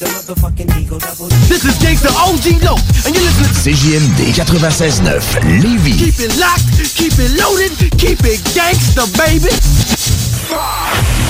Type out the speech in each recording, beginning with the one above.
This is Gangsta OG Low, and you're listening to CJMD 96.9 Lévis. Keep it locked, keep it loaded, keep it gangsta, baby. Five,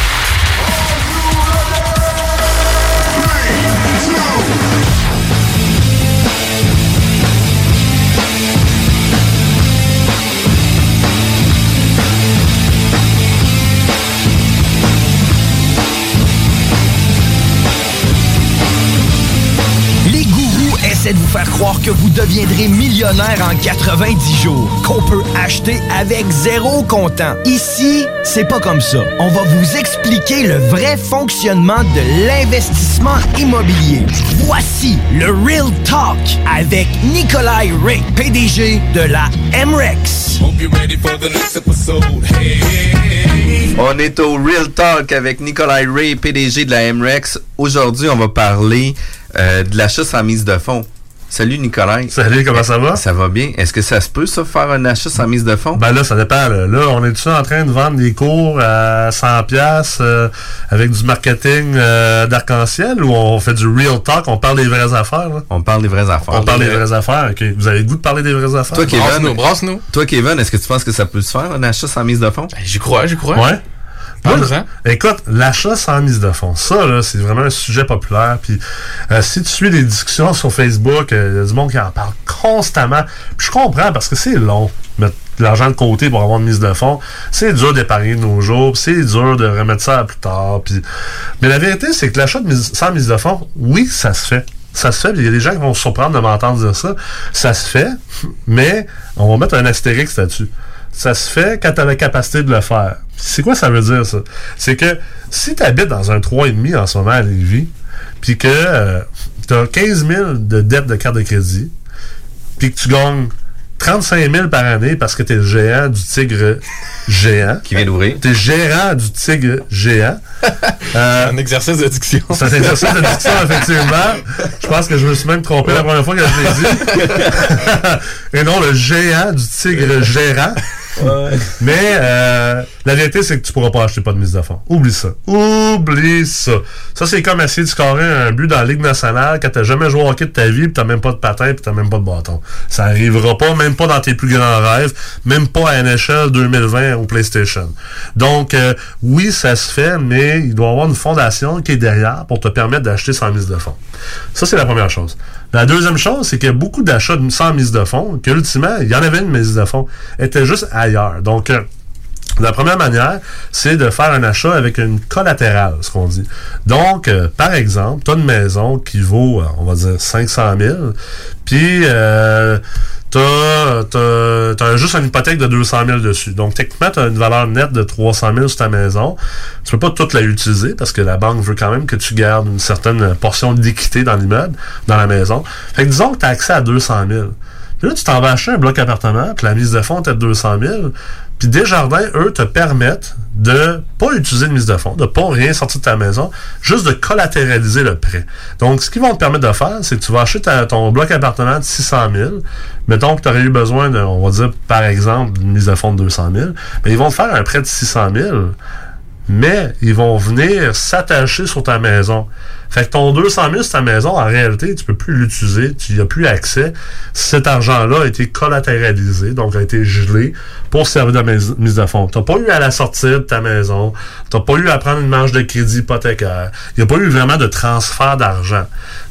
Essaie de vous faire croire que vous deviendrez millionnaire en 90 jours, qu'on peut acheter avec zéro comptant. Ici, c'est pas comme ça. On va vous expliquer le vrai fonctionnement de l'investissement immobilier. Voici le Real Talk avec Nikolai Ray, PDG de la MREX. On est au Real Talk avec Nikolai Ray, PDG de la MREX. Aujourd'hui, on va parler euh, de l'achat sans mise de fonds. Salut Nicolas. Salut, comment ça va? Ça va bien. Est-ce que ça se peut, ça, faire un achat sans mise de fonds? Ben là, ça dépend. Là, là on est-tu en train de vendre des cours à 100$ pièces euh, avec du marketing euh, d'arc-en-ciel ou on fait du real talk, on parle des vraies affaires? Là? On parle des vraies affaires. On parle des vraies affaires, OK. Vous avez le goût de parler des vraies affaires? Toi, Kevin, brasse-nous, brasse-nous. Toi, Kevin, est-ce que tu penses que ça peut se faire, un achat sans mise de fonds? Ben, j'y crois, j'y crois. Ouais. Moi, écoute, l'achat sans mise de fonds, ça, là, c'est vraiment un sujet populaire. Puis, euh, si tu suis des discussions sur Facebook, il euh, y a du monde qui en parle constamment. Puis, je comprends parce que c'est long mettre de l'argent de côté pour avoir une mise de fonds. C'est dur d'épargner de nos jours. C'est dur de remettre ça à plus tard. Puis... Mais la vérité, c'est que l'achat sans mise de fonds, oui, ça se fait. Ça se fait, il y a des gens qui vont se surprendre de m'entendre dire ça. Ça se fait, mais on va mettre un astérix là-dessus ça se fait quand tu as la capacité de le faire. C'est quoi ça veut dire, ça? C'est que si tu habites dans un 3,5 en ce moment à Lévis, puis que tu as 15 000 de dettes de carte de crédit, puis que tu gagnes 35 000 par année parce que tu es le géant du tigre géant. Qui vient d'ouvrir. Tu es gérant du tigre géant. Euh, un exercice d'addiction. C'est un exercice d'addiction, effectivement. Je pense que je me suis même trompé la première fois que je l'ai dit. Et non, le géant du tigre gérant. Mais euh, La vérité, c'est que tu pourras pas acheter pas de mise de fonds. Oublie ça. Oublie ça. Ça, c'est comme essayer de scorer un but dans la Ligue nationale quand t'as jamais joué au hockey de ta vie, pis t'as même pas de patin, pis t'as même pas de bâton. Ça arrivera pas, même pas dans tes plus grands rêves, même pas à NHL 2020 ou PlayStation. Donc, euh, oui, ça se fait, mais il doit y avoir une fondation qui est derrière pour te permettre d'acheter sans mise de fonds. Ça, c'est la première chose. La deuxième chose, c'est qu'il y a beaucoup d'achats sans mise de fonds, que ultimement, il y en avait une mise de fonds, était juste ailleurs. Donc, euh, la première manière, c'est de faire un achat avec une collatérale, ce qu'on dit. Donc, euh, par exemple, tu as une maison qui vaut, euh, on va dire, 500 000, puis euh, tu as, juste une hypothèque de 200 000 dessus. Donc, techniquement, tu as une valeur nette de 300 000 sur ta maison. Tu peux pas toute la utiliser parce que la banque veut quand même que tu gardes une certaine portion d'équité dans l'immeuble, dans la maison. Fait que disons que tu as accès à 200 000. Puis là, tu t'en vas acheter un bloc appartement, puis la mise de fonds est de 200 000. Puis Desjardins, eux, te permettent de pas utiliser de mise de fonds, de pas rien sortir de ta maison, juste de collatéraliser le prêt. Donc, ce qu'ils vont te permettre de faire, c'est que tu vas acheter ton bloc appartement de 600 000. Mettons que tu aurais eu besoin, de, on va dire, par exemple, d'une mise de fonds de 200 000. Mais ils vont te faire un prêt de 600 000 mais ils vont venir s'attacher sur ta maison. Fait que ton 200 000 sur ta maison, en réalité, tu peux plus l'utiliser, tu n'y as plus accès. Cet argent-là a été collatéralisé, donc a été gelé pour servir de mise de fonds. Tu n'as pas eu à la sortir de ta maison, tu n'as pas eu à prendre une marge de crédit hypothécaire, il n'y a pas eu vraiment de transfert d'argent.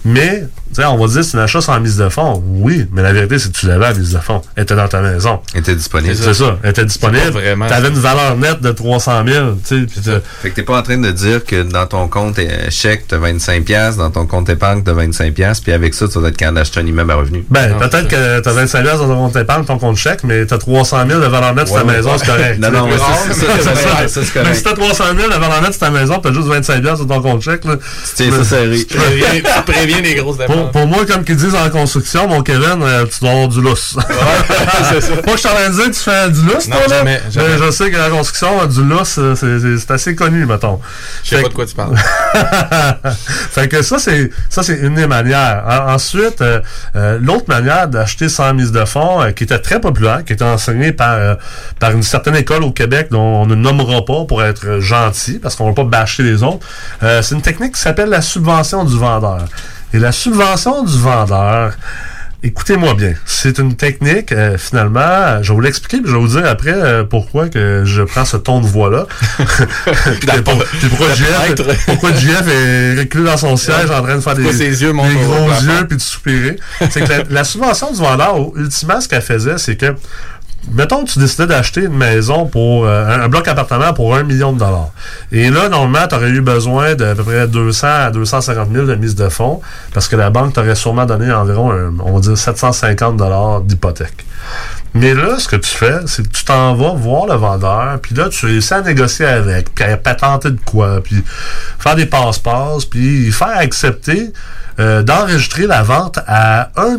Mais, tu on va dire c'est un achat sans mise de fonds. Oui, mais la vérité, c'est que tu l'avais à mise de fonds. Elle était dans ta maison. Elle était disponible. C'est ça. Elle était disponible. Vraiment- Tu avais une valeur nette de 300 000. Tu sais, puis t'as- Fait que t'es pas en train de dire que dans ton compte chèque, t'as 25$, piastres, dans ton compte épargne, t'as 25$, piastres, puis avec ça, tu vas être capable d'acheter un immeuble à revenu. Ben, peut-être que t'as 25 piastres dans ton compte épargne, ton compte chèque, mais t'as 300 000 de valeur nette sur ta Ouais, ouais. maison, c'est correct. Non, non, c'est- ça, c'est correct, si t'as 300 000 de valeur nette sur ta maison, t'as juste 25 piastres sur ton compte chèque, tiens ça serré. Tu préviens- tu les grosses dépenses. Pour moi, comme qu'ils disent en construction, mon Kevin, euh, tu dois avoir du lousse. c'est ça. Pas que je suis en train de dire que tu fais du lousse, Non, toi, là. jamais, jamais. Mais je sais que la construction, du lousse, euh, c'est- c'est c'est assez connu, mettons. Je sais pas que- de quoi tu parles. fait que ça, c'est ça c'est une des manières. En- ensuite, euh, euh, l'autre manière d'acheter sans mise de fonds, euh, qui était très populaire, qui était enseignée par, euh, par une certaine école au Québec dont on ne nommera pas pour être gentil, parce qu'on ne va pas bâcher les autres, euh, c'est une technique qui s'appelle la subvention du vendeur. Et la subvention du vendeur, Écoutez-moi bien, c'est une technique, euh, finalement, je vais vous l'expliquer, puis je vais vous dire après euh, pourquoi que je prends ce ton de voix-là. puis, pour- puis pourquoi, JF, pourquoi est reculé dans son siège en train de faire des, ses yeux gros yeux puis de soupirer. C'est que la, la subvention du vendeur, ultimement, ce qu'elle faisait, c'est que Mettons que tu décidais d'acheter une maison pour euh, un, bloc appartement pour un million de dollars. Et là, normalement, tu aurais eu besoin d'à peu près 200 à 250 000 de mise de fonds parce que la banque t'aurait sûrement donné environ, on va dire, 750 dollars d'hypothèque. Mais là, ce que tu fais, c'est que tu t'en vas voir le vendeur, puis là, tu réussis à négocier avec, puis à patenter de quoi, puis faire des passe-passe, puis faire accepter euh, d'enregistrer la vente à 1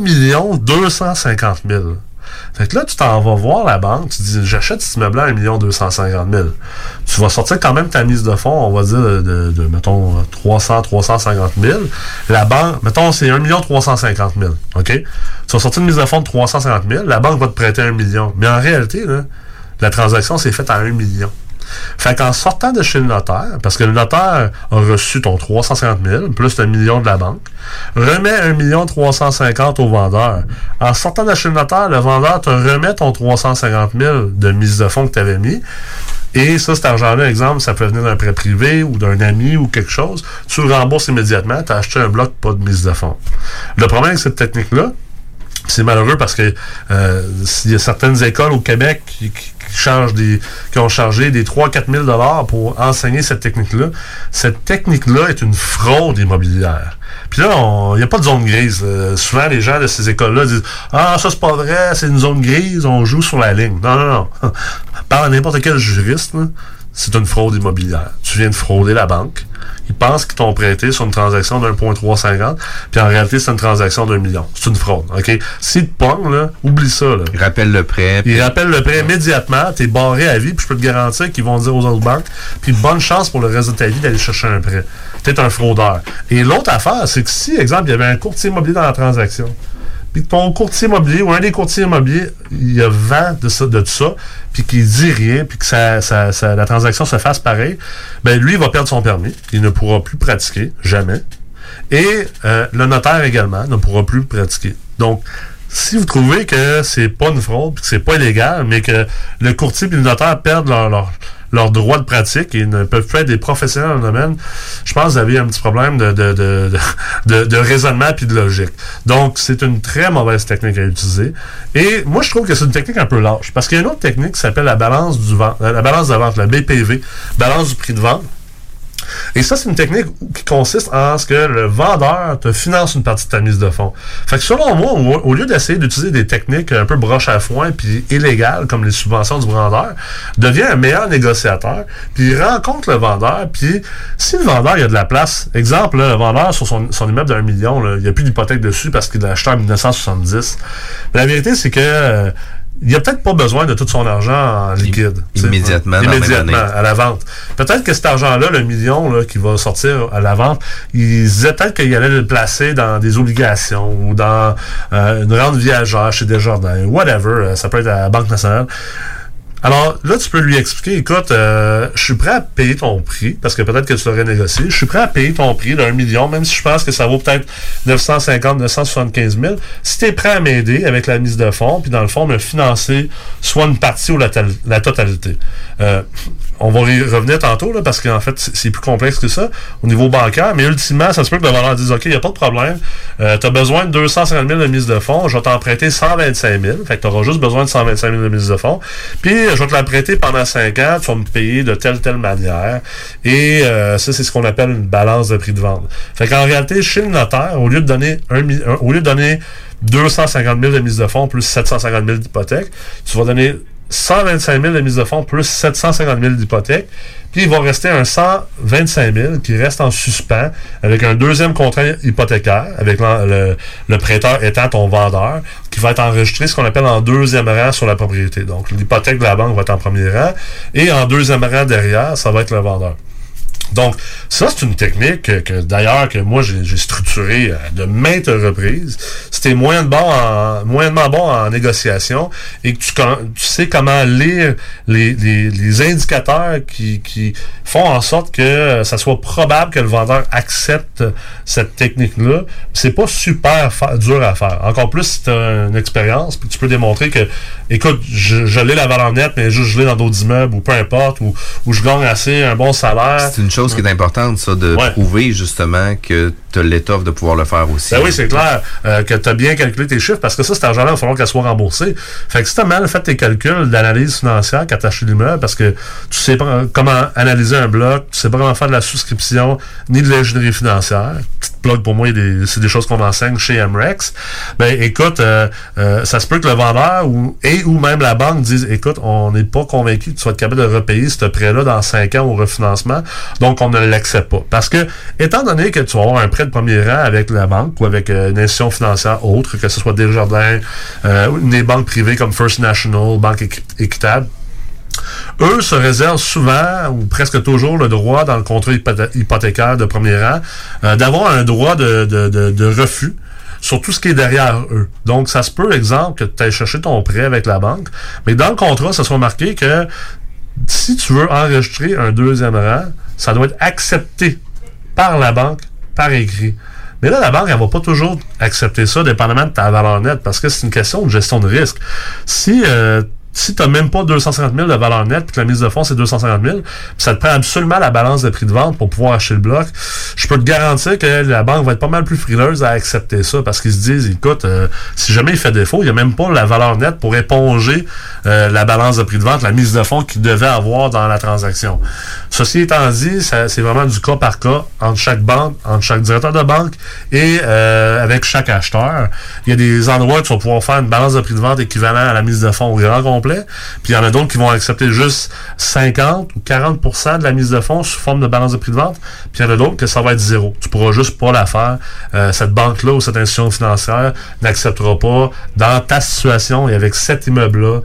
250 000. Fait que là, tu t'en vas voir la banque, tu dis j'achète cet immeuble-là à 1 250 000. Tu vas sortir quand même ta mise de fonds, on va dire, de, mettons, 300, 350 000. La banque, mettons, c'est 1 350 000. OK? Tu vas sortir une mise de fonds de 350 000, la banque va te prêter 1 million. Mais en réalité, la transaction s'est faite à 1 million. Fait qu'en sortant de chez le notaire, parce que le notaire a reçu ton 350 000, plus le million de la banque, remet 1 million 350 au vendeur. En sortant de chez le notaire, le vendeur te remet ton 350 000 de mise de fonds que tu avais mis. Et ça, cet argent-là, exemple, ça peut venir d'un prêt privé ou d'un ami ou quelque chose. Tu le rembourses immédiatement, tu as acheté un bloc, pas de mise de fonds. Le problème avec cette technique-là, c'est malheureux parce que euh, il y a certaines écoles au Québec qui, qui- des, qui ont chargé des 3-4 000 dollars pour enseigner cette technique-là. Cette technique-là est une fraude immobilière. Puis là, il n'y a pas de zone grise. Souvent, les gens de ces écoles-là disent Ah, ça, c'est pas vrai, c'est une zone grise, on joue sur la ligne. Non, non, non. Parle à n'importe quel juriste, c'est une fraude immobilière. Tu viens de frauder la banque. Ils pensent qu'ils t'ont prêté sur une transaction d'un point 350, puis en réalité, c'est une transaction d'un million. C'est une fraude, OK? S'ils te pognent, là, oublie ça, là. Il rappelle le prêt. Ils rappellent le prêt immédiatement, t'es barré à vie, puis je peux te garantir qu'ils vont dire aux autres banques, puis bonne chance pour le reste de ta vie d'aller chercher un prêt. T'es un fraudeur. Et l'autre affaire, c'est que si, exemple, il y avait un courtier immobilier dans la transaction, puis ton courtier immobilier ou un des courtiers immobiliers, il a vent de, ça, de tout ça, puis qu'il dit rien, puis que ça, ça- ça- la transaction se fasse pareil, ben lui, il va perdre son permis. Il ne pourra plus pratiquer, jamais. Et euh, le notaire également ne pourra plus pratiquer. Donc, si vous trouvez que c'est pas une fraude, puis que c'est pas illégal, mais que le courtier et le notaire perdent leur, leur, leur droit de pratique et ne peuvent plus être des professionnels dans le domaine, je pense vous avez un petit problème de, de, de, de, de- de raisonnement puis de logique. Donc, c'est une très mauvaise technique à utiliser. Et moi, je trouve que c'est une technique un peu lâche. Parce qu'il y a une autre technique qui s'appelle la balance du vent, la balance de vente, la BPV, balance du prix de vente. Et ça, c'est une technique qui consiste en ce que le vendeur te finance une partie de ta mise de fonds. Fait que selon moi, au, lieu d'essayer d'utiliser des techniques un peu broche à foin puis illégales comme les subventions du vendeur, devient un meilleur négociateur, puis rencontre le vendeur, puis si le vendeur il a de la place, exemple, là, le vendeur sur son, son immeuble d'un million, là, il n'y a plus d'hypothèque dessus parce qu'il l'a acheté en 1970. Mais la vérité, c'est que euh, il a peut-être pas besoin de tout son argent en liquide. immédiatement, Immédiatement, à la vente. Peut-être que cet argent-là, le million là, qui va sortir à la vente, il disait peut-être qu'il allait le placer dans des obligations ou dans euh, une rente viagère chez Desjardins, whatever. euh, Ça peut être à la Banque nationale. Alors là, tu peux lui expliquer, écoute, euh, je suis prêt à payer ton prix, parce que peut-être que tu l'aurais négocié, je suis prêt à payer ton prix d'un million, même si je pense que ça vaut peut-être 950, 975 000. Si tu es prêt à m'aider avec la mise de fonds, puis dans le fond, me financer soit une partie ou la, tal- la totalité. Euh, on va y revenir tantôt, là, parce qu'en fait, c'est plus complexe que ça au niveau bancaire, mais ultimement, ça se peut que le vendeur dise, OK, il n'y a pas de problème, euh, tu as besoin de 250 000 de mise de fonds, je vais t'emprunter 125 000, fait que tu auras juste besoin de 125 000 de mise de fonds, puis je vais te la prêter pendant 5 ans, tu vas me payer de telle telle manière, et euh, ça, c'est ce qu'on appelle une balance de prix de vente. Fait qu'en réalité, chez le notaire, au lieu de donner un, un- au lieu de donner 250 000 de mise de fonds plus 750 000 d'hypothèque, tu vas donner 125 000 de mise de fonds plus 750 000 d'hypothèque. Puis il va rester un 125 000 qui reste en suspens avec un deuxième contrat hypothécaire, avec le, le prêteur étant ton vendeur, qui va être enregistré ce qu'on appelle en deuxième rang sur la propriété. Donc l'hypothèque de la banque va être en premier rang et en deuxième rang derrière, ça va être le vendeur. Donc, ça, c'est une technique que, d'ailleurs, que moi, j'ai structurée euh, de maintes reprises. C'était moyennement bon en négociation et que tu, sais comment lire les, indicateurs qui, font en sorte que euh, ça soit probable que le vendeur accepte cette technique-là. C'est pas super dur à faire. Encore plus si tu as une expérience puis tu peux démontrer que, écoute, je, je l'ai la valeur nette, mais juste je l'ai dans d'autres immeubles ou peu importe, ou, ou je gagne assez un bon salaire. C'est une chose qui est importante, ça, de prouver justement que tu as l'étoffe de pouvoir le faire aussi. Ben oui, c'est clair euh, que tu as bien calculé tes chiffres parce que ça, cet argent-là, il va falloir qu'elle soit remboursée. Fait que si tu as mal fait tes calculs d'analyse financière quand tu acheté l'immeuble parce que tu sais pas comment analyser un bloc, tu sais pas comment faire de la souscription ni de l'ingénierie financière. Petite plug pour moi, c'est des choses qu'on enseigne chez MREX. Ben écoute, euh, euh, ça se peut que le vendeur ou, et ou même la banque dise écoute, on n'est pas convaincu que tu vas être capable de repayer ce prêt-là dans 5 ans au refinancement, donc on ne l'accepte pas. Parce que, étant donné que tu vas avoir un prêt de premier rang avec la banque ou avec euh, une institution financière autre, que ce soit Desjardins, euh, des banques privées comme First National, Banque Équi- Équitable, eux se réservent souvent ou presque toujours le droit dans le contrat hypothé- hypothécaire de premier rang euh, d'avoir un droit de refus sur tout ce qui est derrière eux. Donc, ça se peut, exemple, que tu ailles chercher ton prêt avec la banque, mais dans le contrat, ça soit marqué que si tu veux enregistrer un deuxième rang, ça doit être accepté par la banque, par écrit. Mais là, la banque, elle va pas toujours accepter ça, dépendamment de ta valeur nette, parce que c'est une question de gestion de risque. Si euh, si tu n'as même pas 250 000 de valeur nette, puis que la mise de fonds, c'est 250 000, puis ça te prend absolument la balance de prix de vente pour pouvoir acheter le bloc, je peux te garantir que la banque va être pas mal plus frileuse à accepter ça, parce qu'ils se disent, écoute, euh, si jamais il fait défaut, il n'y a même pas la valeur nette pour éponger euh, la balance de prix de vente, la mise de fonds qu'il devait avoir dans la transaction. Ceci étant dit, c'est vraiment du cas par cas entre chaque banque, entre chaque directeur de banque et euh, avec chaque acheteur. Il y a des endroits où tu vas pouvoir faire une balance de prix de vente équivalent à la mise de fonds au grand complet. Puis il y en a d'autres qui vont accepter juste 50 ou 40% de la mise de fonds sous forme de balance de prix de vente. Puis il y en a d'autres que ça va être zéro. Tu pourras juste pas la faire. Euh, cette banque-là ou cette institution financière n'acceptera pas dans ta situation et avec cet immeuble-là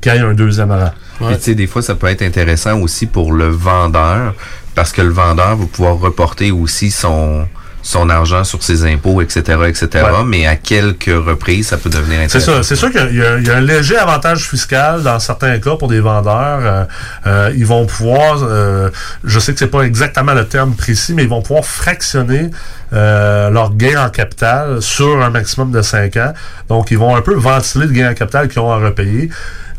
qu'il y ait un deuxième rang. Puis, tu sais, des fois, ça peut être intéressant aussi pour le vendeur, parce que le vendeur va pouvoir reporter aussi son, son argent sur ses impôts, etc., etc. Ouais. Mais à quelques reprises, ça peut devenir C'est intéressant. ça. C'est sûr qu'il y, a- il y a un léger avantage fiscal dans certains cas pour des vendeurs. Euh, euh, ils vont pouvoir, euh, je sais que c'est pas exactement le terme précis, mais ils vont pouvoir fractionner euh, leur gain en capital sur un maximum de 5 ans. Donc, ils vont un peu ventiler le gain en capital qu'ils ont à repayer.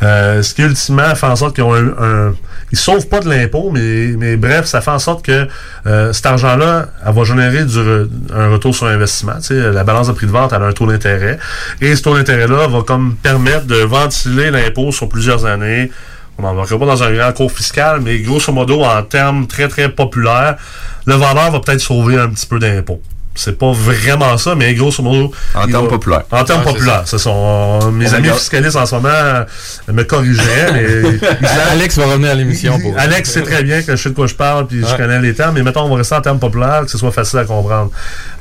Euh, ce qui ultimement fait en sorte qu'ils ont un, un- ils sauvent pas de l'impôt, mais, mais bref, ça fait en sorte que euh, cet argent-là, elle va générer du re- un retour sur investissement. La balance de prix de vente, elle a un taux d'intérêt. Et ce taux d'intérêt-là va comme permettre de ventiler l'impôt sur plusieurs années. On n'embarquera pas dans un grand cours fiscal, mais grosso modo, en termes très, très populaires, le vendeur va peut-être sauver un petit peu d'impôt. C'est pas vraiment ça, mais grosso modo. En termes va- populaires. En termes populaires, c'est ça. On- Mes amis fiscalistes en ce moment euh, me corrigeraient, mais. Alex va revenir à l'émission pour. Alex sait très bien que je sais de quoi je parle, puis je connais les termes, mais mettons, on va rester en termes populaires, que ce soit facile à comprendre.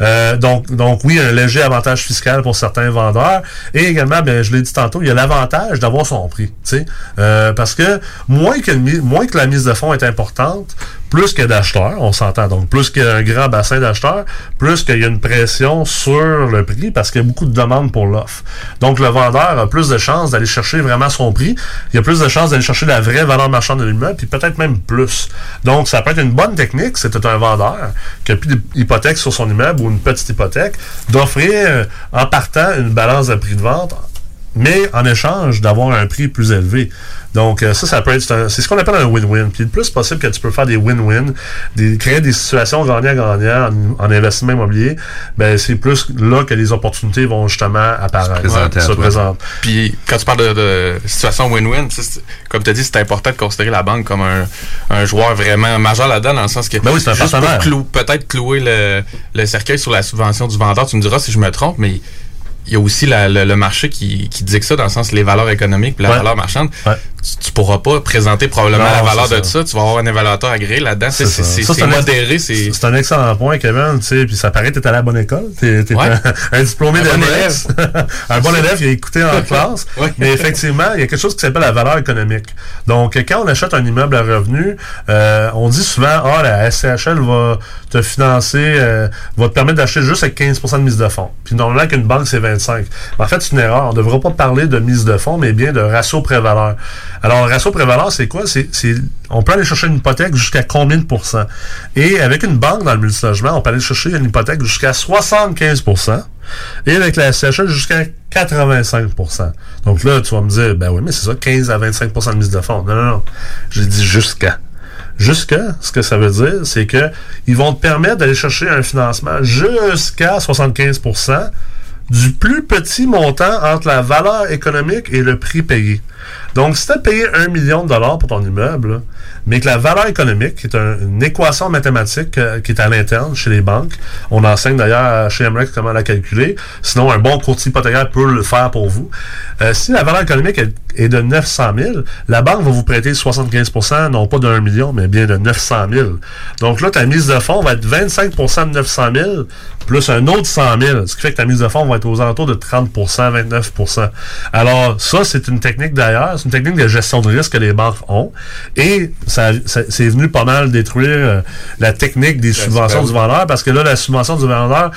Euh, donc, donc oui, un léger avantage fiscal pour certains vendeurs. Et également, ben, je l'ai dit tantôt, il y a l'avantage d'avoir son prix. tu sais. Euh, parce que moins que, moins que la mise de fonds est importante, plus a d'acheteurs, on s'entend. Donc, plus qu'il y a un grand bassin d'acheteurs, plus qu'il y a une pression sur le prix parce qu'il y a beaucoup de demandes pour l'offre. Donc, le vendeur a plus de chances d'aller chercher vraiment son prix. Il y a plus de chances d'aller chercher la vraie valeur marchande de l'immeuble, puis peut-être même plus. Donc, ça peut être une bonne technique, c'était un vendeur qui a plus d'hypothèque sur son immeuble ou une petite hypothèque, d'offrir euh, en partant une balance de prix de vente mais en échange d'avoir un prix plus élevé. Donc euh, ça, ça peut être, c'est un- c'est ce qu'on appelle un win-win. Puis le plus possible que tu peux faire des win-win, des, créer des situations gagnant-gagnant en, en investissement immobilier, ben c'est plus là que les opportunités vont justement apparaître, présenter se toi. présentent. Puis quand tu parles de, de situation win-win, comme tu as dit, c'est important de considérer la banque comme un, un joueur vraiment majeur là-dedans, dans le sens que Ben oui, c'est un juste pour partenaire. clou- peut-être clouer le, le cercueil sur la subvention du vendeur, tu me diras si je me trompe, mais il y a aussi le, marché qui, dit que ça, dans le sens les valeurs économiques et la valeur marchande. Tu, ne pourras pas présenter probablement la valeur de ça. ça. Tu vas avoir un évaluateur agréé là-dedans. C'est modéré. C'est un excellent point, Kevin. Puis ça paraît que tu es à la bonne école. Tu es, un, diplômé d'un élève. un bon élève qui a écouté en classe. Mais effectivement, il y a quelque chose qui s'appelle la valeur économique. Donc, quand on achète un immeuble à revenu, euh, on dit souvent, ah, oh, la SCHL va te financer, euh, va te permettre d'acheter juste avec 15% de mise de fonds. Puis normalement, qu'une banque, c'est 20 en fait, c'est une erreur. On ne devrait pas parler de mise de fonds, mais bien de ratio prévaleur. Alors, ratio prévaleur, c'est quoi? C'est, on peut aller chercher une hypothèque jusqu'à combien de pourcents? Et avec une banque dans le multilogement, on peut aller chercher une hypothèque jusqu'à 75 % et avec la SCHL jusqu'à 85 %. Donc là, tu vas me dire, ben oui, mais c'est ça, 15 à 25 % de mise de fonds. Non, non, non. J'ai dit jusqu'à. Jusqu'à, ce que ça veut dire, c'est que ils vont te permettre d'aller chercher un financement jusqu'à 75 % du plus petit montant entre la valeur économique et le prix payé. Donc, si tu as payé un million de dollars pour ton immeuble, mais que la valeur économique, qui est un- une équation mathématique euh, qui est à l'interne chez les banques, on enseigne d'ailleurs chez MREX comment la calculer, sinon un bon courtier hypothécaire peut le faire pour vous. Euh, si la valeur économique est, est de 900 000, la banque va vous prêter 75% non pas d'un million, mais bien de 900 000. Donc là, ta mise de fonds va être 25% de 900 000 plus un autre 100 000, ce qui fait que ta mise de fonds va être aux alentours de 30% 29% Alors, ça, c'est une technique d'ailleurs, c'est une technique de gestion de risque que les banques ont. Et ça, ça- c'est venu pas mal détruire euh, la technique des subventions du vendeur parce que là, la subvention du vendeur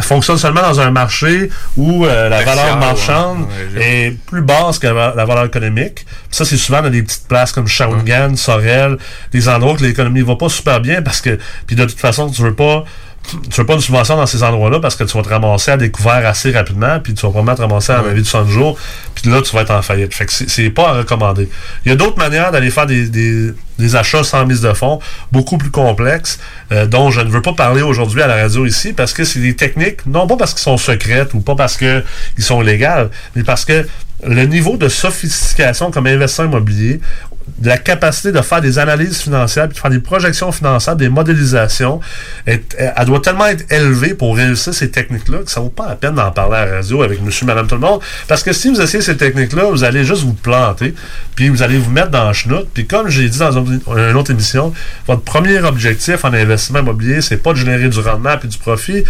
fonctionne seulement dans un marché où euh, la valeur marchande Ouais, est plus basse que la la valeur économique. Puis ça, c'est souvent dans des petites places comme Shawinigan, Sorel, des endroits où l'économie va pas super bien parce que, puis de toute façon, tu veux pas tu veux pas une subvention dans ces endroits-là parce que tu vas te ramasser à découvert assez rapidement, puis tu vas probablement te ramasser à un avis de 60 jours, puis là, tu vas être en faillite. Fait que c'est- c'est pas à recommander. Il y a d'autres manières d'aller faire des, des, des achats sans mise de fonds, beaucoup plus complexes, euh, dont je ne veux pas parler aujourd'hui à la radio ici, parce que c'est des techniques, non pas parce qu'ils sont secrètes ou pas parce qu'ils sont légales, mais parce que le niveau de sophistication comme investisseur immobilier, de la capacité de faire des analyses financières, puis de faire des projections financières, des modélisations, est- elle doit tellement être élevée pour réussir ces techniques-là que ça vaut pas la peine d'en parler à la radio avec monsieur, madame, tout le monde. Parce que si vous essayez ces techniques-là, vous allez juste vous planter, puis vous allez vous mettre dans le chenoute. Puis comme j'ai dit dans une, autre émission, votre premier objectif en investissement immobilier, c'est pas de générer du rendement puis du profit,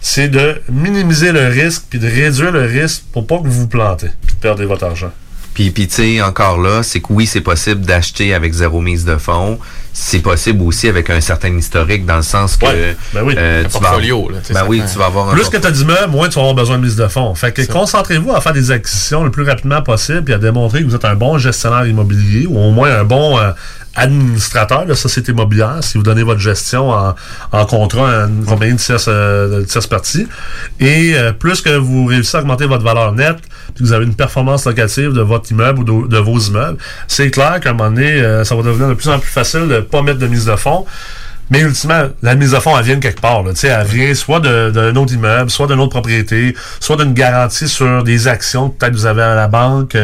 c'est de minimiser le risque puis de réduire le risque pour pas que vous vous plantez puis de perdre votre argent. Puis, puis tu sais, encore là, c'est que oui, c'est possible d'acheter avec zéro mise de fonds. C'est possible aussi avec un certain historique, dans le sens que Ouais, ben oui. euh, Un tu vas, portfolio, là, ben oui, tu vas avoir un Plus que tu as d'immeubles, moins tu vas avoir besoin de mise de fonds. Fait que concentrez-vous à faire des acquisitions le plus rapidement possible et à démontrer que vous êtes un bon gestionnaire immobilier ou au moins un bon euh, administrateur de société immobilière si vous donnez votre gestion en, en contrat à une compagnie de tierce, euh, de partie. Et euh, plus que vous réussissez à augmenter votre valeur nette, puis que vous avez une performance locative de votre immeuble ou de, de vos immeubles, c'est clair qu'à un moment donné, euh, ça va devenir de plus en plus facile de ne pas mettre de mise de fonds. Mais ultimement, la mise à fond, elle vient de quelque part. Là. Elle vient soit d'un autre immeuble, soit d'une autre propriété, soit d'une garantie sur des actions que peut-être vous avez à la banque.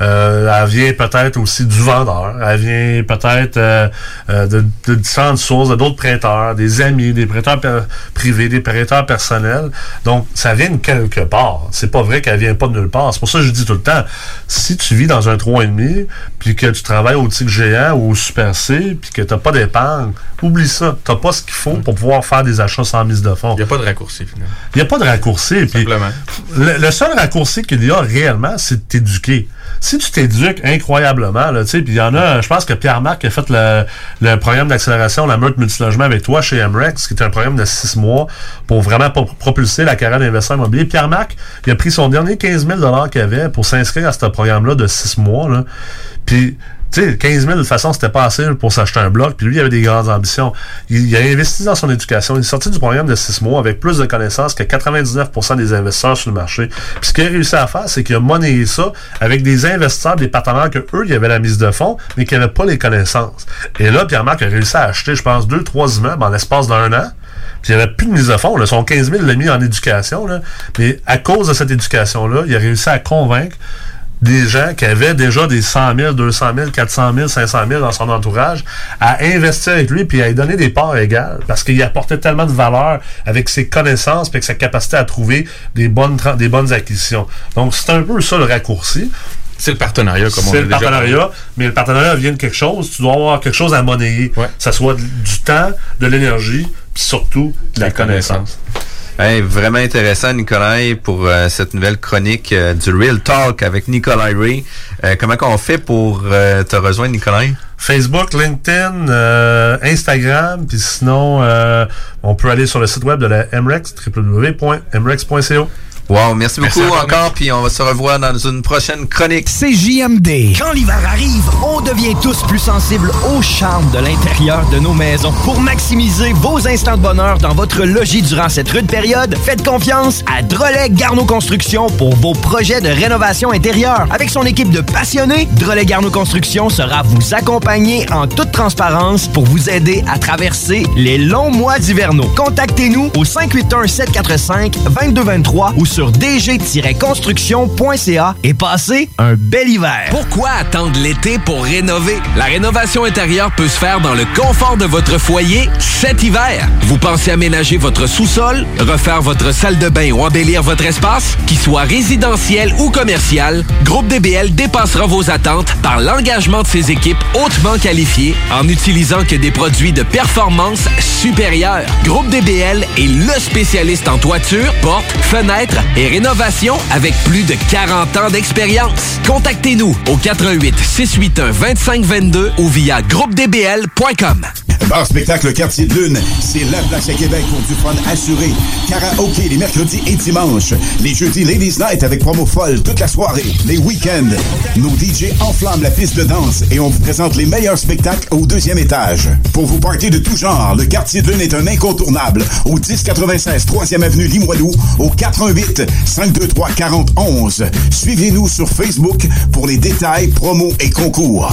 Euh, elle vient peut-être aussi du vendeur. Elle vient peut-être euh, euh, de, de différentes sources, d'autres prêteurs, des amis, des prêteurs privés, des prêteurs personnels. Donc, ça vient de quelque part. C'est pas vrai qu'elle vient pas de nulle part. C'est pour ça que je dis tout le temps, si tu vis dans un 3,5, puis que tu travailles au Tigre Géant ou au Super C, puis que tu n'as pas d'épargne, oublie ça. Tu n'as pas ce qu'il faut pour pouvoir faire des achats sans mise de fonds. Il n'y a pas de raccourci, finalement. Il n'y a pas de raccourci. Simplement. le, le seul raccourci qu'il y a réellement, c'est de t'éduquer. Si tu t'éduques incroyablement, là, tu sais, puis il y en a, je pense que Pierre-Marc a fait le, le programme d'accélération, la meute multilogement avec toi chez MREX, qui est un programme de six mois pour vraiment pro- propulser la carrière d'investisseur immobilier. Pierre-Marc, il a pris son dernier 15 000 qu'il avait pour s'inscrire à ce programme-là de six mois, là. Puis, tu sais, 15 000, de toute façon, c'était pas assez pour s'acheter un bloc. Puis lui, il avait des grandes ambitions. Il, il a investi dans son éducation. Il est sorti du programme de 6 mois avec plus de connaissances que 99% des investisseurs sur le marché. Puis ce qu'il a réussi à faire, c'est qu'il a monnayé ça avec des investisseurs, des partenaires que eux, il y avait la mise de fonds, mais qui n'avaient pas les connaissances. Et là, Pierre-Marc a réussi à acheter, je pense, deux, trois immeubles en l'espace d'un an. Puis il n'y avait plus de mise de fonds. Là. Son 15 000 l'a mis en éducation. Là. Mais à cause de cette éducation-là, il a réussi à convaincre des gens qui avaient déjà des 100 000, 200 000, 400 000, 500 000 dans son entourage, à investir avec lui puis à lui donner des parts égales parce qu'il apportait tellement de valeur avec ses connaissances et avec sa capacité à trouver des bonnes, des bonnes acquisitions. Donc, c'est un peu ça le raccourci. C'est le partenariat, comme on C'est le déjà partenariat, parlé. mais le partenariat vient de quelque chose. Tu dois avoir quelque chose à monnayer. Que ça soit du temps, de l'énergie, puis surtout de la connaissance. Hey, vraiment intéressant, Nicolas, pour euh, cette nouvelle chronique euh, du Real Talk avec Nicolas Ray. Euh, comment qu'on fait pour euh, te rejoindre, Nicolas? Facebook, LinkedIn, euh, Instagram, puis sinon, euh, on peut aller sur le site web de la MREX, www.mrex.co. Wow, merci Merci beaucoup encore, puis on va se revoir dans une prochaine chronique. C'est JMD. Quand l'hiver arrive, on devient tous plus sensibles au charme de l'intérieur de nos maisons. Pour maximiser vos instants de bonheur dans votre logis durant cette rude période, faites confiance à Drolet Garneau Construction pour vos projets de rénovation intérieure. Avec son équipe de passionnés, Drolet Garneau Construction sera vous accompagner en toute transparence pour vous aider à traverser les longs mois d'hivernaux. Contactez-nous au 581-745-2223 ou sur dg-construction.ca et passez un bel hiver. Pourquoi attendre l'été pour rénover? La rénovation intérieure peut se faire dans le confort de votre foyer cet hiver. Vous pensez aménager votre sous-sol, refaire votre salle de bain ou embellir votre espace? Qu'il soit résidentiel ou commercial, Groupe DBL dépassera vos attentes par l'engagement de ses équipes hautement qualifiées en utilisant que des produits de performance supérieure. Groupe DBL est le spécialiste en toiture, portes, fenêtres et rénovation avec plus de 40 ans d'expérience. Contactez-nous au 88 681 2522 ou via groupedbl.com. Bar spectacle Quartier de Lune, c'est la place à Québec pour du fun assuré. Karaoke les mercredis et dimanches. Les jeudis Ladies Night avec promo folle toute la soirée. Les week-ends, nos DJ enflamment la piste de danse et on vous présente les meilleurs spectacles au deuxième étage. Pour vous partir de tout genre, le Quartier de Lune est un incontournable au 1096 3e avenue Limoilou au 88 523 4011. Suivez-nous sur Facebook pour les détails, promos et concours.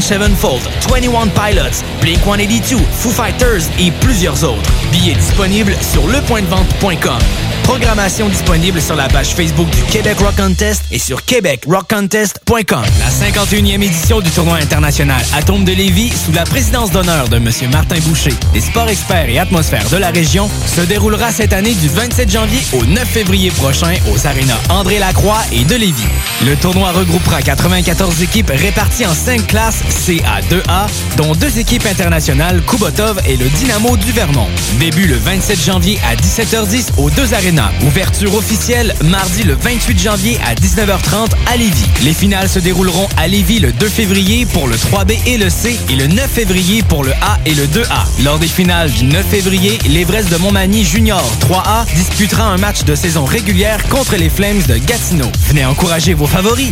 Sevenfold, 21 Pilots, Blink-182, Foo Fighters et plusieurs autres. Billets disponibles sur lepointdevente.com. Programmation disponible sur la page Facebook du Québec Rock Contest et sur québecrockcontest.com. La 51e édition du tournoi international Atome de Lévis, sous la présidence d'honneur de M. Martin Boucher, des sports experts et atmosphères de la région, se déroulera cette année du 27 janvier au 9 février prochain aux arénas André Lacroix et de Lévis. Le tournoi regroupera 94 équipes réparties en 5 classes CA2A, dont deux équipes internationales, Kubotov et le Dynamo du Vermont. Début le 27 janvier à 17h10 aux deux arénas. Ouverture officielle mardi le 28 janvier à 19h30 à Lévis. Les finales se dérouleront à Lévis le 2 février pour le 3B et le C et le 9 février pour le A et le 2A. Lors des finales du 9 février, l'Everest de Montmagny Junior 3A disputera un match de saison régulière contre les Flames de Gatineau. Venez encourager vos favoris.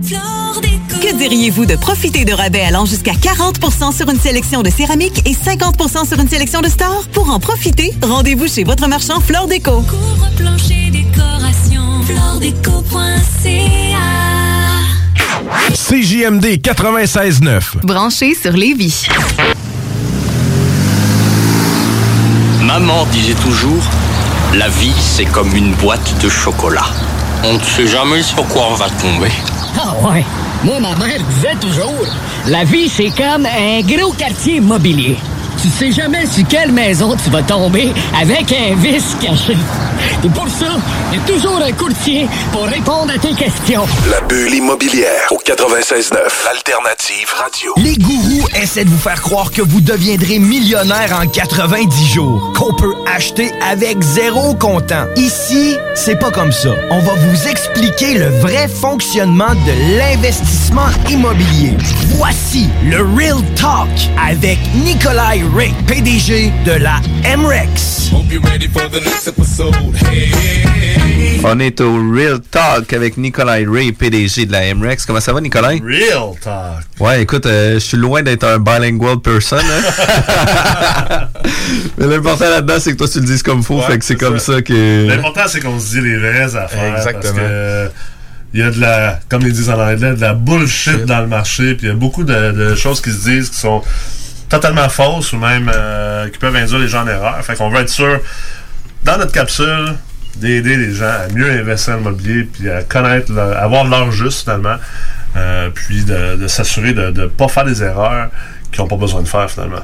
Que diriez-vous de profiter de rabais allant jusqu'à 40% sur une sélection de céramique et 50% sur une sélection de stores? Pour en profiter, rendez-vous chez votre marchand Flore Déco. Décoration, floredeco.ca CJMD 96.9. Branché sur Lévis. Maman disait toujours, la vie c'est comme une boîte de chocolat. On ne sait jamais sur quoi on va tomber. Ah ouais. Moi, ma mère disait toujours, la vie, c'est comme un gros quartier immobilier. Tu sais jamais sur quelle maison tu vas tomber avec un vice caché. Et pour ça, il y a toujours un courtier pour répondre à tes questions. La bulle immobilière au 96.9, l'alternative radio. Les gourous essaient de vous faire croire que vous deviendrez millionnaire en 90 jours, qu'on peut acheter avec zéro comptant. Ici, c'est pas comme ça. On va vous expliquer le vrai fonctionnement de l'investissement immobilier. Voici le Real Talk avec Nikolai Ray, PDG de la MREX. On est au Real Talk avec Nikolai Ray, PDG de la MREX. Comment ça va, Nikolai? Real Talk. Ouais, écoute, euh, je suis loin d'être un bilingual person. hein. Mais l'important là-dedans, c'est que toi, tu le dises comme faut. Ouais, fait que c'est comme ça. ça, que. L'important, c'est qu'on se dit les vraies affaires. Exactement. Parce que, il y a de la, comme ils disent en anglais, de la bullshit dans le marché. Puis il y a beaucoup de, de choses qui se disent qui sont totalement fausses ou même euh, qui peuvent induire les gens en erreur. Fait qu'on veut être sûr, dans notre capsule, d'aider les gens à mieux investir en immobilier, puis à connaître, leur- avoir l'heure juste finalement, euh, puis de, de s'assurer de ne pas faire des erreurs qu'ils n'ont pas besoin de faire finalement.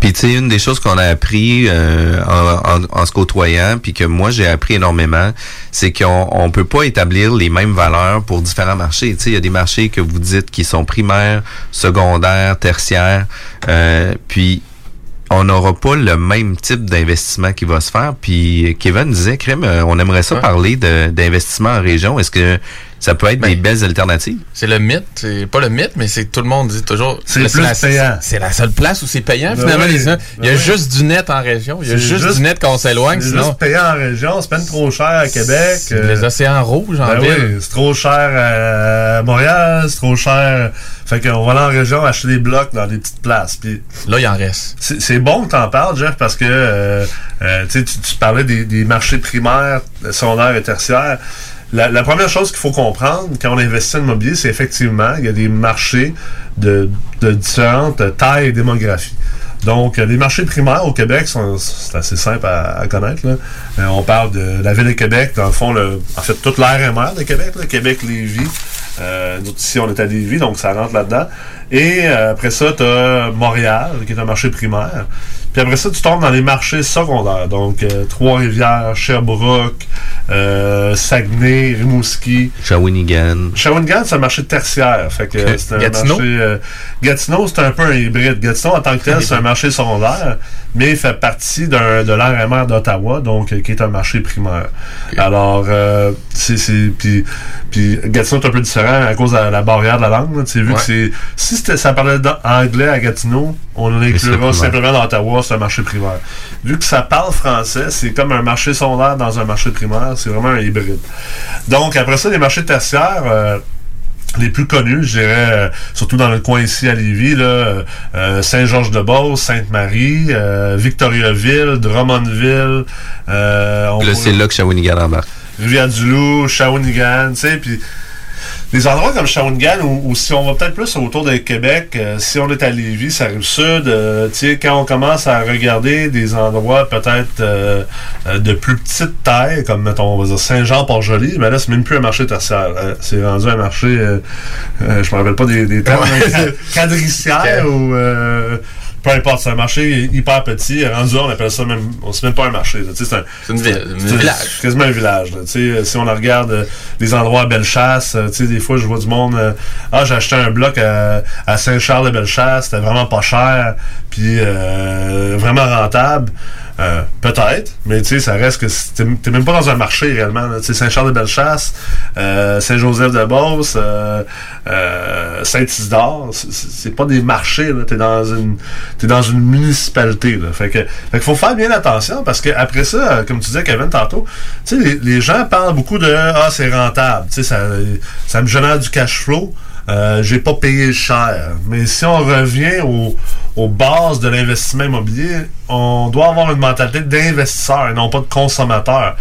Puis tu sais, une des choses qu'on a appris euh, en, en- en se côtoyant, puis que moi j'ai appris énormément, c'est qu'on on peut pas établir les mêmes valeurs pour différents marchés. Tu sais, il y a des marchés que vous dites qui sont primaires, secondaires, tertiaires, euh, puis on n'aura pas le même type d'investissement qui va se faire. Puis Kevin disait, Crème, euh, on aimerait ça Ouais. parler d'investissement en région. Est-ce que ça peut être des belles alternatives? C'est le mythe, c'est pas le mythe, mais c'est tout le monde dit toujours. C'est le- plus la, payant. C'est la seule place où c'est payant. Ben finalement, oui, les gens- il y a ben oui. juste du net en région. Il y a juste, juste- du net quand on s'éloigne. C'est juste payant en région, c'est peine trop cher à Québec. Les océans rouges en ben ville. oui, c'est trop cher à Montréal, c'est trop cher. Fait qu'on va aller en région acheter des blocs dans des petites places. Puis là, il en reste. C'est bon que t'en parles, Jeff, parce que euh, euh, tu sais, tu tu parlais des, des marchés primaires, secondaires et tertiaires. La, la première chose qu'il faut comprendre quand on investit en immobilier, c'est effectivement il y a des marchés de, de différentes tailles et démographies. Donc, les marchés primaires au Québec, sont- c'est assez simple à, à connaître. Là. Euh, on parle de la ville de Québec, dans le fond, le, en fait, toute l'ARMR de Québec, là, Québec-Lévis. Euh, ici, on est à Lévis, donc ça rentre là-dedans. Et euh, après ça, tu as Montréal, qui est un marché primaire. Puis après ça, tu tombes dans les marchés secondaires. Donc, euh, Trois-Rivières, Sherbrooke, euh, Saguenay, Rimouski. Shawinigan. Shawinigan, c'est un marché tertiaire. Fait que c'est un Gatineau? marché. euh, Gatineau, c'est un peu un hybride. Gatineau, en tant que tel, c'est un marché secondaire, mais il fait partie d'un, de l'ARMR d'Ottawa, donc qui est un marché primaire. Alors, c'est. c'est- Puis, puis Gatineau est un peu différent à cause de la, la barrière de la langue. Tu sais, vu Ouais. que c'est. Si ça parlait d'anglais à Gatineau, on l'inclura simplement dans Ottawa, c'est un marché primaire. Vu que ça parle français, c'est comme un marché secondaire dans un marché primaire, c'est vraiment un hybride. Donc, après ça, les marchés tertiaires. euh, les plus connus, je dirais, euh, surtout dans le coin ici à Lévis, là, euh, Saint-Georges-de-Beauce, Sainte-Marie, euh, Victoriaville, Drummondville. On Là, c'est là que Shawinigan embarque. Rivière-du-Loup, Shawinigan, tu sais, puis des endroits comme Shawinigan, ou, si on va peut-être plus autour de Québec, euh, si on est à Lévis, ça arrive sud, euh, tu sais, quand on commence à regarder des endroits peut-être euh, de plus petite taille, comme mettons, on va dire Saint-Jean-Port-Joli, mais là, c'est même plus un marché tertiaire. c'est rendu un marché, je me rappelle pas des, des termes, quadriciaire ou peu importe, c'est un marché hyper petit. Rendu on appelle ça même, on sait même pas un marché. C'est un, une ville, un village. quasiment un village. si on regarde euh, des endroits à Bellechasse, euh, des fois je vois du monde. Euh, ah, j'ai acheté un bloc à, Saint-Charles-de-Bellechasse, c'était vraiment pas cher, puis vraiment rentable. Euh, peut-être, mais tu sais, ça reste que t'es même pas dans un marché réellement. Tu sais, Saint-Charles-de-Bellechasse, euh, Saint-Joseph-de-Beauce, euh, Saint-Isidore, c'est pas des marchés. T'es dans une es dans une municipalité. Là. Fait que, faut faire bien attention parce que après ça, comme tu disais Kevin tantôt, tu sais, les, gens parlent beaucoup de ah c'est rentable, tu sais, ça, ça me génère du cash flow. Euh, j'ai pas payé cher. Mais si on revient aux bases de l'investissement immobilier, on doit avoir une mentalité d'investisseur et non pas de consommateur.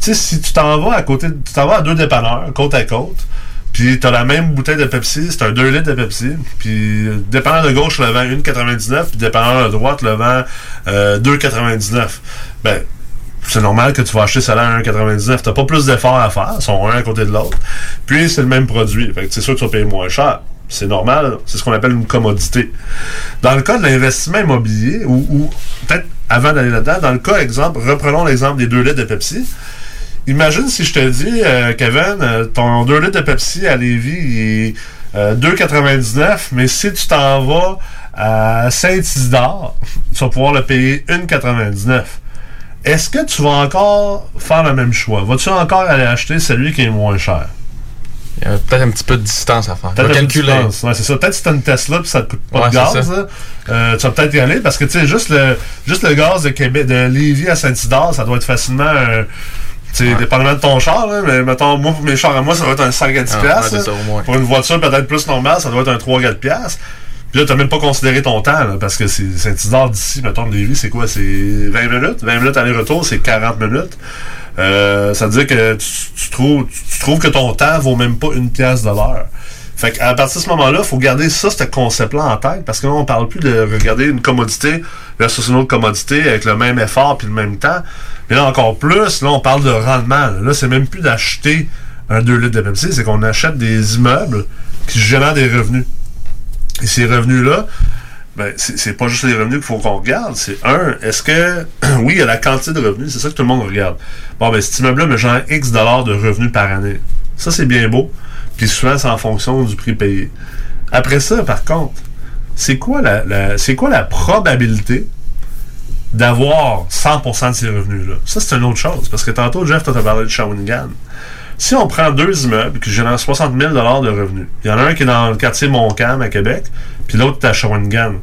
Tu sais, si tu t'en vas à côté, tu t'en vas à deux dépanneurs, côte à côte, puis tu as la même bouteille de Pepsi, c'est un 2 litres de Pepsi, puis dépanneur de gauche le vend 1,99, puis dépanneur de droite le vend 2,99. Euh, ben, c'est normal que tu vas acheter ça à 1,99. T'as pas plus d'efforts à faire. Ils sont un à côté de l'autre. Puis, c'est le même produit. Fait c'est sûr que tu vas payer moins cher. C'est normal. C'est ce qu'on appelle une commodité. Dans le cas de l'investissement immobilier, ou, peut-être avant d'aller là-dedans, dans le cas, exemple, reprenons l'exemple des 2 litres de Pepsi. Imagine si je te dis, euh, Kevin, euh, ton 2 litres de Pepsi à Lévis, est 2,99, euh, mais si tu t'en vas à Saint-Isidore, tu vas pouvoir le payer 1,99 est-ce que tu vas encore faire le même choix? Vas-tu encore aller acheter celui qui est moins cher? Il y a peut-être un petit peu de distance à faire. Peut-être calculer. Ouais, c'est ça. Peut-être si tu as une Tesla et ça te coûte pas de gaz, euh, tu vas peut-être y aller parce que tu sais, juste le, juste le gaz de Québec, de Lévis à Saint-Isidore, ça doit être facilement. Euh, tu sais, dépendamment de ton char, mais mettons, moi, pour mes chars à moi, ça doit être un 5 à 10 ah, Pour une voiture peut-être plus normale, ça doit être un 3 4 puis là, t'as même pas considéré ton temps, parce que c'est Saint-Isidore d'ici, mettons, de Lévis, c'est quoi? C'est 20 minutes? 20 minutes aller-retour, c'est 40 minutes. Euh, ça veut dire que tu, trouves, que ton temps vaut même pas une pièce de l'heure. Fait qu'à partir de ce moment-là, il faut garder ça, ce concept-là en tête, parce que là, on parle plus de regarder une commodité versus une autre commodité avec le même effort puis le même temps. Mais là, encore plus, là, on parle de rendement. Là, c'est même plus d'acheter un 2 litres de Pepsi, c'est qu'on achète des immeubles qui génèrent des revenus. Et ces revenus-là, ben, c'est pas juste les revenus qu'il faut qu'on regarde. C'est un, est-ce que, oui, il y a la quantité de revenus, c'est ça que tout le monde regarde. Bon, ben, cet immeuble-là me génère X dollars de revenus par année. Ça, c'est bien beau. Puis souvent, c'est en fonction du prix payé. Après ça, par contre, c'est quoi la, c'est quoi la probabilité d'avoir 100% de ces revenus-là? Ça, c'est une autre chose. Parce que tantôt, Jeff, toi, as parlé de Shawinigan. Si on prend deux immeubles qui génèrent 60 000 de revenus, il y en a un qui est dans le quartier Montcalm à Québec, puis l'autre est à Shawinigan.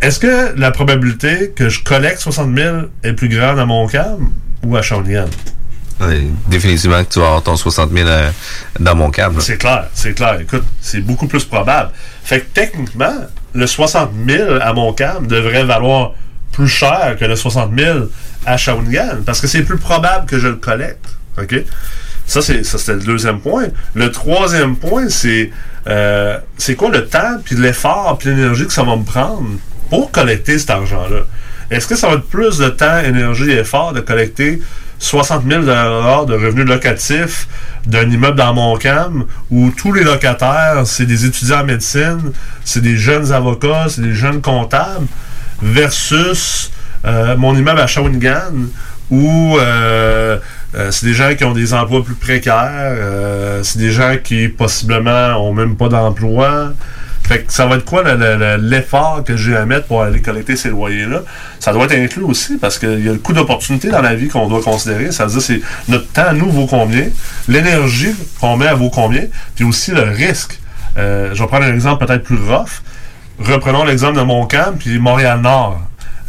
Est-ce que la probabilité que je collecte 60 000 est plus grande à Montcalm ou à Shawinigan? définitivement que tu vas avoir ton 60 000 euh, dans mon câble. C'est clair, c'est clair. Écoute, c'est beaucoup plus probable. Fait que techniquement, le 60 000 à Montcalm devrait valoir plus cher que le 60 000 à Shawinigan parce que c'est plus probable que je le collecte. OK? Ça, c'est, ça, c'était le deuxième point. Le troisième point, c'est euh, c'est quoi le temps, puis l'effort, puis l'énergie que ça va me prendre pour collecter cet argent-là? Est-ce que ça va être plus de temps, énergie et effort de collecter 60 000 de revenus locatifs d'un immeuble dans Montcalm où tous les locataires, c'est des étudiants en médecine, c'est des jeunes avocats, c'est des jeunes comptables, versus euh, mon immeuble à Shawinigan où euh, euh, c'est des gens qui ont des emplois plus précaires. Euh, c'est des gens qui possiblement ont même pas d'emploi. Fait que ça va être quoi l'effort que j'ai à mettre pour aller collecter ces loyers-là? Ça doit être inclus aussi parce qu'il y a le coût d'opportunité dans la vie qu'on doit considérer. Ça veut dire c'est notre temps, nous, vaut combien? L'énergie qu'on met vaut combien? Puis aussi le risque. Euh, je vais prendre un exemple peut-être plus rough. Reprenons l'exemple de Montcalm puis Montréal-Nord.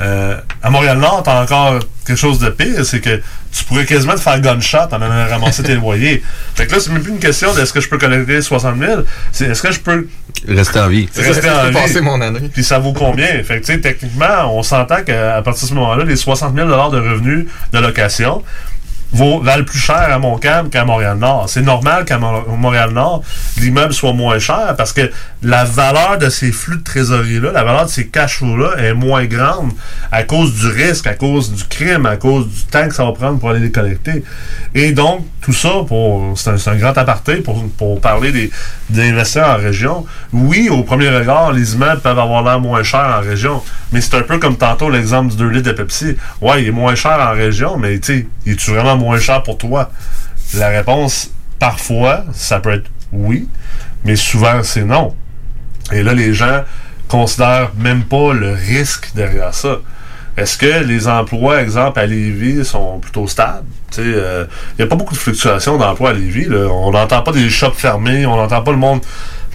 Euh, à Montréal-Nord, t'as encore quelque chose de pire, c'est que tu pourrais quasiment te faire gunshot en allant ramasser tes loyers. Fait que là, c'est même plus une question d'est-ce que je peux collecter 60 000, c'est est-ce que je peux rester en vie. Rester en vie. passer mon année. Puis ça vaut combien? Fait que, tu sais, techniquement, on s'entend qu'à partir de ce moment-là, les 60 000 de revenus de location, vaut, valent plus cher à Montcalm qu'à Montréal-Nord. C'est normal qu'à Mo- Montréal-Nord, l'immeuble soit moins cher parce que la valeur de ces flux de trésorerie-là, la valeur de ces cash flows-là est moins grande à cause du risque, à cause du crime, à cause du temps que ça va prendre pour aller les collecter. Et donc, tout ça, pour c'est un, c'est un grand aparté pour, pour parler des, des investisseurs en région. Oui, au premier regard, les immeubles peuvent avoir l'air moins chers en région, mais c'est un peu comme tantôt l'exemple du 2 litres de Pepsi. Ouais, il est moins cher en région, mais tu sais, est-tu vraiment moins cher pour toi? La réponse, parfois, ça peut être oui, mais souvent, c'est non. Et là, les gens considèrent même pas le risque derrière ça. Est-ce que les emplois, exemple, à Lévis, sont plutôt stables? Il n'y a pas beaucoup de fluctuations d'emplois à Lévis. On n'entend pas des shops fermés, on n'entend pas le monde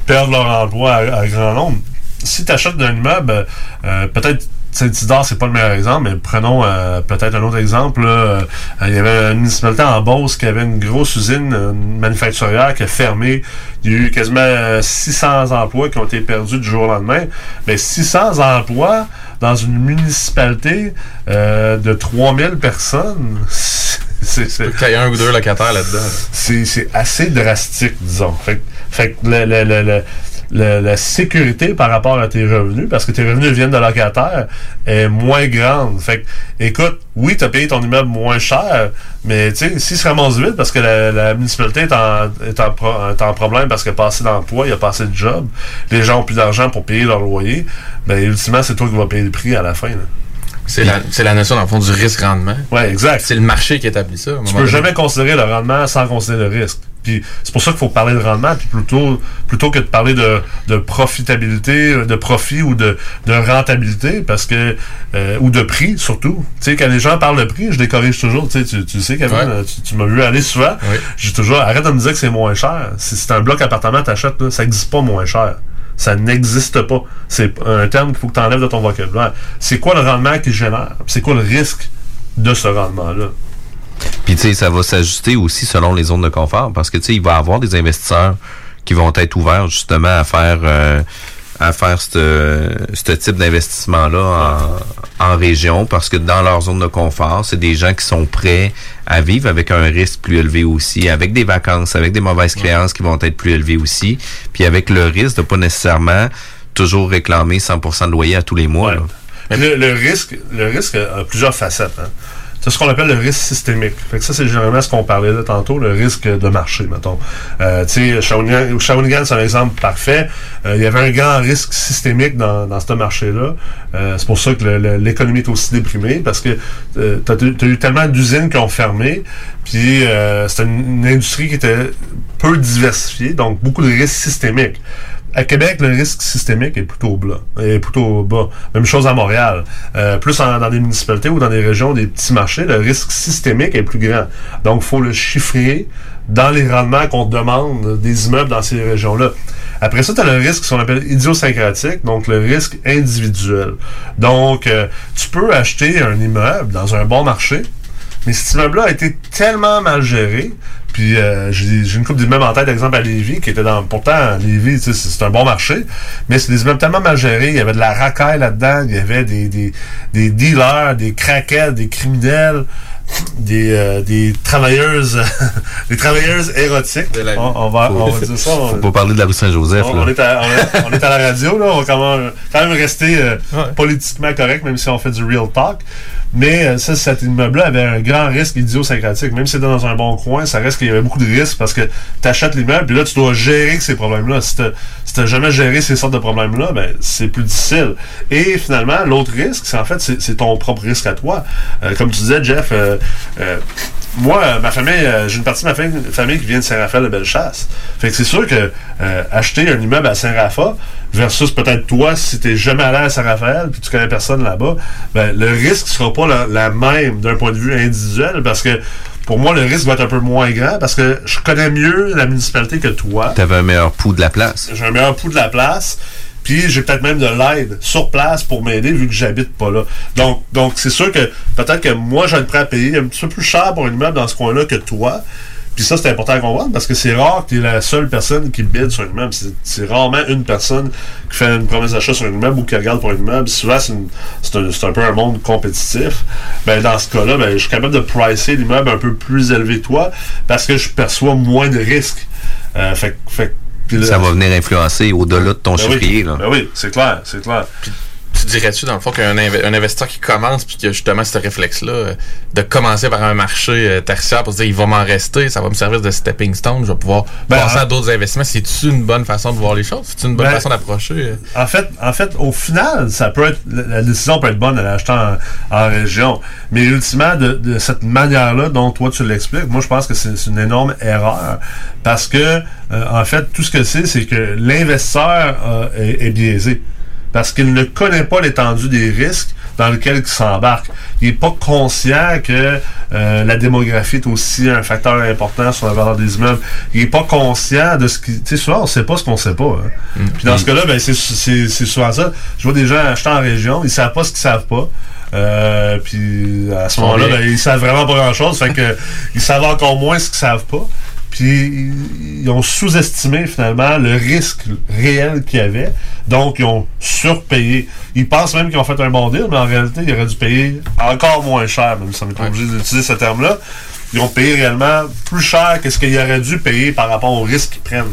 perdre leur emploi à, grand nombre. Si tu achètes un immeuble, euh, peut-être Saint-Isidore, c'est pas le meilleur exemple, mais prenons euh, peut-être un autre exemple. Euh, il y avait une municipalité en Beauce qui avait une grosse usine une manufacturière qui a fermé. Il y a eu quasiment euh, 600 emplois qui ont été perdus du jour au lendemain. Mais 600 emplois dans une municipalité euh, de 3000 personnes, c'est... c'est- Il y a un ou deux locataires là-dedans. là. c'est c'est assez drastique, disons. Fait, que- fait que le- le- le- le- le- la sécurité par rapport à tes revenus, parce que tes revenus viennent de locataires, est moins grande. Fait que, écoute, oui, tu as payé ton immeuble moins cher, mais tu sais, s'il se ramasse vite parce que la, la municipalité est en, est, en pro- est en problème parce qu'il a pas assez d'emplois, il a pas assez de jobs, les gens ont plus d'argent pour payer leur loyer, ben ultimement, c'est toi qui vas payer le prix à la fin. là. C'est la, c'est la notion, dans le fond, du risque-rendement. Ouais, exact. C'est le marché qui établit ça. Tu peux donné. jamais considérer le rendement sans considérer le risque. Puis c'est pour ça qu'il faut parler de rendement, puis plutôt plutôt que de parler de, de profitabilité, de profit ou de, de rentabilité, parce que euh, ou de prix surtout. Tu sais, quand les gens parlent de prix, je les corrige toujours. Tu sais, tu, sais, Kevin, Ouais. euh, tu, tu m'as vu aller souvent. J'ai toujours arrête de me dire que c'est moins cher. Si c'est un bloc appartement, t'achètes, là, ça n'existe pas moins cher. Ça n'existe pas. C'est un terme qu'il faut que tu enlèves de ton vocabulaire. C'est quoi le rendement qu'il génère? C'est quoi le risque de ce rendement-là? Puis tu sais, ça va s'ajuster aussi selon les zones de confort parce que tu sais, il va y avoir des investisseurs qui vont être ouverts justement à faire euh, à faire ce type d'investissement-là en, en région parce que dans leur zone de confort, c'est des gens qui sont prêts à vivre avec un risque plus élevé aussi, avec des vacances, avec des mauvaises créances qui vont être plus élevées aussi, puis avec le risque de pas nécessairement toujours réclamer 100% de loyer à tous les mois. là. Mais le, le risque, le risque a plusieurs facettes. Hein. C'est ce qu'on appelle le risque systémique. Fait que ça, c'est généralement ce qu'on parlait là tantôt, le risque de marché, mettons. Euh, tu sais, Shawinigan, c'est un exemple parfait. Euh, il y avait un grand risque systémique dans, dans ce marché-là. Euh, c'est pour ça que l'économie est aussi déprimée, parce que euh, t'as as eu tellement d'usines qui ont fermé, puis euh, c'était une industrie qui était peu diversifiée, donc beaucoup de risques systémiques. À Québec, le risque systémique est plutôt bas. Même chose à Montréal. Euh, plus dans des municipalités ou dans des régions, des petits marchés, le risque systémique est plus grand. Donc, il faut le chiffrer dans les rendements qu'on demande des immeubles dans ces régions-là. Après ça, tu as le risque qu'on appelle idiosyncratique, donc le risque individuel. Donc, euh, tu peux acheter un immeuble dans un bon marché, mais cet immeuble-là a été tellement mal géré. Puis euh, j'ai une coupe d'immeubles en tête, exemple à Lévis, qui était dans. Pourtant, Lévis, c'est un bon marché, mais c'est des immeubles tellement mal gérés. Il y avait de la racaille là-dedans, il y avait des, des, des dealers, des craquettes, des criminels, des, euh, des travailleuses, des travailleuses érotiques. On, on va, on va dire ça. on- Faut pas parler de la rue Saint-Joseph. on, là. on est à, on, est, on est à la radio, là. On va quand même, quand même rester euh, politiquement correct, même si on fait du real talk. Mais euh, ça, cet immeuble-là avait un grand risque idiosyncratique. Même si c'était dans un bon coin, ça reste qu'il y avait beaucoup de risques parce que tu achètes l'immeuble, puis là, tu dois gérer ces problèmes-là. Si tu n'as jamais géré ces sortes de problèmes-là, ben, c'est plus difficile. Et finalement, l'autre risque, c'est en fait, c'est ton propre risque à toi. Euh, comme tu disais, Jeff, euh, euh, moi, euh, ma famille, euh, j'ai une partie de ma famille, famille qui vient de Saint-Raphaël de Bellechasse. Fait que c'est sûr que euh, acheter un immeuble à Saint-Raphaël versus peut-être toi, si t'es jamais allé à Saint-Raphaël puis tu connais personne là-bas, ben, le risque sera pas la, la même d'un point de vue individuel parce que pour moi, le risque va être un peu moins grand parce que je connais mieux la municipalité que toi. T'avais un meilleur pouls de la place. J'ai un meilleur pouls de la place. Puis j'ai peut-être même de l'aide sur place pour m'aider vu que j'habite pas là. Donc, donc c'est sûr que peut-être que moi, j'ai le prêt à payer un petit peu plus cher pour un immeuble dans ce coin-là que toi. Puis ça, c'est important à comprendre parce que c'est rare que tu es la seule personne qui bide sur un immeuble. C'est- rarement une personne qui fait une promesse d'achat sur un immeuble ou qui regarde pour un immeuble. Souvent, c'est un, un peu un monde compétitif. Ben, dans ce cas-là, ben, je suis capable de pricer l'immeuble un peu plus élevé que toi parce que je perçois moins de risques. Euh, fait, fait, Ça va venir influencer au-delà de ton Ben oui. chiffrier. Là. Ben oui, c'est clair, c'est clair. Tu dirais-tu, dans le fond, qu'un inve- un investisseur qui commence puis qui a justement ce réflexe-là euh, de commencer par un marché euh, tertiaire pour se dire il va m'en rester, ça va me servir de stepping stone, je vais pouvoir Ben, passer à d'autres investissements. C'est-tu une bonne façon de voir les choses? C'est une bonne Ben, façon d'approcher? euh? En fait, en fait, au final, ça peut être la décision peut être bonne en l'achetant en, en région, mais ultimement de, de cette manière-là dont toi tu l'expliques, moi je pense que c'est c'est une énorme erreur parce que euh, en fait tout ce que c'est, c'est que l'investisseur euh, est, est biaisé parce qu'il ne connaît pas l'étendue des risques dans lesquels il s'embarque. Il n'est pas conscient que euh, la démographie est aussi un facteur important sur la valeur des immeubles. Il n'est pas conscient de ce qui... Tu sais, souvent, on ne sait pas ce qu'on ne sait pas. hein. Puis dans ce cas-là, ben, c'est- c'est c'est souvent ça. Je vois des gens acheter en région, ils savent pas ce qu'ils savent pas. Euh, puis à ce moment-là, ben, ils savent vraiment pas grand-chose. Fait que ils savent encore moins ce qu'ils savent pas. Puis ils- ils ont sous-estimé finalement le risque réel qu'il y avait. Donc ils ont surpayé. Ils pensent même qu'ils ont fait un bon deal, mais en réalité, ils auraient dû payer encore moins cher, même si on est obligé d'utiliser ce terme-là. Ils ont payé réellement plus cher que ce qu'ils auraient dû payer par rapport au risque qu'ils prennent.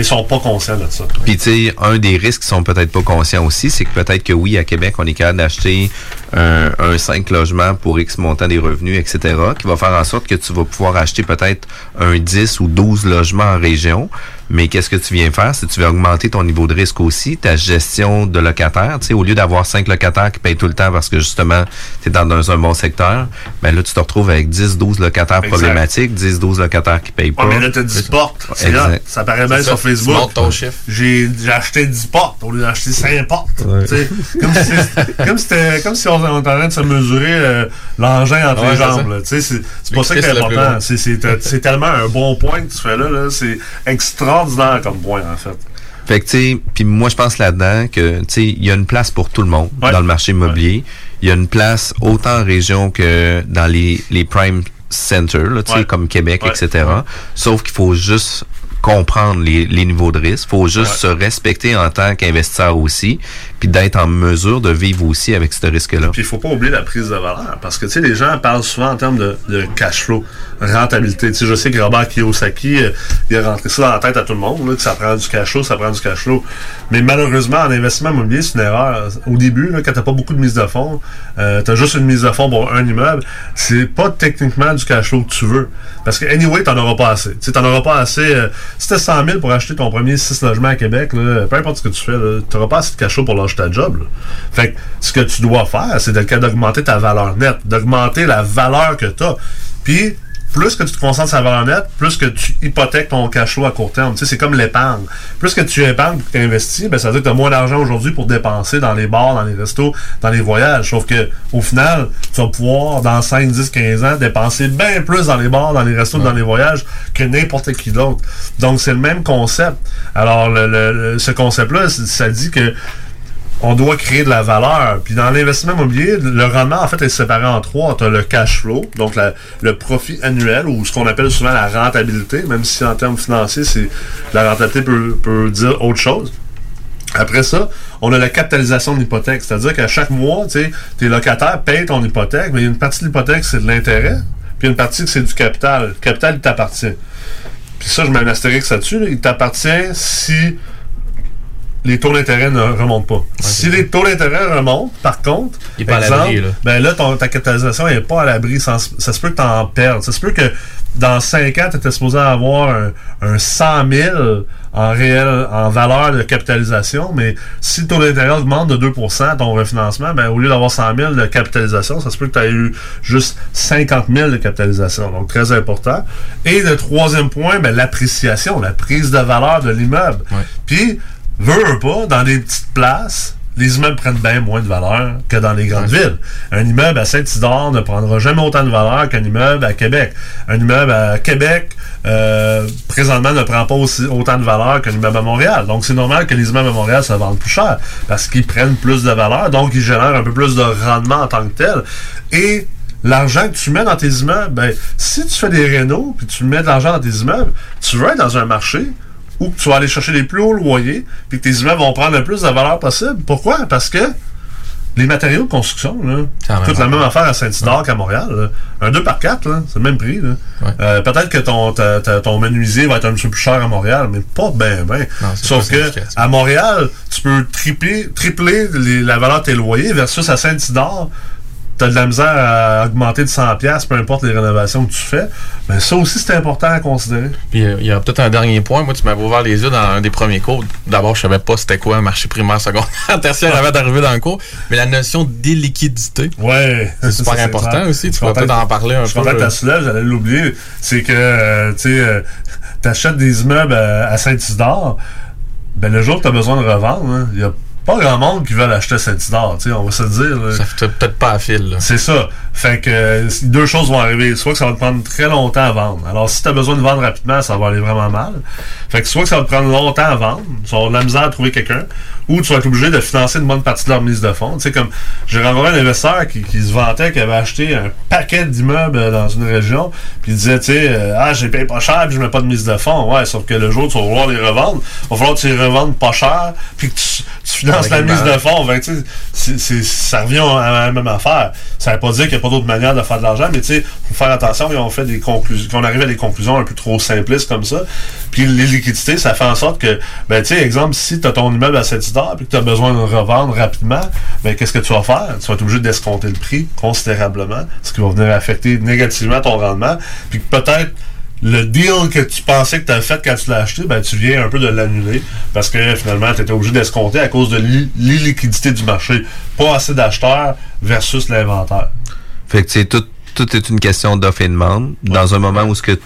Ils sont pas conscients de ça. Puis, tu sais, un des risques qu'ils sont peut-être pas conscients aussi, c'est que peut-être que oui, à Québec, on est capable d'acheter un, un 5 logements pour X montant des revenus, etc., qui va faire en sorte que tu vas pouvoir acheter peut-être un 10 ou 12 logements en région. Mais qu'est-ce que tu viens faire? C'est que tu vas augmenter ton niveau de risque aussi, ta gestion de locataires. Tu sais, au lieu d'avoir 5 locataires qui payent tout le temps parce que justement, tu es dans, dans un bon secteur, ben là, tu te retrouves avec 10, 12 locataires Exact. problématiques, 10, 12 locataires qui payent pas. Ouais, mais là, t'as 10 portes. C'est là, ça paraît bien C'est sur Facebook. tu ton chiffre. J'ai acheté 10 portes au lieu d'acheter 5 portes. Tu sais, Comme si c'est- comme si c'était- comme si on, on était en train de se mesurer euh, l'engin entre Ouais, les c'est jambes. Tu C'est c'est pas ça qui est Christ le plus important. C'est- C'est c'est tellement un bon point que tu fais là. là. C'est extraordinaire comme point, en fait. Fait que, tu sais, puis moi, je pense là-dedans que, tu sais, il y a une place pour tout le monde Ouais. dans le marché immobilier. Il y a une place autant en région que dans les, les prime centers, là, tu sais, Ouais. comme Québec, etc. Sauf qu'il faut juste comprendre les, les niveaux de risque. faut juste se respecter en tant qu'investisseur aussi, puis d'être en mesure de vivre aussi avec ce risque-là. Puis il faut pas oublier la prise de valeur. Parce que tu sais, les gens parlent souvent en termes de, cash flow, rentabilité. Tu sais, je sais que Robert Kiyosaki, euh, il a rentré ça dans la tête à tout le monde, que ça prend du cash flow, ça prend du cash flow. Mais malheureusement, en investissement immobilier, c'est une erreur. Au début, là, quand t'as pas beaucoup de mise de fonds, euh, t'as juste une mise de fonds pour un immeuble, c'est pas techniquement du cash flow que tu veux. Parce que anyway, t'en auras pas assez. Tu t'en auras pas assez. euh, si t'as 100 000 pour acheter ton premier 6 logements à Québec, peu importe ce que tu fais, t'auras pas assez de cash flow pour ta job. Fait que ce que tu dois faire, c'est d'augmenter ta valeur nette, d'augmenter la valeur que tu as. Puis, plus que tu te concentres sur la valeur nette, plus que tu hypothèques ton cash flow à court terme. Tu sais, c'est comme l'épargne. Plus que tu épargnes et que tu investis, ben, ça veut dire que tu as moins d'argent aujourd'hui pour dépenser dans les bars, dans les restos, dans les voyages. Sauf que au final, tu vas pouvoir, dans 5, 10, 15 ans, dépenser bien plus dans les bars, dans les restos, dans les voyages que n'importe qui d'autre. Donc, c'est le même concept. Alors, le- le- ce concept-là, ça dit que on doit créer de la valeur. Puis dans l'investissement immobilier, le rendement, en fait, est séparé en trois. Tu as le cash flow, donc le profit annuel, ou ce qu'on appelle souvent la rentabilité, même si en termes financiers, c'est la rentabilité peut, peut dire autre chose. Après ça, on a la capitalisation de l'hypothèque. C'est-à-dire qu'à chaque mois, tes locataires payent ton hypothèque, mais il y a une partie de l'hypothèque, c'est de l'intérêt, puis une partie, c'est du capital. Le capital, il t'appartient. Puis ça, je mets un là-dessus. là. Il t'appartient si les taux d'intérêt ne remontent pas. si les taux d'intérêt remontent, par contre, Il à exemple, là. ben là, ton- ta capitalisation n'est pas à l'abri. Ça, ça se peut que tu en perdes. Ça se peut que dans 5 ans, tu étais supposé avoir un, un 100 000 en réel, en valeur de capitalisation, mais si le taux d'intérêt augmente de 2% ton refinancement, ben, au lieu d'avoir 100 000 de capitalisation, ça se peut que tu aies eu juste 50 000 de capitalisation. Donc, très important. Et le troisième point, ben, l'appréciation, la prise de valeur de l'immeuble. Puis, veux, veux pas, dans des petites places, les immeubles prennent bien moins de valeur que dans les grandes villes. Un immeuble à Saint-Isidore ne prendra jamais autant de valeur qu'un immeuble à Québec. Un immeuble à Québec, euh, présentement, ne prend pas aussi, autant de valeur qu'un immeuble à Montréal. Donc, c'est normal que les immeubles à Montréal se vendent plus cher parce qu'ils prennent plus de valeur, donc ils génèrent un peu plus de rendement en tant que tel. Et l'argent que tu mets dans tes immeubles, ben, si tu fais des rénaux, puis tu mets de l'argent dans tes immeubles, tu vas être dans un marché où tu vas aller chercher les plus hauts loyers, puis que tes immeubles vont prendre le plus de valeur possible. Pourquoi? Parce que les matériaux de construction, là, toute la même affaire à Saint-Isidore qu'à Montréal. là. Un 2 par 4, là, c'est le même prix. Euh, Peut-être que ton, ta- ta- ton menuisier va être un petit peu plus cher à Montréal, mais pas ben ben. c'est Sauf que à Montréal, tu peux tripler, tripler les- la valeur de tes loyers versus à Saint-Isidore. Tu as de la misère à augmenter de 100$, piastres, peu importe les rénovations que tu fais. Mais ça aussi, c'est important à considérer. Puis euh, il y a peut-être un dernier point. Moi, tu m'avais ouvert les yeux dans un des premiers cours. D'abord, je savais pas c'était quoi un marché primaire, secondaire, tertiaire avant d'arriver dans le cours. Mais la notion d'illiquidité. Ouais. C'est super Ça, important clair. aussi. Tu Je pourrais peut-être en parler un Je peu. content que tu soulèves, j'allais l'oublier. C'est que, euh, tu euh, t'achètes des immeubles à, à Saint-Isidore, ben le jour que tu as besoin de revendre, il y a pas grand monde qui veut l'acheter à Saint-Isidore, tu sais, on va se dire. là. Ça fait peut-être pas à fil. là. C'est ça. Fait que euh, deux choses vont arriver. Soit que ça va te prendre très longtemps à vendre. Alors, si tu as besoin de vendre rapidement, ça va aller vraiment mal. Fait que soit que ça va te prendre longtemps à vendre, vas avoir de la misère à trouver quelqu'un, ou tu vas être obligé de financer une bonne partie de leur mise de fonds. Tu sais, comme j'ai rencontré un investisseur qui, qui se vantait qu'il avait acheté un paquet d'immeubles dans une région, puis il disait, tu sais, euh, ah, j'ai payé pas cher, puis je mets pas de mise de fonds. Ouais, sauf que le jour où tu vas vouloir les revendre, il va falloir que tu les revendes pas cher, puis que tu, tu finances Avec la mise de fonds. Fait tu sais, c'est- c'est- ça revient à la même affaire. Ça veut pas dire qu'il n'y a pas d'autre manière de faire de l'argent, mais tu sais, faut faire attention on fait des conclusions, qu'on arrive à des conclusions un peu trop simplistes comme ça. Puis les liquidités, ça fait en sorte que, ben tu sais, exemple, si tu as ton immeuble à 7 dollars puis que tu as besoin de le revendre rapidement, ben qu'est-ce que tu vas faire? Tu vas être obligé d'escompter le prix considérablement, ce qui va venir affecter négativement ton rendement. Puis peut-être le deal que tu pensais que tu as fait quand tu l'as acheté, ben tu viens un peu de l'annuler parce que finalement tu étais obligé d'escompter à cause de l'i- l'illiquidité du marché. Pas assez d'acheteurs versus l'inventaire. Fait que tout, tout est une question d'offre et demande. Dans un moment où ce que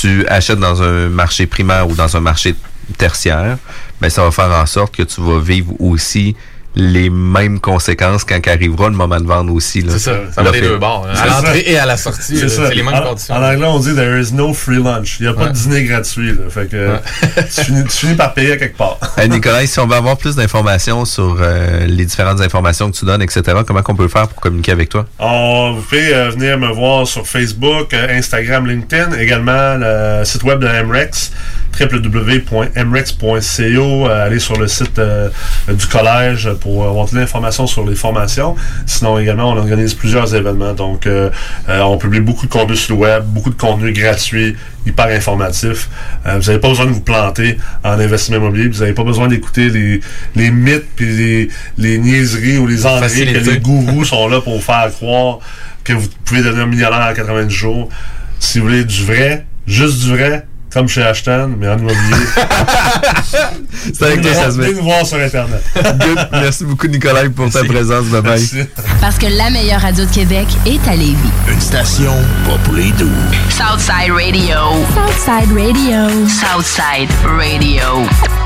tu achètes dans un marché primaire ou dans un marché tertiaire, ben ça va faire en sorte que tu vas vivre aussi les mêmes conséquences quand arrivera le moment de vendre aussi. là. C'est ça. Ça va des deux bords. hein. À l'entrée et à la sortie. C'est là, ça. C'est les mêmes en, conditions. En anglais, on dit there is no free lunch. Il n'y a pas Ouais. de dîner gratuit. Là. Fait que tu, finis, tu finis par payer à quelque part. Hey, Nicolas, si on veut avoir plus d'informations sur euh, les différentes informations que tu donnes, etc., comment qu'on peut faire pour communiquer avec toi? On, vous pouvez euh, venir me voir sur Facebook, euh, Instagram, LinkedIn, également le site web de MREX, www.mrex.co. Euh, allez sur le site euh, du collège pour avoir toute l'information sur les formations. Sinon, également, on organise plusieurs événements. Donc, euh, euh, on publie beaucoup de contenu sur le web, beaucoup de contenu gratuit, hyper informatif. Euh, vous n'avez pas besoin de vous planter en investissement immobilier. Vous n'avez pas besoin d'écouter les, les mythes puis les, les niaiseries ou les enneries que les gourous sont là pour vous faire croire que vous pouvez devenir millionnaire en 90 jours. Si vous voulez du vrai, juste du vrai, comme chez Ashton, mais en immobilier. C'est avec toi, ça se Venez met. nous voir sur Internet. Good. Merci beaucoup, Nicolas, pour ta présence. Bye bye. Parce que la meilleure radio de Québec est à Lévis. Une station pas pour les doux. Southside Radio. Southside Radio. Southside Radio.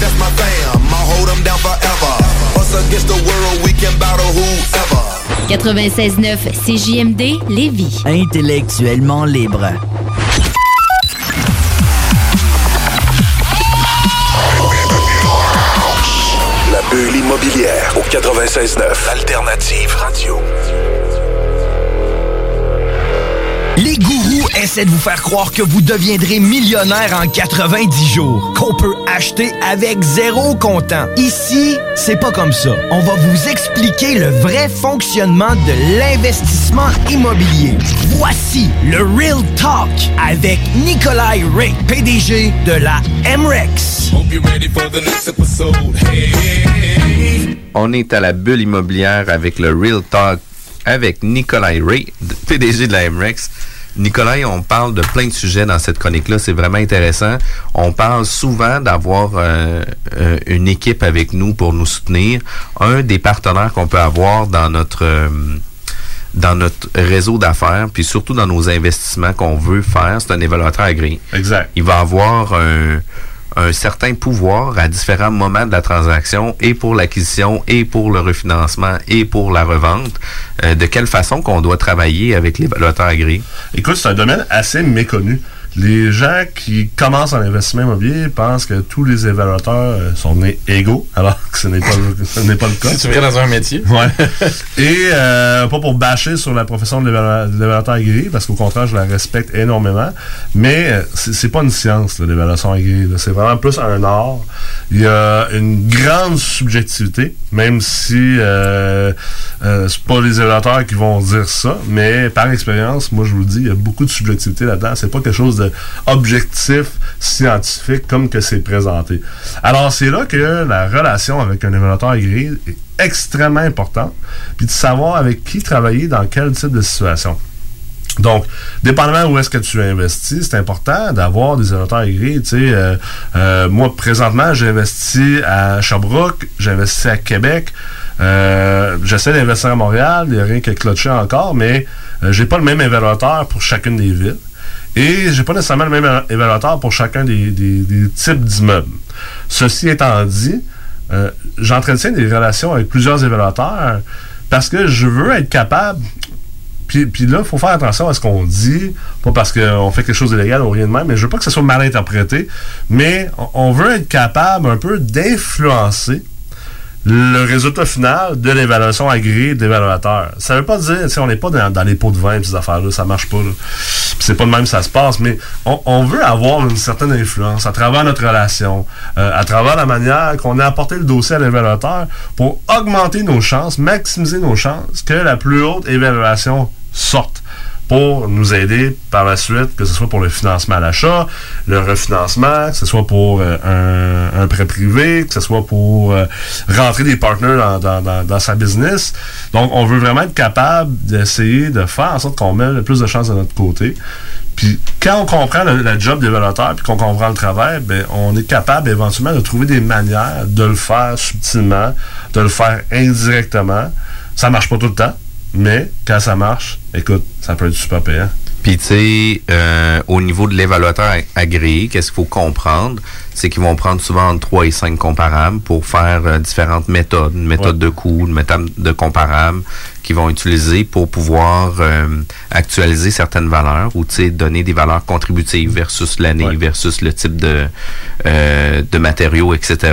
That's my fam, I'll hold them down forever. Us against the world, we can battle whoever. 96.9 CJMD Lévis. Intellectuellement libre. La bulle immobilière au 96.9 Alternative Radio. Les essaient de vous faire croire que vous deviendrez millionnaire en 90 jours, qu'on peut acheter avec zéro comptant. Ici, c'est pas comme ça. On va vous expliquer le vrai fonctionnement de l'investissement immobilier. Voici le Real Talk avec Nikolai Ray, PDG de la MREX. On est à la bulle immobilière avec le Real Talk avec Nikolai Ray, PDG de la MREX. Nicolas, on parle de plein de sujets dans cette chronique-là. C'est vraiment intéressant. On parle souvent d'avoir euh, euh, une équipe avec nous pour nous soutenir. Un des partenaires qu'on peut avoir dans notre euh, dans notre réseau d'affaires, puis surtout dans nos investissements qu'on veut faire, c'est un évaluateur agréé. Exact. Il va avoir un, un certain pouvoir à différents moments de la transaction et pour l'acquisition et pour le refinancement et pour la revente. Euh, de quelle façon qu'on doit travailler avec l'évaluateur agréé? Écoute, c'est un domaine assez méconnu. Les gens qui commencent en investissement immobilier pensent que tous les évaluateurs euh, sont nés égaux, alors que ce n'est pas, le- ce n'est pas le cas. Si tu viens dans un métier. Ouais. Et euh, pas pour bâcher sur la profession de l'évalua- de l'évaluateur agréé, parce qu'au contraire, je la respecte énormément. Mais euh, c'est c'est pas une science, là, l'évaluation agréée. là. C'est vraiment plus un art. Il y a une grande subjectivité, même si euh, euh, c'est pas les évaluateurs qui vont dire ça, mais par expérience, moi je vous le dis, il y a beaucoup de subjectivité là-dedans. C'est pas quelque chose de objectif, scientifique, comme que c'est présenté. Alors c'est là que la relation avec un évaluateur agréé est extrêmement importante, puis de savoir avec qui travailler dans quel type de situation. Donc, dépendamment où est-ce que tu investis, c'est important d'avoir des évaluateurs agréés. Euh, euh, moi, présentement, j'ai investi à Sherbrooke, j'ai investi à Québec. Euh, J'essaie d'investir à Montréal, il n'y a rien qui a cloché encore, mais j'ai pas le même évaluateur pour chacune des villes. Et j'ai pas nécessairement le même évaluateur pour chacun des, types d'immeubles. Ceci étant dit, euh, j'entretiens des relations avec plusieurs évaluateurs parce que je veux être capable puis, là, il faut faire attention à ce qu'on dit, pas parce qu'on fait quelque chose d'illégal ou rien de même, mais je veux pas que ce soit mal interprété, mais on veut être capable un peu d'influencer le résultat final de l'évaluation agréée d'évaluateur. Ça veut pas dire, sais, on n'est pas dans, les pots de vin, ces affaires-là, ça marche pas. c'est pas de même ça se passe, mais on, on veut avoir une certaine influence à travers notre relation, euh, à travers la manière qu'on a apporté le dossier à l'évaluateur pour augmenter nos chances, maximiser nos chances que la plus haute évaluation sorte pour nous aider par la suite, que ce soit pour le financement à l'achat, le refinancement, que ce soit pour euh, un, prêt privé, que ce soit pour euh, rentrer des partenaires dans, sa business. Donc, on veut vraiment être capable d'essayer de faire en sorte qu'on met le plus de chances de notre côté. Puis, quand on comprend le, le job développeur, puis qu'on comprend le travail, ben, on est capable éventuellement de trouver des manières de le faire subtilement, de le faire indirectement. Ça marche pas tout le temps, mais quand ça marche, écoute, ça peut être super payant. Puis, tu sais, euh, au niveau de l'évaluateur ag- agréé, qu'est-ce qu'il faut comprendre? C'est qu'ils vont prendre souvent entre 3 et 5 comparables pour faire euh, différentes méthodes. Une méthode de coût, une méthode de comparable qu'ils vont utiliser pour pouvoir euh, actualiser certaines valeurs ou, tu sais, donner des valeurs contributives versus l'année, versus le type de, de matériaux, etc.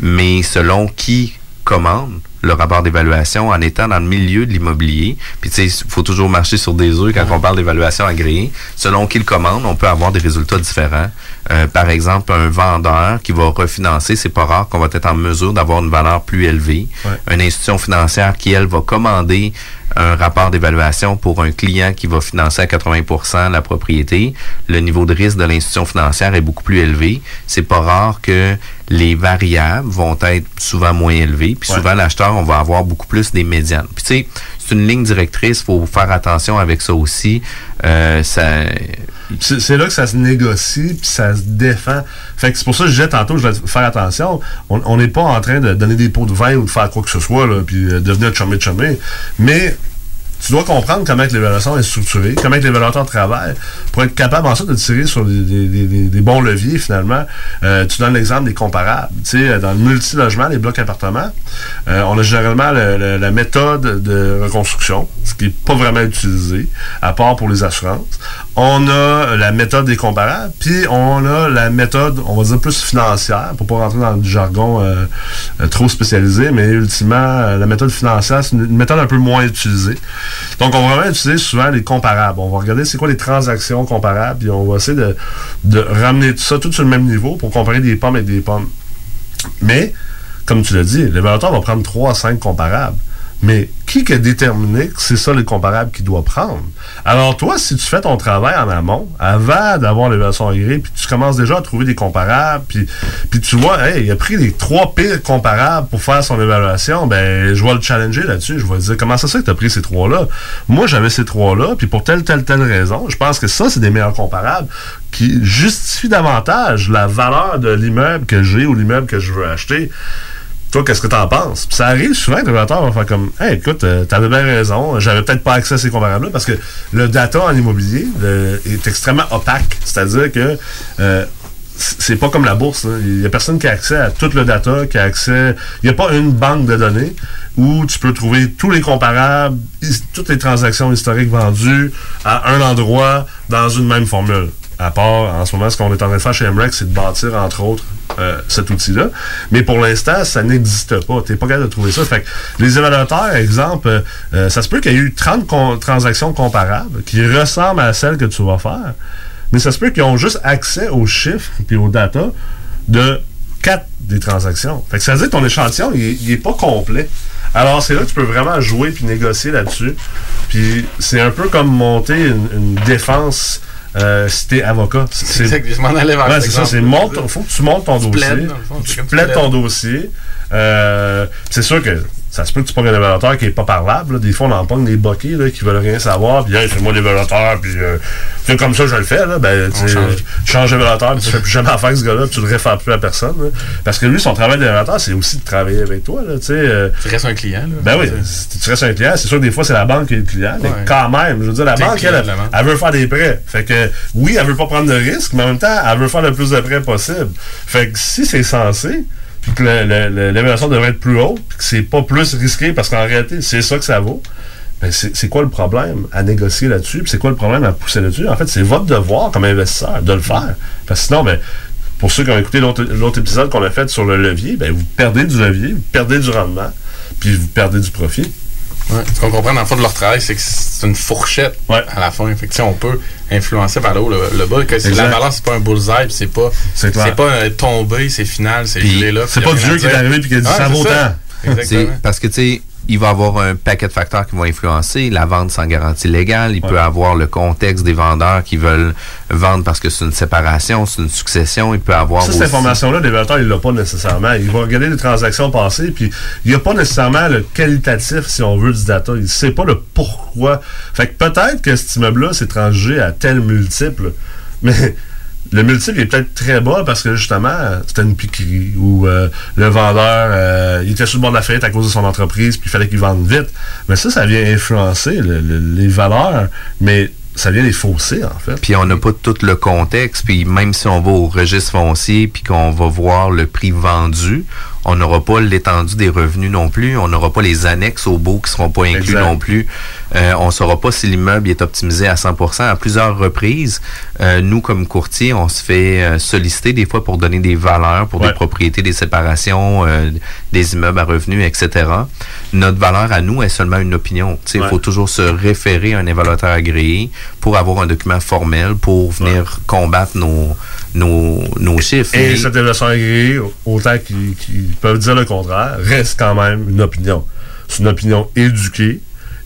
Mais selon qui commande, le rapport d'évaluation en étant dans le milieu de l'immobilier. Puis tu sais, il faut toujours marcher sur des œufs quand on parle d'évaluation agréée. Selon qui le commande, on peut avoir des résultats différents. Euh, par exemple, un vendeur qui va refinancer, c'est pas rare qu'on va être en mesure d'avoir une valeur plus élevée. Une institution financière qui, elle, va commander un rapport d'évaluation pour un client qui va financer à 80% la propriété, le niveau de risque de l'institution financière est beaucoup plus élevé. C'est pas rare que les variables vont être souvent moins élevées, puis souvent l'acheteur, on va avoir beaucoup plus des médianes. C'est une ligne directrice, faut faire attention avec ça aussi. Euh, c'est là que ça se négocie puis ça se défend. Fait que c'est pour ça que je disais tantôt, je vais faire attention. On n'est pas en train de donner des pots de vin ou de faire quoi que ce soit, là, puis euh, devenir chumé chumé. Mais tu dois comprendre comment l'évaluation est structurée, comment l'évaluateur travaille, pour être capable ensuite de tirer sur des, des- des- bons leviers finalement. Euh, tu donnes l'exemple des comparables. Tu sais, dans le multilogement, les blocs appartements, euh, on a généralement le- le- la méthode de reconstruction, ce qui n'est pas vraiment utilisé, à part pour les assurances. On a la méthode des comparables, puis on a la méthode, on va dire plus financière, pour pas rentrer dans du jargon euh, euh, trop spécialisé, mais ultimement, euh, la méthode financière, c'est une, méthode un peu moins utilisée. Donc, on va vraiment utiliser souvent les comparables. On va regarder c'est quoi les transactions comparables, puis on va essayer de, ramener tout ça tout sur le même niveau pour comparer des pommes avec des pommes. Mais, comme tu l'as dit, l'évaluateur va prendre 3 à 5 comparables. Mais qui a déterminé que c'est ça les comparables qu'il doit prendre? Alors toi, si tu fais ton travail en amont, avant d'avoir l'évaluation agréée, puis tu commences déjà à trouver des comparables, puis, puis tu vois, hey, il a pris les trois pires comparables pour faire son évaluation, ben je vais le challenger là-dessus. Je vais dire, comment ça fait que tu pris ces trois-là? Moi, j'avais ces trois-là, puis pour telle, telle, telle raison, je pense que ça, c'est des meilleurs comparables qui justifient davantage la valeur de l'immeuble que j'ai ou l'immeuble que je veux acheter. Toi, qu'est-ce que t'en penses? Puis ça arrive souvent que l'évaluateur va faire comme Hey, écoute, euh, t'avais bien raison, j'avais peut-être pas accès à ces comparables-là parce que le data en immobilier le- est extrêmement opaque. C'est-à-dire que euh, c'est pas comme la bourse. là. Il y a personne qui a accès à tout le data, qui a accès. Il n'y a pas une banque de données où tu peux trouver tous les comparables, toutes les transactions historiques vendues à un endroit dans une même formule. À part, en ce moment, ce qu'on est en train de faire chez MREX, c'est de bâtir, entre autres, euh, cet outil-là. Mais pour l'instant, ça n'existe pas. Tu pas capable de trouver ça. Fait que les évaluateurs, exemple, euh, euh, ça se peut qu'il y ait eu 30 con- transactions comparables qui ressemblent à celles que tu vas faire. Mais ça se peut qu'ils ont juste accès aux chiffres et aux data de 4 des transactions. Fait que ça veut dire que ton échantillon, il, est- il est pas complet. Alors, c'est là que tu peux vraiment jouer puis négocier là-dessus. Puis, c'est un peu comme monter une, une défense euh, si t'es avocat. C'est exact, je m'en allais vers Ouais, c'est ça. C'est monte, faut que tu montes ton Tu dossier. plaides, fond, tu plaides. ton dossier. Euh, c'est sûr que ça se peut que tu pognes un évaluateur qui est pas parlable. là. Des fois, on en pogne des boquets là, qui veulent rien savoir. Puis, hey, fais-moi l'évaluateur. Puis, euh, comme ça, je le fais. Là, ben, tu changes d'évaluateur. puis Tu fais plus jamais affaire avec ce gars-là. puis Tu le réfères plus à personne. là. Parce que lui, son travail d'évaluateur, c'est aussi de travailler avec toi. Là, tu euh, Tu restes un client. Là. ben oui, tu restes un client, c'est sûr que des fois c'est la banque qui est le client, mais quand même, je veux dire, la banque, client elle, de la banque. elle veut faire des prêts. Fait que oui, elle veut pas prendre de risques, mais en même temps, elle veut faire le plus de prêts possible. Fait que si c'est censé, que l'évaluation devrait être plus haute, puis que c'est pas plus risqué parce qu'en réalité, c'est ça que ça vaut. Ben c'est quoi le problème à négocier là-dessus? C'est quoi le problème à pousser là-dessus? En fait, c'est votre devoir comme investisseur de le faire. Parce que sinon, ben, pour ceux qui ont écouté l'autre l'autre épisode qu'on a fait sur le levier, ben, vous perdez du levier, vous perdez du rendement, puis vous perdez du profit. Ouais. Ce qu'on comprend dans le fond de leur travail, c'est que c'est une fourchette à la fin. Fait que, tu sais, on peut influencer par le haut, le, le bas. Que la valeur, c'est pas un bullseye, puis c'est pas, C'est pas euh, tombé, c'est final, c'est gelé là. C'est pas Dieu qui est arrivé puis qui a dit, Ouais, ça vaut tant. Exactement. C'est parce que, tu sais, il va avoir un paquet de facteurs qui vont influencer. La vente sans garantie légale, il peut avoir le contexte des vendeurs qui veulent vendre parce que c'est une séparation, c'est une succession. Il peut avoir Ça, cette information-là, l'évaluateur, il l'a pas nécessairement. Il va regarder les transactions passées, puis il n'y a pas nécessairement le qualitatif, si on veut, du data. Il sait pas le pourquoi. Fait que peut-être que cet immeuble-là s'est transgé à tel multiple, mais le multiple est peut-être très bas parce que justement, c'était une piquerie ou euh, le vendeur, euh, il était sur le bord de la faillite à cause de son entreprise, puis il fallait qu'il vende vite. Mais ça, ça vient influencer le- le- les valeurs, mais ça vient les fausser, en fait. Puis on n'a pas tout le contexte. Puis même si on va au registre foncier puis qu'on va voir le prix vendu, on n'aura pas l'étendue des revenus non plus, on n'aura pas les annexes au beau qui seront pas inclus Exact. non plus. Euh, on saura pas si l'immeuble est optimisé à 100% à plusieurs reprises. euh, nous, comme courtier, on se fait euh, solliciter des fois pour donner des valeurs pour des propriétés, des séparations, euh, des immeubles à revenus, etc. Notre valeur à nous est seulement une opinion. Il Ouais. faut toujours se référer à un évaluateur agréé pour avoir un document formel pour venir combattre nos, nos, nos chiffres. Et Mais- cette évaluation agréée, autant qu'ils peuvent dire le contraire, reste quand même une opinion. C'est une opinion éduquée,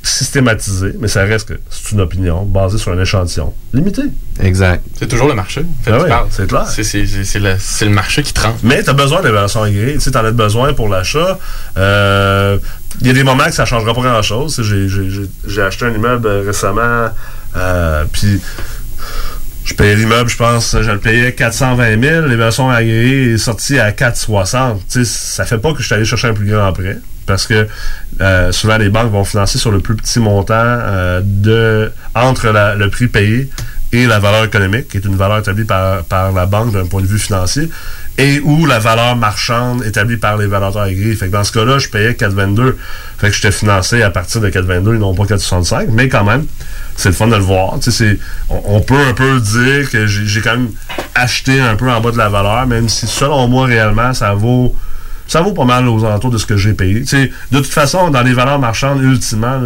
systématisée, mais ça reste que c'est une opinion basée sur un échantillon limité. Exact. C'est toujours le marché. En fait, Ah oui, c'est clair. C'est- le, c'est le marché qui trempe. Mais tu as besoin d'évaluation agréée. Tu en as besoin pour l'achat. Euh, Il y a des moments que ça changera pas grand-chose. J'ai- J'ai j'ai- j'ai acheté un immeuble euh, récemment, euh, puis je payais l'immeuble, je pense, je le payais 420 000. L'évaluation agréée est sortie à 460. Tu sais, ça fait pas que je suis allé chercher un plus grand prêt. Parce que euh, souvent les banques vont financer sur le plus petit montant euh, de entre le prix payé et la valeur économique, qui est une valeur établie par, par la banque d'un point de vue financier, et ou la valeur marchande établie par les valuateurs agréés. Fait que dans ce cas-là, je payais 4,22. Fait que j'étais financé à partir de 4,22 et non pas 4,65. Mais quand même, c'est le fun de le voir. On, on peut un peu dire que j'ai quand même acheté un peu en bas de la valeur, même si selon moi, réellement, ça vaut ça vaut pas mal aux alentours de ce que j'ai payé. De toute façon, dans les valeurs marchandes, ultimement,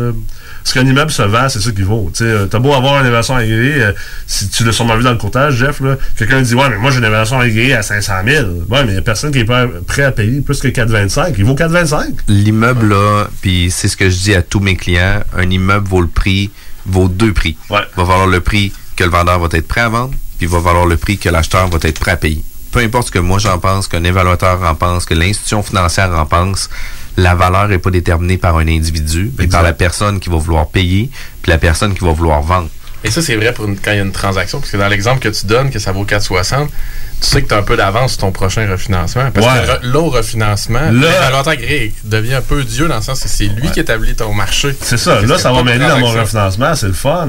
ce qu'un immeuble se vend, c'est ça qu'il vaut. Euh, t'as beau avoir une évaluation agréée, euh, si tu l'as sûrement vu dans le courtage, Jeff, là, quelqu'un dit Ouais, mais moi j'ai une évaluation agréée à 500 000. Ouais, mais il a personne qui est pas prêt à payer plus que 4,25. Il vaut 4,25. L'immeuble, là, puis c'est ce que je dis à tous mes clients, un immeuble vaut le prix, vaut deux prix. Va valoir le prix que le vendeur va être prêt à vendre, puis va valoir le prix que l'acheteur va être prêt à payer. Peu importe ce que moi j'en pense, qu'un évaluateur en pense, que l'institution financière en pense, la valeur n'est pas déterminée par un individu, mais par la personne qui va vouloir payer, puis la personne qui va vouloir vendre. Et ça, c'est vrai pour une- quand il y a une transaction, parce que dans l'exemple que tu donnes, que ça vaut 4,60, tu sais que tu as un peu d'avance sur ton prochain refinancement. Parce Ouais. que re- là, au refinancement, Là- l'évaluateur agréé devient un peu Dieu dans le sens que c'est lui qui établit ton marché. C'est ça. Là, ça va m'aider dans mon refinancement. C'est le fun.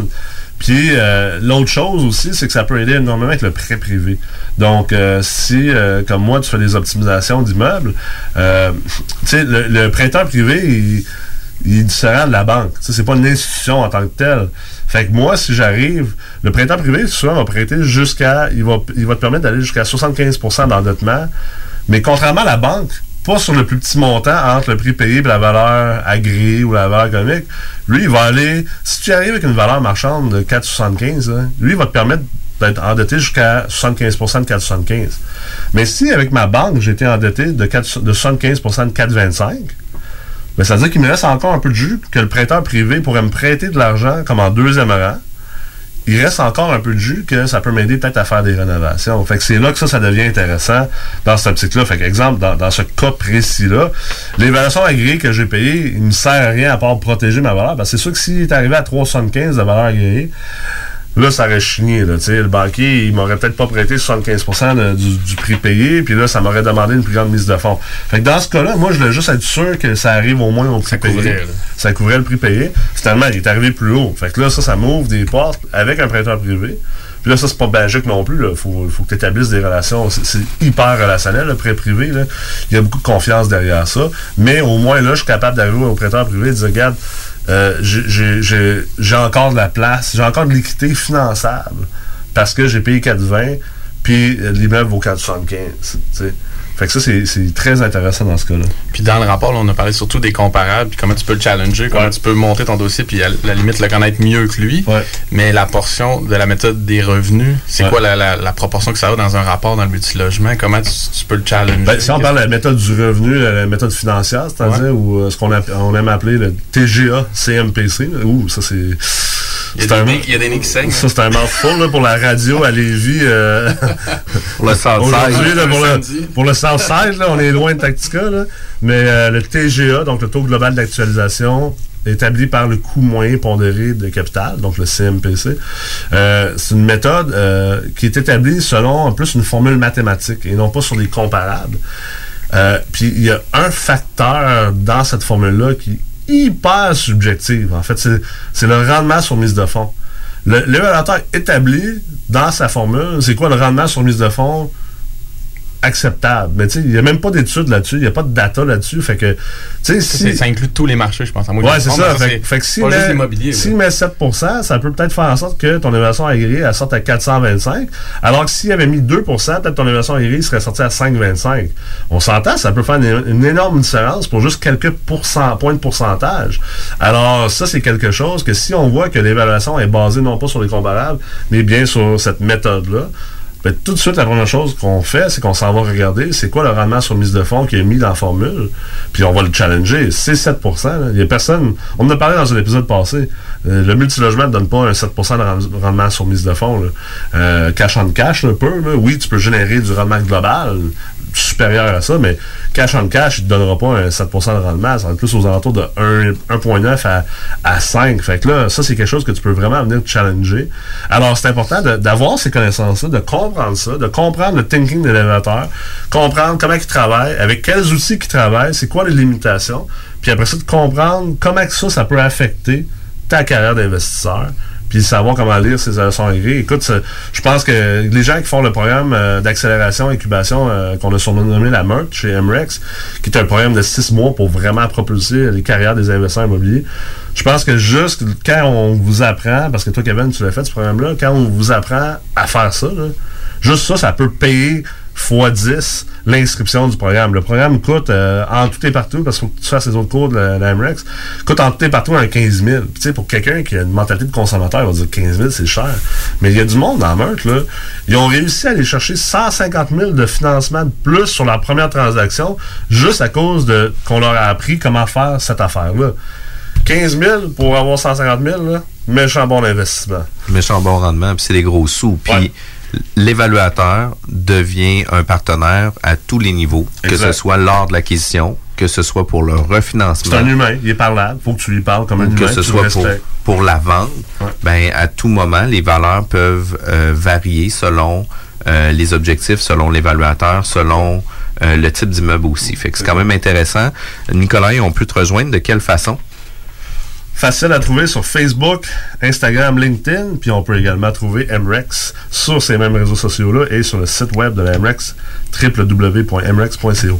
Puis euh, l'autre chose aussi, c'est que ça peut aider énormément avec le prêt privé. Donc, euh, si, euh, comme moi, tu fais des optimisations d'immeubles, euh, tu sais, le, le prêteur privé, il, il est différent de la banque. C'est pas une institution en tant que telle. Fait que moi, si j'arrive, le prêteur privé, souvent, va prêter jusqu'à, il va, il va te permettre d'aller jusqu'à 75% d'endettement. Mais contrairement à la banque, pas sur le plus petit montant entre le prix payé et la valeur agréée ou la valeur économique. Lui, il va aller, si tu arrives avec une valeur marchande de 4,75, hein, lui, il va te permettre d'être endetté jusqu'à 75% de 4,75. Mais si avec ma banque, j'étais endetté de, 4 de 75% de 4,25, ben, ça veut dire qu'il me reste encore un peu de jus que le prêteur privé pourrait me prêter de l'argent comme en deuxième rang. Il reste encore un peu de jus que ça peut m'aider peut-être à faire des rénovations. Fait que c'est là que ça, ça devient intéressant dans cette optique-là. Fait qu'exemple, dans, dans ce cas précis-là, l'évaluation agréée que j'ai payée, il ne me sert à rien à part protéger ma valeur. Parce que c'est sûr que s'il est arrivé à 3,75 de valeur agréée, Là, ça aurait chigné. Là, tu sais. le banquier, il m'aurait peut-être pas prêté 75 de- du, du prix payé, puis là, ça m'aurait demandé une plus grande mise de fonds. Fait que dans ce cas-là, moi, je voulais juste être sûr que ça arrive au moins au prix payé. couvrait. Ça couvrait le prix payé. Finalement, il est arrivé plus haut. Fait que là, ça, ça m'ouvre des portes avec un prêteur privé. Puis là, ça, c'est pas magique non plus. Il faut, faut que tu établisses des relations. C'est c'est hyper relationnel, le prêt privé. Là. Il y a beaucoup de confiance derrière ça. Mais au moins, là, je suis capable d'arriver au prêteur privé et de dire, regarde, euh, j'ai- encore de la place, j'ai encore de l'équité finançable parce que j'ai payé 4,20 puis euh, l'immeuble vaut 4,75. Fait que ça, c'est très intéressant dans ce cas-là. Puis dans le rapport, là, on a parlé surtout des comparables, puis comment tu peux le challenger, comment tu peux monter ton dossier, puis à la limite le connaître mieux que lui. Mais la portion de la méthode des revenus, c'est Ouais. quoi la, la- la proportion que ça a dans un rapport dans le multilogement? Comment tu, tu peux le challenger? Ben, si on parle de la méthode du revenu, la, la méthode financière, c'est-à-dire, ou euh, ce qu'on on aime appeler le TGA CMPC, ouh, ça c'est. Il y a c'est des un- nez- il y a des nez qui saignent. Ça, c'est un mouthful là, pour la radio à Lévis. euh, Pour le Southside. Là, pour, le, pour le Southside, là, on est loin de Tactica. Là, mais euh, le TGA, donc le taux global d'actualisation, établi par le coût moyen pondéré de capital, donc le CMPC, euh, c'est une méthode euh, qui est établie selon en plus une formule mathématique et non pas sur des comparables. Euh, Puis il y a un facteur dans cette formule-là qui hyper subjectif. En fait, c'est le rendement sur mise de fonds. L'évaluateur établit dans sa formule, c'est quoi le rendement sur mise de fonds acceptable. Mais tu sais, il n'y a même pas d'études là-dessus, il n'y a pas de data là-dessus. Fait que, tu sais, Ça, si. inclut tous les marchés, je pense. moi, Ouais, c'est ça. Fait, fait que juste met, l'immobilier. là. s'il met 7 ça peut peut-être faire en sorte que ton évaluation aguerrie, elle sorte à 425. Alors que s'il avait mis 2% peut-être ton évaluation aguerrie serait sortie à 5,25. On s'entend, ça peut faire une, une énorme différence pour juste quelques pourcent- points de pourcentage. Alors, ça, c'est quelque chose que si on voit que l'évaluation est basée non pas sur les comparables, mais bien sur cette méthode-là, ben, tout de suite, la première chose qu'on fait, c'est qu'on s'en va regarder c'est quoi le rendement sur mise de fonds qui est mis dans la formule, puis on va le challenger. C'est 7 là. Il y a personne. On en a parlé dans un épisode passé. Euh, le multilogement ne donne pas un 7% de rend- rendement sur mise de fonds. Euh, cash cash, un peu. Oui, tu peux générer du rendement global supérieur à ça, mais cash on cash, il ne donnera pas un 7% de rendement. Ça va être plus aux alentours de 1 1,9 à, à 5. Fait que là, ça, c'est quelque chose que tu peux vraiment venir challenger. Alors, c'est important d'avoir ces connaissances-là, de comprendre ça, de comprendre le thinking de l'élévateur, comprendre comment il travaille, avec quels outils il travaille, c'est quoi les limitations, puis après ça, de comprendre comment que ça, ça peut affecter ta carrière d'investisseur puis savoir comment lire ces leçons aiguës. Écoute, c'est- je pense que les gens qui font le programme euh, d'accélération, incubation, euh, qu'on a surnommé la MERT chez MREX, qui est un programme de six mois pour vraiment propulser les carrières des investisseurs immobiliers, je pense que juste quand on vous apprend, parce que toi, Kevin, tu l'as fait, ce programme-là, quand on vous apprend à faire ça, là, juste ça, ça peut payer x 10 l'inscription du programme. Le programme coûte euh, en tout et partout, parce qu'il faut que tu fasses les autres cours de la, la MREX, coûte en tout et partout un 15 000. Puis, tu sais, pour quelqu'un qui a une mentalité de consommateur, il va dire 15 000, c'est cher. Mais il y a du monde dans Meurthe, là. Ils ont réussi à aller chercher 150 000 de financement de plus sur leur première transaction, juste à cause de qu'on leur a appris comment faire cette affaire-là. 15 000 pour avoir 150 000, là, méchant bon investissement. méchant bon rendement, puis c'est les gros sous. Puis l'évaluateur devient un partenaire à tous les niveaux, que ce soit lors de l'acquisition, que ce soit pour le refinancement. C'est un humain, il est parlable, faut que tu lui parles comme un humain. que ce soit pour, pour la vente, ben, à tout moment, les valeurs peuvent euh, varier selon euh, les objectifs, selon l'évaluateur, selon euh, le type d'immeuble aussi. Fait que c'est quand même intéressant. Nicolas, on peut te rejoindre de quelle façon? Facile à trouver sur Facebook, Instagram, LinkedIn, puis on peut également trouver MREX sur ces mêmes réseaux sociaux-là et sur le site web de la MREX, www.mrex.co.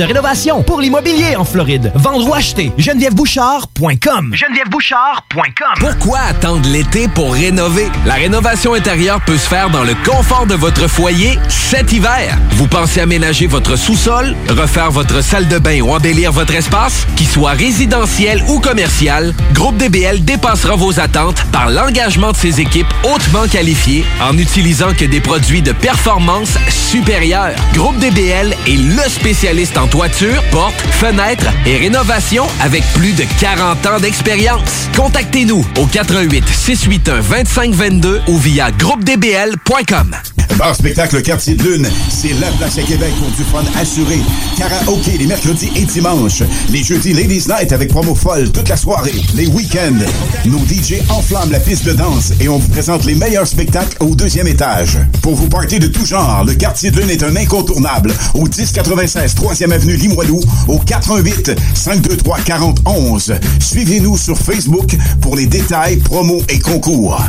rénovation pour l'immobilier en Floride. Vendre ou acheter, genevièvebouchard.com. genevièvebouchard.com. Pourquoi attendre l'été pour rénover? La rénovation intérieure peut se faire dans le confort de votre foyer cet hiver. Vous pensez aménager votre sous-sol, refaire votre salle de bain ou embellir votre espace? Qu'il soit résidentiel ou commercial, Groupe DBL dépassera vos attentes par l'engagement de ses équipes hautement qualifiées en n'utilisant que des produits de performance supérieure. Groupe DBL est le spécialiste en toiture, portes, fenêtres et rénovation avec plus de 40 ans d'expérience. Contactez-nous au 88 681 2522 ou via groupedbl.com. Bar spectacle Quartier de Lune, c'est la place à Québec pour du fun assuré. Karaoke les mercredis et dimanches. Les jeudis Ladies Night avec promo folle toute la soirée. Les week-ends, nos DJ enflamment la piste de danse et on vous présente les meilleurs spectacles au deuxième étage. Pour vous parties de tout genre, le Quartier de Lune est un incontournable au 1096 3e avenue Limoilou au 88 523 4011. Suivez-nous sur Facebook pour les détails, promos et concours.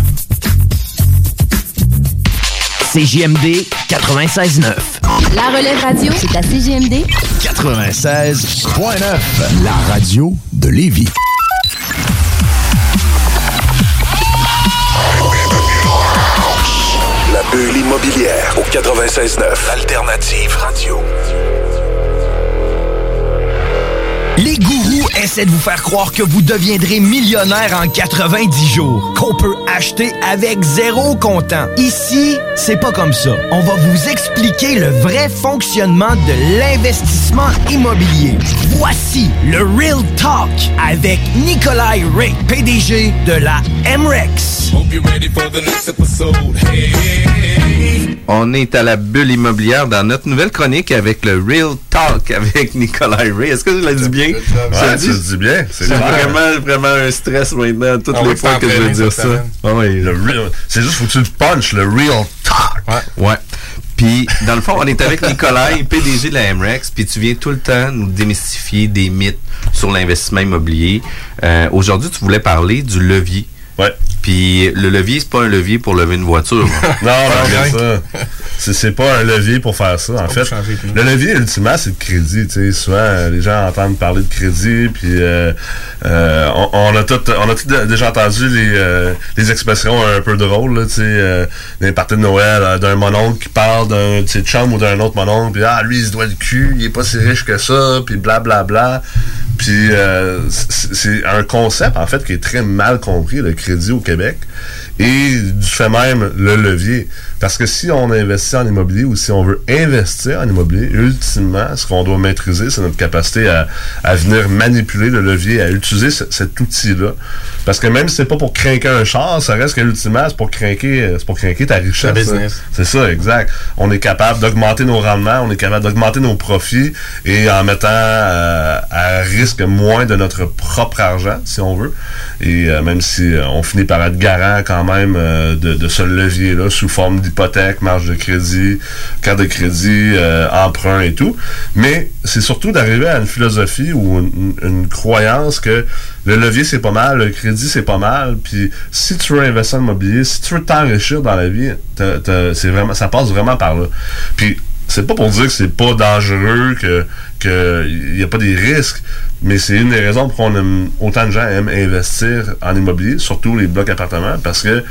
CJMD 96.9. La relève radio, c'est à CJMD 96.9. La radio de Lévis. La bulle immobilière au 96.9 Alternative Radio. Les gourous essaient de vous faire croire que vous deviendrez millionnaire en 90 jours, qu'on peut acheter avec zéro comptant. Ici, c'est pas comme ça. On va vous expliquer le vrai fonctionnement de l'investissement immobilier. Voici le Real Talk avec Nikolai Ray, PDG de la MREX. On est à la bulle immobilière dans notre nouvelle chronique avec le Real Talk avec Nicolas Ray. Est-ce que je l'ai dit bien? Ouais, tu le dis bien. C'est vraiment, vraiment un stress maintenant, toutes Ah les oui, fois que je veux dire ça. Ah oui. C'est juste, faut que tu le punches, le real talk. Ouais. Puis, dans le fond, on est avec Nicolas, PDG de la MREX, puis tu viens tout le temps nous démystifier des mythes sur l'investissement immobilier. Euh, Aujourd'hui, tu voulais parler du levier. Ouais. Puis, le levier, c'est pas un levier pour lever une voiture. Non, non, bien ça. C'est, c'est pas un levier pour faire ça. En fait, le levier, ultimement, c'est le crédit. Tu sais, souvent, euh, les gens entendent parler de crédit, puis euh, euh, on, on a tout, on a tout de- déjà entendu les, euh, les expressions un peu drôles, là, sais, euh, parties de Noël, euh, d'un mononcle qui parle d'un chums ou d'un autre mononcle, puis ah, lui, il se doit le cul, il est pas si riche que ça, puis blablabla. Puis euh, c'est c'est un concept, en fait, qui est très mal compris, le crédit au Québec. Québec. Et du fait même, le levier. Parce que si on investit en immobilier ou si on veut investir en immobilier, ultimement, ce qu'on doit maîtriser, c'est notre capacité à, à venir manipuler le levier, à utiliser ce- cet outil-là. Parce que même si c'est pas pour craquer un char, ça reste que ultimement, c'est pour craquer, c'est pour craquer ta richesse. C'est ça, exact. On est capable d'augmenter nos rendements, on est capable d'augmenter nos profits et en mettant euh, à risque moins de notre propre argent, si on veut. Et euh, même si euh, on finit par être garant quand même euh, de, ce levier-là sous forme d'hypothèque, marge de crédit, carte de crédit, euh, emprunt et tout. Mais c'est surtout d'arriver à une philosophie ou une, croyance que le levier c'est pas mal, le crédit c'est pas mal. Puis si tu veux investir en immobilier, si tu veux t'enrichir dans la vie, c'est vraiment, ça passe vraiment par là. Puis c'est pas pour dire que c'est pas dangereux, que qu'il n'y a pas des risques, mais c'est une des raisons pour qu'on aime, autant de gens aiment investir en immobilier, surtout les blocs appartements, parce que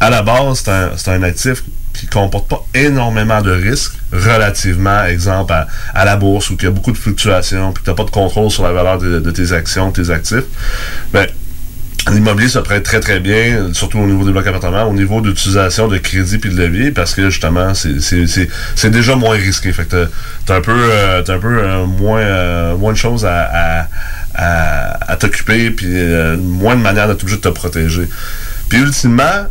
à la base, c'est un, un actif qui comporte pas énormément de risques relativement, exemple, à, la bourse où il y a beaucoup de fluctuations, puis tu n'as pas de contrôle sur la valeur de, de tes actions, de tes actifs. Ben, L'immobilier se prête très très bien, surtout au niveau des blocs appartements, au niveau d'utilisation de crédit puis de levier, parce que justement, c'est- déjà moins risqué. Fait que t'as- un peu, euh, t'as un peu euh, moins, euh, moins de choses à, à, à- t'occuper, puis euh, moins de manière d'être obligé de te protéger. Puis ultimement,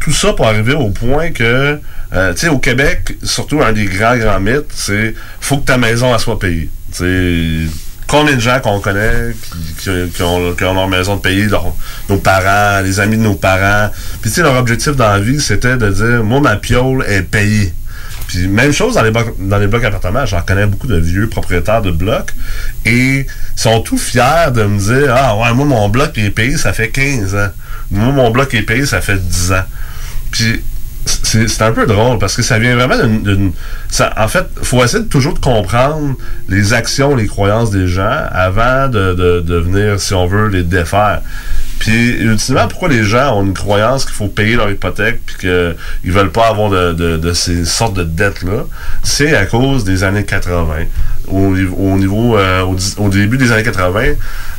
tout ça pour arriver au point que, euh, tu sais, au Québec, surtout un des grands, grands mythes, c'est faut que ta maison elle soit payée. Combien de gens qu'on connaît qui, ont, leur maison de payer, nos parents, les amis de nos parents. Puis tu sais, leur objectif dans la vie, c'était de dire, moi, ma piole est payée. Puis même chose dans les blocs, dans les blocs appartements, j'en connais beaucoup de vieux propriétaires de blocs et sont tout fiers de me dire Ah ouais, moi mon bloc est payé, ça fait 15 ans. Moi mon bloc est payé, ça fait 10 ans. Puis c'est un peu drôle parce que ça vient vraiment d'une. En fait, faut essayer de toujours de comprendre les actions, les croyances des gens avant de, de, de venir, si on veut, les défaire. Puis, ultimement, pourquoi les gens ont une croyance qu'il faut payer leur hypothèque puis qu'ils veulent pas avoir de, de, de ces sortes de dettes-là, c'est à cause des années 80. Au, niveau- au niveau, euh, au début des années 80,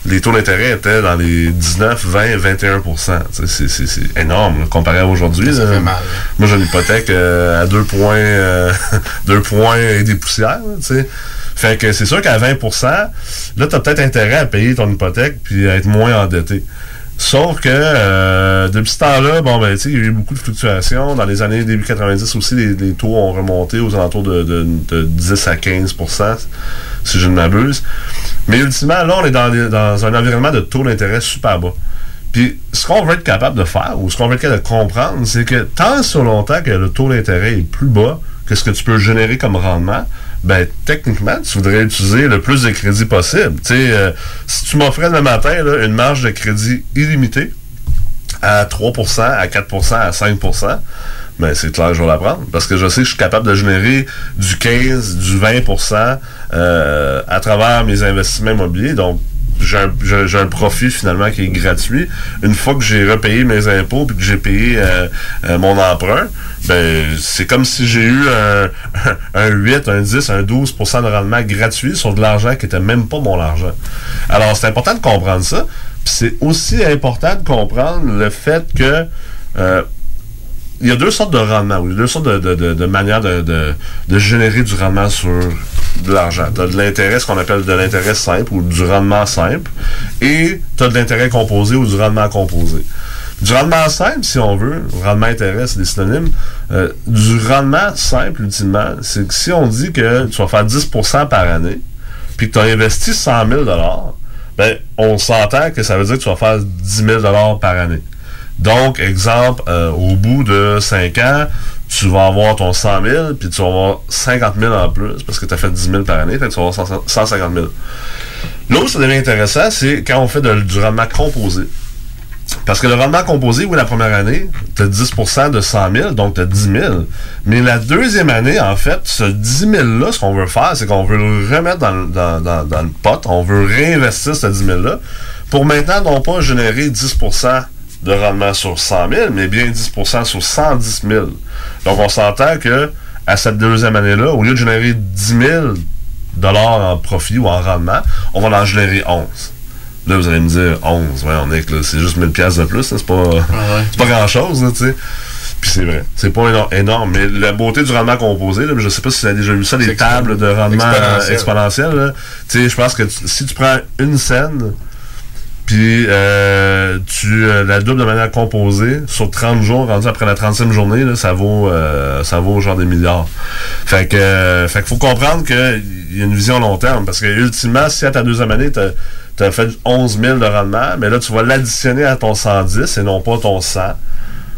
les taux d'intérêt étaient dans les 19, 20, 21 Tu sais, C'est c'est- c'est énorme là, comparé à aujourd'hui. Ça là. fait mal. Moi, j'ai une hypothèque euh, à 2 points, euh, deux points et des poussières. là, tu sais. Fait que c'est sûr qu'à 20% là, tu as peut-être intérêt à payer ton hypothèque puis à être moins endetté. Sauf que euh, depuis ce temps-là, bon ben il y a eu beaucoup de fluctuations. Dans les années début 90 aussi, les, taux ont remonté aux alentours de, de, de 10 à 15% si je ne m'abuse. Mais ultimement, là, on est dans, dans un environnement de taux d'intérêt super bas. Puis ce qu'on veut être capable de faire, ou ce qu'on veut être capable de comprendre, c'est que tant sur longtemps que le taux d'intérêt est plus bas que ce que tu peux générer comme rendement, ben techniquement, tu voudrais utiliser le plus de crédit possible. Tu sais, euh, si tu m'offrais le matin là, une marge de crédit illimitée à 3%, à 4%, à 5%, ben c'est clair, je vais la prendre. Parce que je sais que je suis capable de générer du 15, du 20% euh, à travers mes investissements immobiliers. Donc, j'ai un, j'ai- un profit finalement qui est gratuit. Une fois que j'ai repayé mes impôts puis que j'ai payé euh, euh, mon emprunt, ben c'est comme si j'ai eu un, un 8, un 10, un 12% de rendement gratuit sur de l'argent qui était même pas mon argent. Alors c'est important de comprendre ça. Puis c'est aussi important de comprendre le fait que euh, il y a deux sortes de rendements, oui, deux sortes de, de, de- de manières de générer du rendement sur de l'argent. Tu as de l'intérêt, ce qu'on appelle de l'intérêt simple ou du rendement simple, et tu as de l'intérêt composé ou du rendement composé. Du rendement simple, si on veut, rendement intérêt, c'est des synonymes. euh, du rendement simple, ultimement, c'est que si on dit que tu vas faire 10% par année, puis que tu as investi 100 000 ben, on s'entend que ça veut dire que tu vas faire 10 000 par année. Donc, exemple, euh, au bout de 5 ans, tu vas avoir ton 100 000, puis tu vas avoir 50 000 en plus, parce que tu as fait 10 000 par année, fait que tu vas avoir 100 150 000. Là où ça devient intéressant, c'est quand on fait de- du rendement composé. Parce que le rendement composé, oui, la première année, tu as 10 de 100 000, donc tu as 10 000. Mais la deuxième année, en fait, ce 10 000-là, ce qu'on veut faire, c'est qu'on veut le remettre dans, le- dans, dans- dans le pot, on veut réinvestir ce 10 000-là, pour maintenant non pas générer 10 de rendement sur 100 000, mais bien 10% sur 110 000. Donc on s'entend que à cette deuxième année-là, au lieu de générer 10 000 en profit ou en rendement, on va en générer 11. Là, vous allez me dire 11, ouais, on est c'est juste 1000 pièces de plus, là, c'est pas, c'est pas grand-chose, tu sais. Puis c'est vrai, c'est pas éno- énorme, mais la beauté du rendement composé, là, je sais pas si vous avez déjà vu ça, les tables de rendement euh, Exponentiel. tu sais, je pense que tu- si tu prends une scène, puis euh, tu euh, la double de manière composée sur 30 jours, rendu après la 35e journée, là, ça vaut euh, ça vaut genre des milliards. Fait que euh, fait qu'il faut comprendre qu'il y a une vision long terme. Parce que ultimement, si à ta deuxième année, tu as, fait 11 000 de rendement, mais là, tu vas l'additionner à ton 110 et non pas ton 100.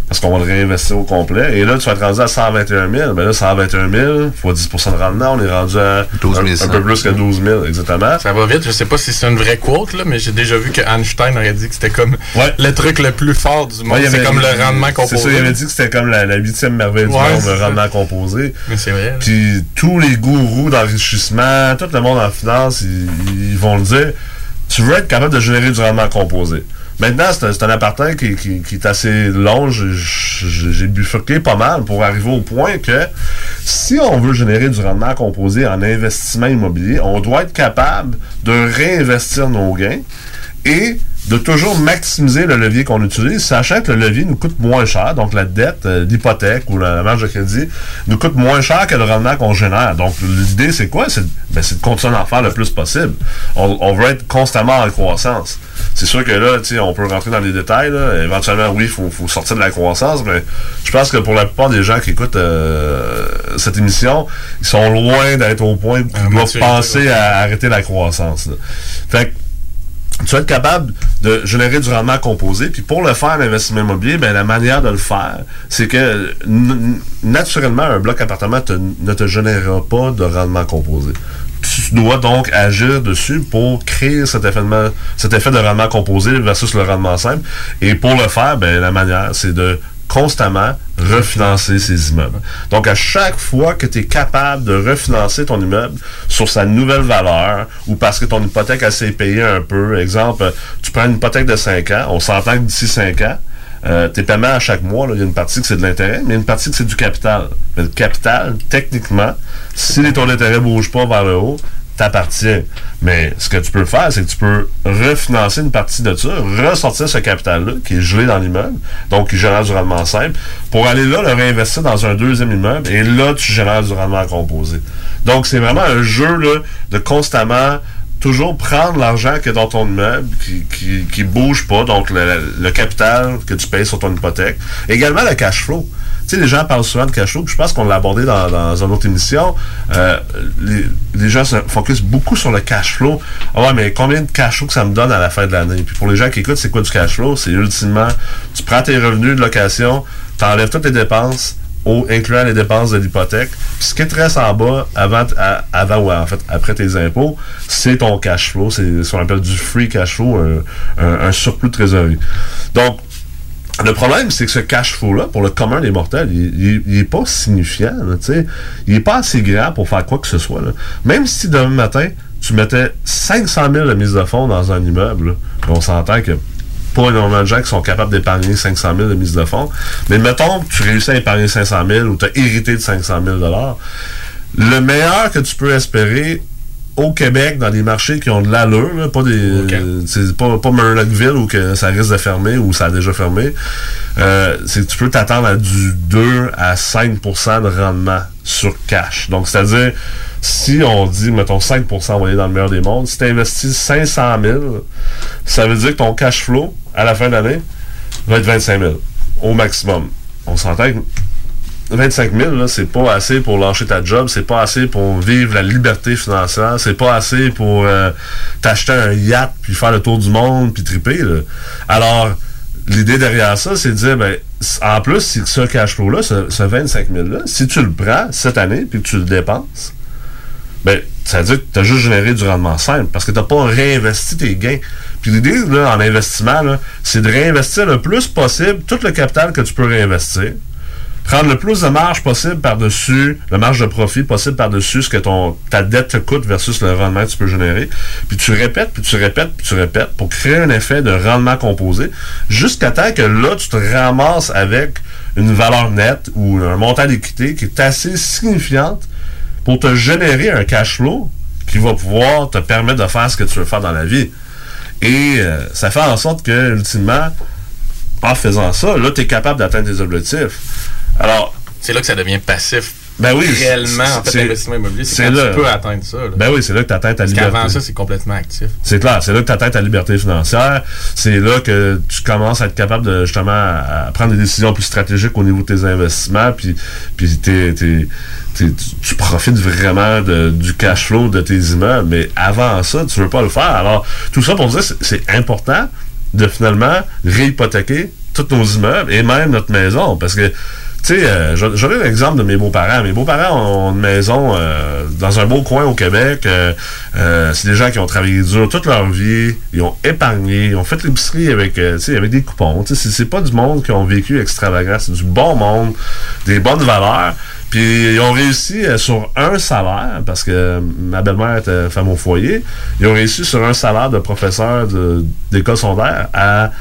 Parce qu'on va le réinvestir au complet. Et là, tu vas être rendu à 121 000. Ben là, 121 000 fois 10% de rendement, on est rendu à 12 un, un peu plus que 12 000, exactement. Ça va vite. Je sais pas si c'est une vraie quote, là, mais j'ai déjà vu que Einstein aurait dit que c'était comme le truc le plus fort du monde. Ouais, c'est comme le rendement composé. C'est ça, il avait dit que c'était comme la huitième merveille du Ouais, monde, le rendement composé. Mais c'est vrai. là. Puis tous les gourous d'enrichissement, tout le monde en finance, ils, ils vont le dire. Tu veux être capable de générer du rendement composé. Maintenant, c'est un, c'est un apartheid qui, est assez long. J'ai j'ai bifurqué pas mal pour arriver au point que si on veut générer du rendement composé en investissement immobilier, on doit être capable de réinvestir nos gains et de toujours maximiser le levier qu'on utilise, sachant que le levier nous coûte moins cher. Donc, la dette, euh, l'hypothèque ou la, la marge de crédit nous coûte moins cher que le rendement qu'on génère. Donc, l'idée, c'est quoi? C'est ben, de continuer à en faire le plus possible. On, on veut être constamment en croissance. C'est sûr que là, on peut rentrer dans les détails. là. Éventuellement, oui, il faut, faut sortir de la croissance, mais je pense que pour la plupart des gens qui écoutent euh, cette émission, ils sont loin d'être au point où ils doivent penser à arrêter la croissance. là. Fait que tu vas être capable de générer du rendement composé. Puis pour le faire, l'investissement immobilier, ben, la manière de le faire, c'est que naturellement, un bloc appartement te- ne te générera pas de rendement composé. Tu dois donc agir dessus pour créer cet effet de, cet effet de rendement composé versus le rendement simple. Et pour le faire, ben, la manière, c'est de constamment refinancer ces immeubles. Donc, à chaque fois que tu es capable de refinancer ton immeuble sur sa nouvelle valeur ou parce que ton hypothèque a s'est payée un peu, exemple, tu prends une hypothèque de 5 ans, on s'entend que d'ici 5 ans, euh, tes paiements à chaque mois, il y a une partie que c'est de l'intérêt, mais une partie que c'est du capital. Mais le capital, techniquement, si les taux d'intérêt ne bougent pas vers le haut, t'appartient. Mais ce que tu peux faire, c'est que tu peux refinancer une partie de ça, ressortir ce capital-là, qui est gelé dans l'immeuble, donc qui génère du rendement simple, pour aller là le réinvestir dans un deuxième immeuble, et là, tu génères du rendement composé. Donc, c'est vraiment un jeu là, de constamment toujours prendre l'argent qui est dans ton immeuble, qui, qui, bouge pas, donc le, capital que tu payes sur ton hypothèque. Également le cash flow. Tu sais, les gens parlent souvent de cash flow, puis je pense qu'on l'a abordé dans, une autre émission. Euh, les, gens se focusent beaucoup sur le cash flow. Ah ouais, mais combien de cash flow que ça me donne à la fin de l'année? Puis pour les gens qui écoutent, c'est quoi du cash flow? C'est ultimement, tu prends tes revenus de location, tu enlèves toutes tes dépenses, au, incluant les dépenses de l'hypothèque. Puis ce qui te reste en bas, avant, avant ou en fait après tes impôts, c'est ton cash flow. C'est ce qu'on appelle du free cash flow, un, surplus de trésorerie. Donc, le problème, c'est que ce cash flow-là, pour le commun des mortels, il, il- il est pas signifiant. il est pas assez grand pour faire quoi que ce soit. Même si demain matin, tu mettais 500 000 de mise de fonds dans un immeuble, on s'entend que pas énormément de gens qui sont capables d'épargner 500 000 de mise de fonds. Mais mettons que tu réussis à épargner 500 000 ou tu as hérité de 500 000 le meilleur que tu peux espérer au Québec, dans des marchés qui ont de l'allure, là, pas des. C'est pas, pas où que ça risque de fermer ou ça a déjà fermé. Euh, c'est que tu peux t'attendre à du 2 à 5% de rendement sur cash. Donc, c'est-à-dire, si on dit, mettons, 5 on va aller dans le meilleur des mondes, si tu investis 500 000, ça veut dire que ton cash flow, à la fin de l'année, va être 25 000 au maximum. On s'entend que 25 000, là, c'est pas assez pour lâcher ta job, c'est pas assez pour vivre la liberté financière, c'est pas assez pour euh, t'acheter un yacht, puis faire le tour du monde, puis triper. Alors, l'idée derrière ça, c'est de dire, ben, en plus, ce cash flow-là, ce, ce 25 000-là, si tu le prends cette année, puis que tu le dépenses, ben, ça veut dire que tu as juste généré du rendement simple, parce que tu n'as pas réinvesti tes gains. Puis l'idée, là, en investissement, c'est de réinvestir le plus possible tout le capital que tu peux réinvestir, prendre le plus de marge possible par-dessus, la marge de profit possible par-dessus ce que ton, ta dette te coûte versus le rendement que tu peux générer. Puis tu répètes, puis tu répètes, puis tu répètes pour créer un effet de rendement composé jusqu'à temps que là, tu te ramasses avec une valeur nette ou un montant d'équité qui est assez signifiante pour te générer un cash flow qui va pouvoir te permettre de faire ce que tu veux faire dans la vie. Et euh, ça fait en sorte que, ultimement, en faisant ça, là, tu es capable d'atteindre tes objectifs. Alors. C'est là que ça devient passif. Ben oui. Réellement, en fait, l'investissement immobilier, c'est quand là. tu peux atteindre ça. là. Ben oui, c'est là que tu atteins ta Parce liberté. qu'avant ça, c'est complètement actif. C'est clair, c'est là que tu atteins ta liberté financière. C'est là que tu commences à être capable de justement à prendre des décisions plus stratégiques au niveau de tes investissements. Puis, puis t'es- t'es- t'es- tu, tu profites vraiment de- du cash flow de tes immeubles. Mais avant ça, tu veux pas le faire. Alors, tout ça pour dire, c'est- c'est important de finalement réhypothéquer tous nos immeubles et même notre maison. Parce que tu sais, euh, donner l'exemple de mes beaux-parents. Mes beaux-parents ont une maison euh, dans un beau coin au Québec. Euh, euh, c'est des gens qui ont travaillé dur toute leur vie. Ils ont épargné. Ils ont fait l'épicerie avec, avec des coupons. C'est- pas du monde qui ont vécu extravagant. C'est du bon monde, des bonnes valeurs. Puis ils ont réussi sur un salaire, parce que ma belle-mère était femme au foyer, ils ont réussi sur un salaire de professeur de- d'école secondaire à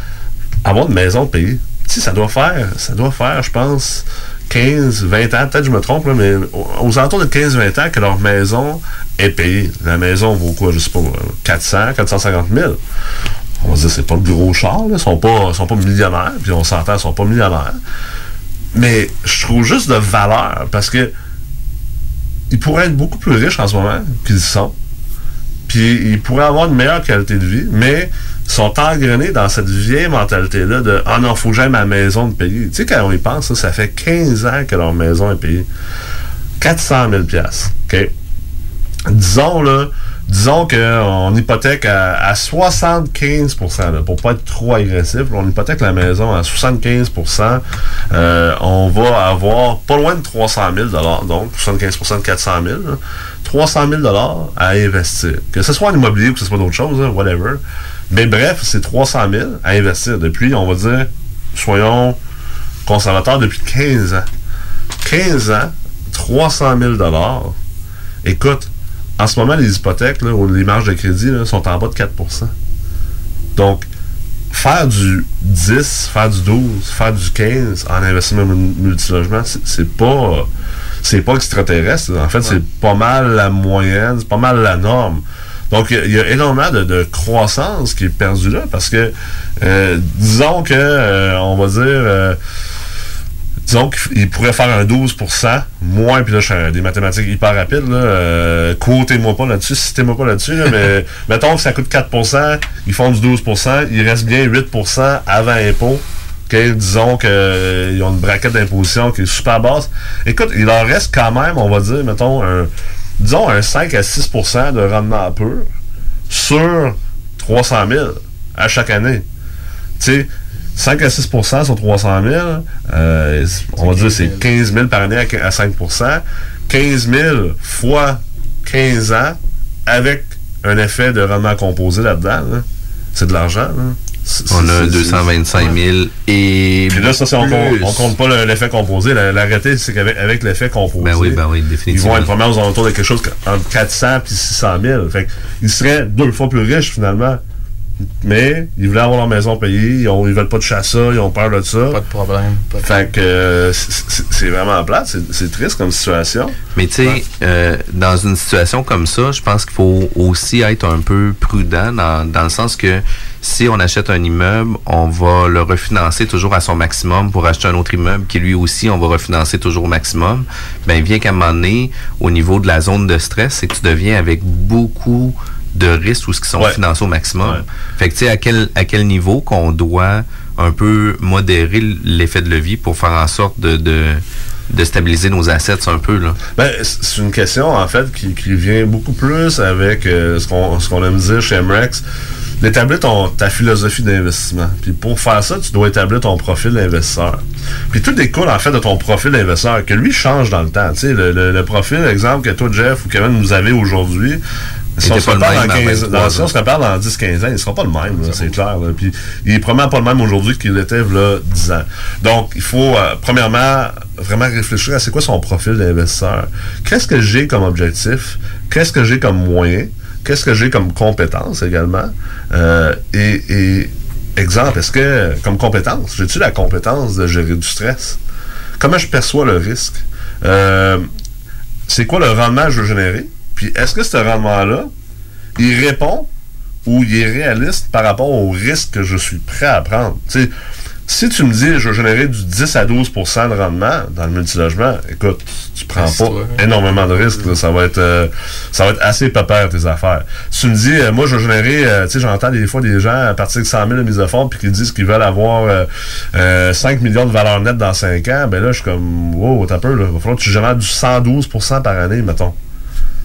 avoir une maison payée. Tu sais, ça doit faire, ça doit faire, je pense, 15, 20 ans, peut-être je me trompe, là, mais aux, alentours de 15, 20 ans que leur maison est payée. La maison vaut quoi, je sais pas, 400, 450 000. On va se dire, c'est pas le gros char. Ils sont pas, sont pas millionnaires, puis on s'entend, ils sont pas millionnaires. Mais je trouve juste de valeur, parce que ils pourraient être beaucoup plus riches en ce moment qu'ils sont. Puis ils pourraient avoir une meilleure qualité de vie, mais sont engrenés dans cette vieille mentalité-là de Ah non, faut j'aille ma maison de payer. Tu sais, quand on y pense, ça, fait 15 ans que leur maison est payée. 400 000 OK? Disons, là, disons qu'on hypothèque à, à 75 là, pour pas être trop agressif, on hypothèque la maison à 75% euh, on va avoir pas loin de 300 000 donc 75 de 400 000 là, 300 000 à investir. Que ce soit en immobilier ou que ce soit d'autres choses, hein, whatever. Mais bref, c'est 300 000 à investir depuis, on va dire, soyons conservateurs, depuis 15 ans. 15 ans, 300 000 Écoute, en ce moment, les hypothèques, ou les marges de crédit sont en bas de 4% Donc, faire du 10, faire du 12, faire du 15 en investissement mu- multilogement, c'est pas c'est pas extraterrestre. En fait, c'est pas mal la moyenne, c'est pas mal la norme. Donc, il y, a- il y a énormément de, de croissance qui est perdue là parce que, euh, disons que, euh, on va dire, euh, disons qu'il pourrait faire un 12% moins, puis là, je fais des mathématiques hyper rapides, là, quotez-moi pas là-dessus, citez-moi pas là-dessus, là, mais mettons que ça coûte 4%, ils font du 12%, il reste bien 8% avant impôt. Disons qu'ils ont une braquette d'imposition qui est super basse. Écoute, il leur reste quand même, on va dire, mettons, un, disons un 5 à 6% de rendement pur sur 300 000 à chaque année. Tu sais, 5 à 6% sur 300 000, euh, on va dire c'est 15 000 par année à, à 5 15 000 fois 15 ans avec un effet de rendement composé là-dedans, là, c'est de l'argent. là. On a c'est- 225 000 et. Puis là, ça, c'est on, on compte pas le- l'effet composé. La- L'arrêté, c'est qu'avec avec l'effet composé, Ben oui, ben oui, ils définitivement. vont être vraiment aux alentours de quelque chose entre 400 et 600 000. Fait qu'ils seraient deux fois plus riches, finalement. Mais ils voulaient avoir leur maison payée, ils, ont, ils veulent pas de chassa, ils ont peur de ça. Pas de problème. fait que euh, c'est- vraiment plate, c'est- c'est triste comme situation. Mais tu sais, euh, dans une situation comme ça, je pense qu'il faut aussi être un peu prudent dans, dans le sens que si on achète un immeuble, on va le refinancer toujours à son maximum pour acheter un autre immeuble qui lui aussi, on va refinancer toujours au maximum. Ben, vient qu'à un moment donné, au niveau de la zone de stress, c'est que tu deviens avec beaucoup de risques ou ce qui sont Ouais. financés au maximum. Fait que tu sais, à quel, à quel niveau qu'on doit un peu modérer l'effet de levier pour faire en sorte de, de, de stabiliser nos assets un peu, là? Ben, c'est une question, en fait, qui, qui vient beaucoup plus avec euh, ce qu'on aime dire chez MREX, d'établir ton- ta philosophie d'investissement. Puis pour faire ça, tu dois établir ton profil d'investisseur. Puis tout découle, en fait, de ton profil d'investisseur, que lui change dans le temps. Tu sais, le, le- le profil, exemple, que toi, Jeff, ou Kevin, vous avez aujourd'hui, pas le même dans à 15 23 dans- si on ans. se reparle dans 10-15 ans, il sera pas le même, là, c'est clair. là. Puis il est probablement pas le même aujourd'hui qu'il était là 10 ans. Donc, il faut, euh, premièrement, vraiment réfléchir à c'est quoi son profil d'investisseur. Qu'est-ce que j'ai comme objectif? Qu'est-ce que j'ai comme moyen? Qu'est-ce que j'ai comme compétence également? Euh, et, et, exemple, est-ce que, comme compétence, j'ai-tu la compétence de gérer du stress? Comment je perçois le risque? Euh, c'est quoi le rendement que je veux générer? Puis est-ce que ce rendement-là, il répond ou il est réaliste par rapport au risque que je suis prêt à prendre? Si tu me dis je veux générer du 10 à 12% de rendement dans le multilogement, écoute, tu prends pas énormément de risques. là. ça va être euh, ça va être assez pépère tes affaires. Si tu me dis euh, moi je veux générer, euh, tu sais, j'entends des fois des gens à partir de 100 000 de mise de fonds puis qui disent qu'ils veulent avoir euh, euh, 5 millions de valeur nette dans 5 ans, ben là je suis comme wow, t'as peu là, il va falloir que tu génères du 112% par année, mettons.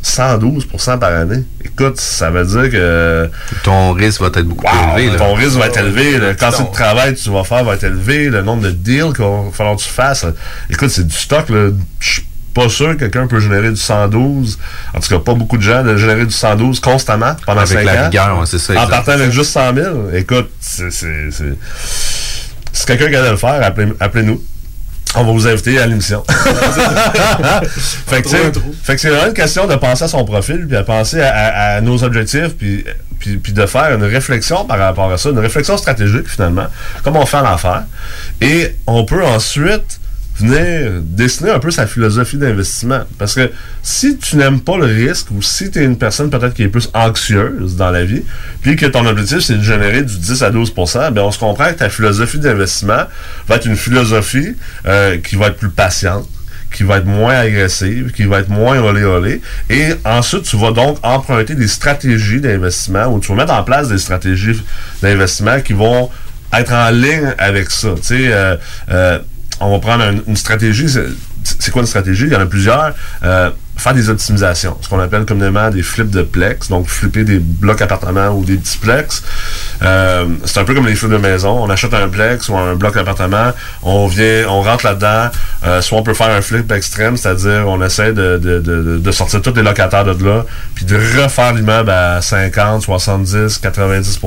112% par année. Écoute, ça veut dire que ton risque va être beaucoup plus élevé. là. ton risque va être élevé, le quantité de travail que tu vas faire va être élevé, le nombre de deals qu'il va falloir que tu fasses. Écoute, c'est du stock. Je suis pas sûr que quelqu'un peut générer du 112. En tout cas, pas beaucoup de gens de générer du 112 constamment pendant Avec 5 la ans. rigueur, ouais, c'est ça, En exact. partant avec juste 100 000. Écoute, c'est... Si quelqu'un qui a le faire, appelez- appelez-nous. On va vous inviter à l'émission. fait que, fait c'est vraiment une question de penser à son profil, puis à penser à, à- à nos objectifs, puis, puis, puis de faire une réflexion par rapport à ça, une réflexion stratégique finalement, comme on fait en affaires. Et on peut ensuite venir dessiner un peu sa philosophie d'investissement. Parce que si tu n'aimes pas le risque, ou si tu es une personne peut-être qui est plus anxieuse dans la vie, puis que ton objectif c'est de générer du 10 à 12% ben on se comprend que ta philosophie d'investissement va être une philosophie euh, qui va être plus patiente, qui va être moins agressive, qui va être moins olé olé. Et ensuite, tu vas donc emprunter des stratégies d'investissement ou tu vas mettre en place des stratégies d'investissement qui vont être en ligne avec ça. Tu sais, euh, euh, on va prendre un- une stratégie. c'est- C'est quoi une stratégie? Il y en a plusieurs. Euh, faire des optimisations, ce qu'on appelle communément des flips de plex, donc flipper des blocs appartements ou des petits plex. Euh, c'est un peu comme les flips de maison. On achète un plex ou un bloc appartement, on vient, on rentre là-dedans. Euh, soit on peut faire un flip extrême, c'est-à-dire on essaie de, de, de, de sortir tous les locataires de là, puis de refaire l'immeuble à 50, 70, 90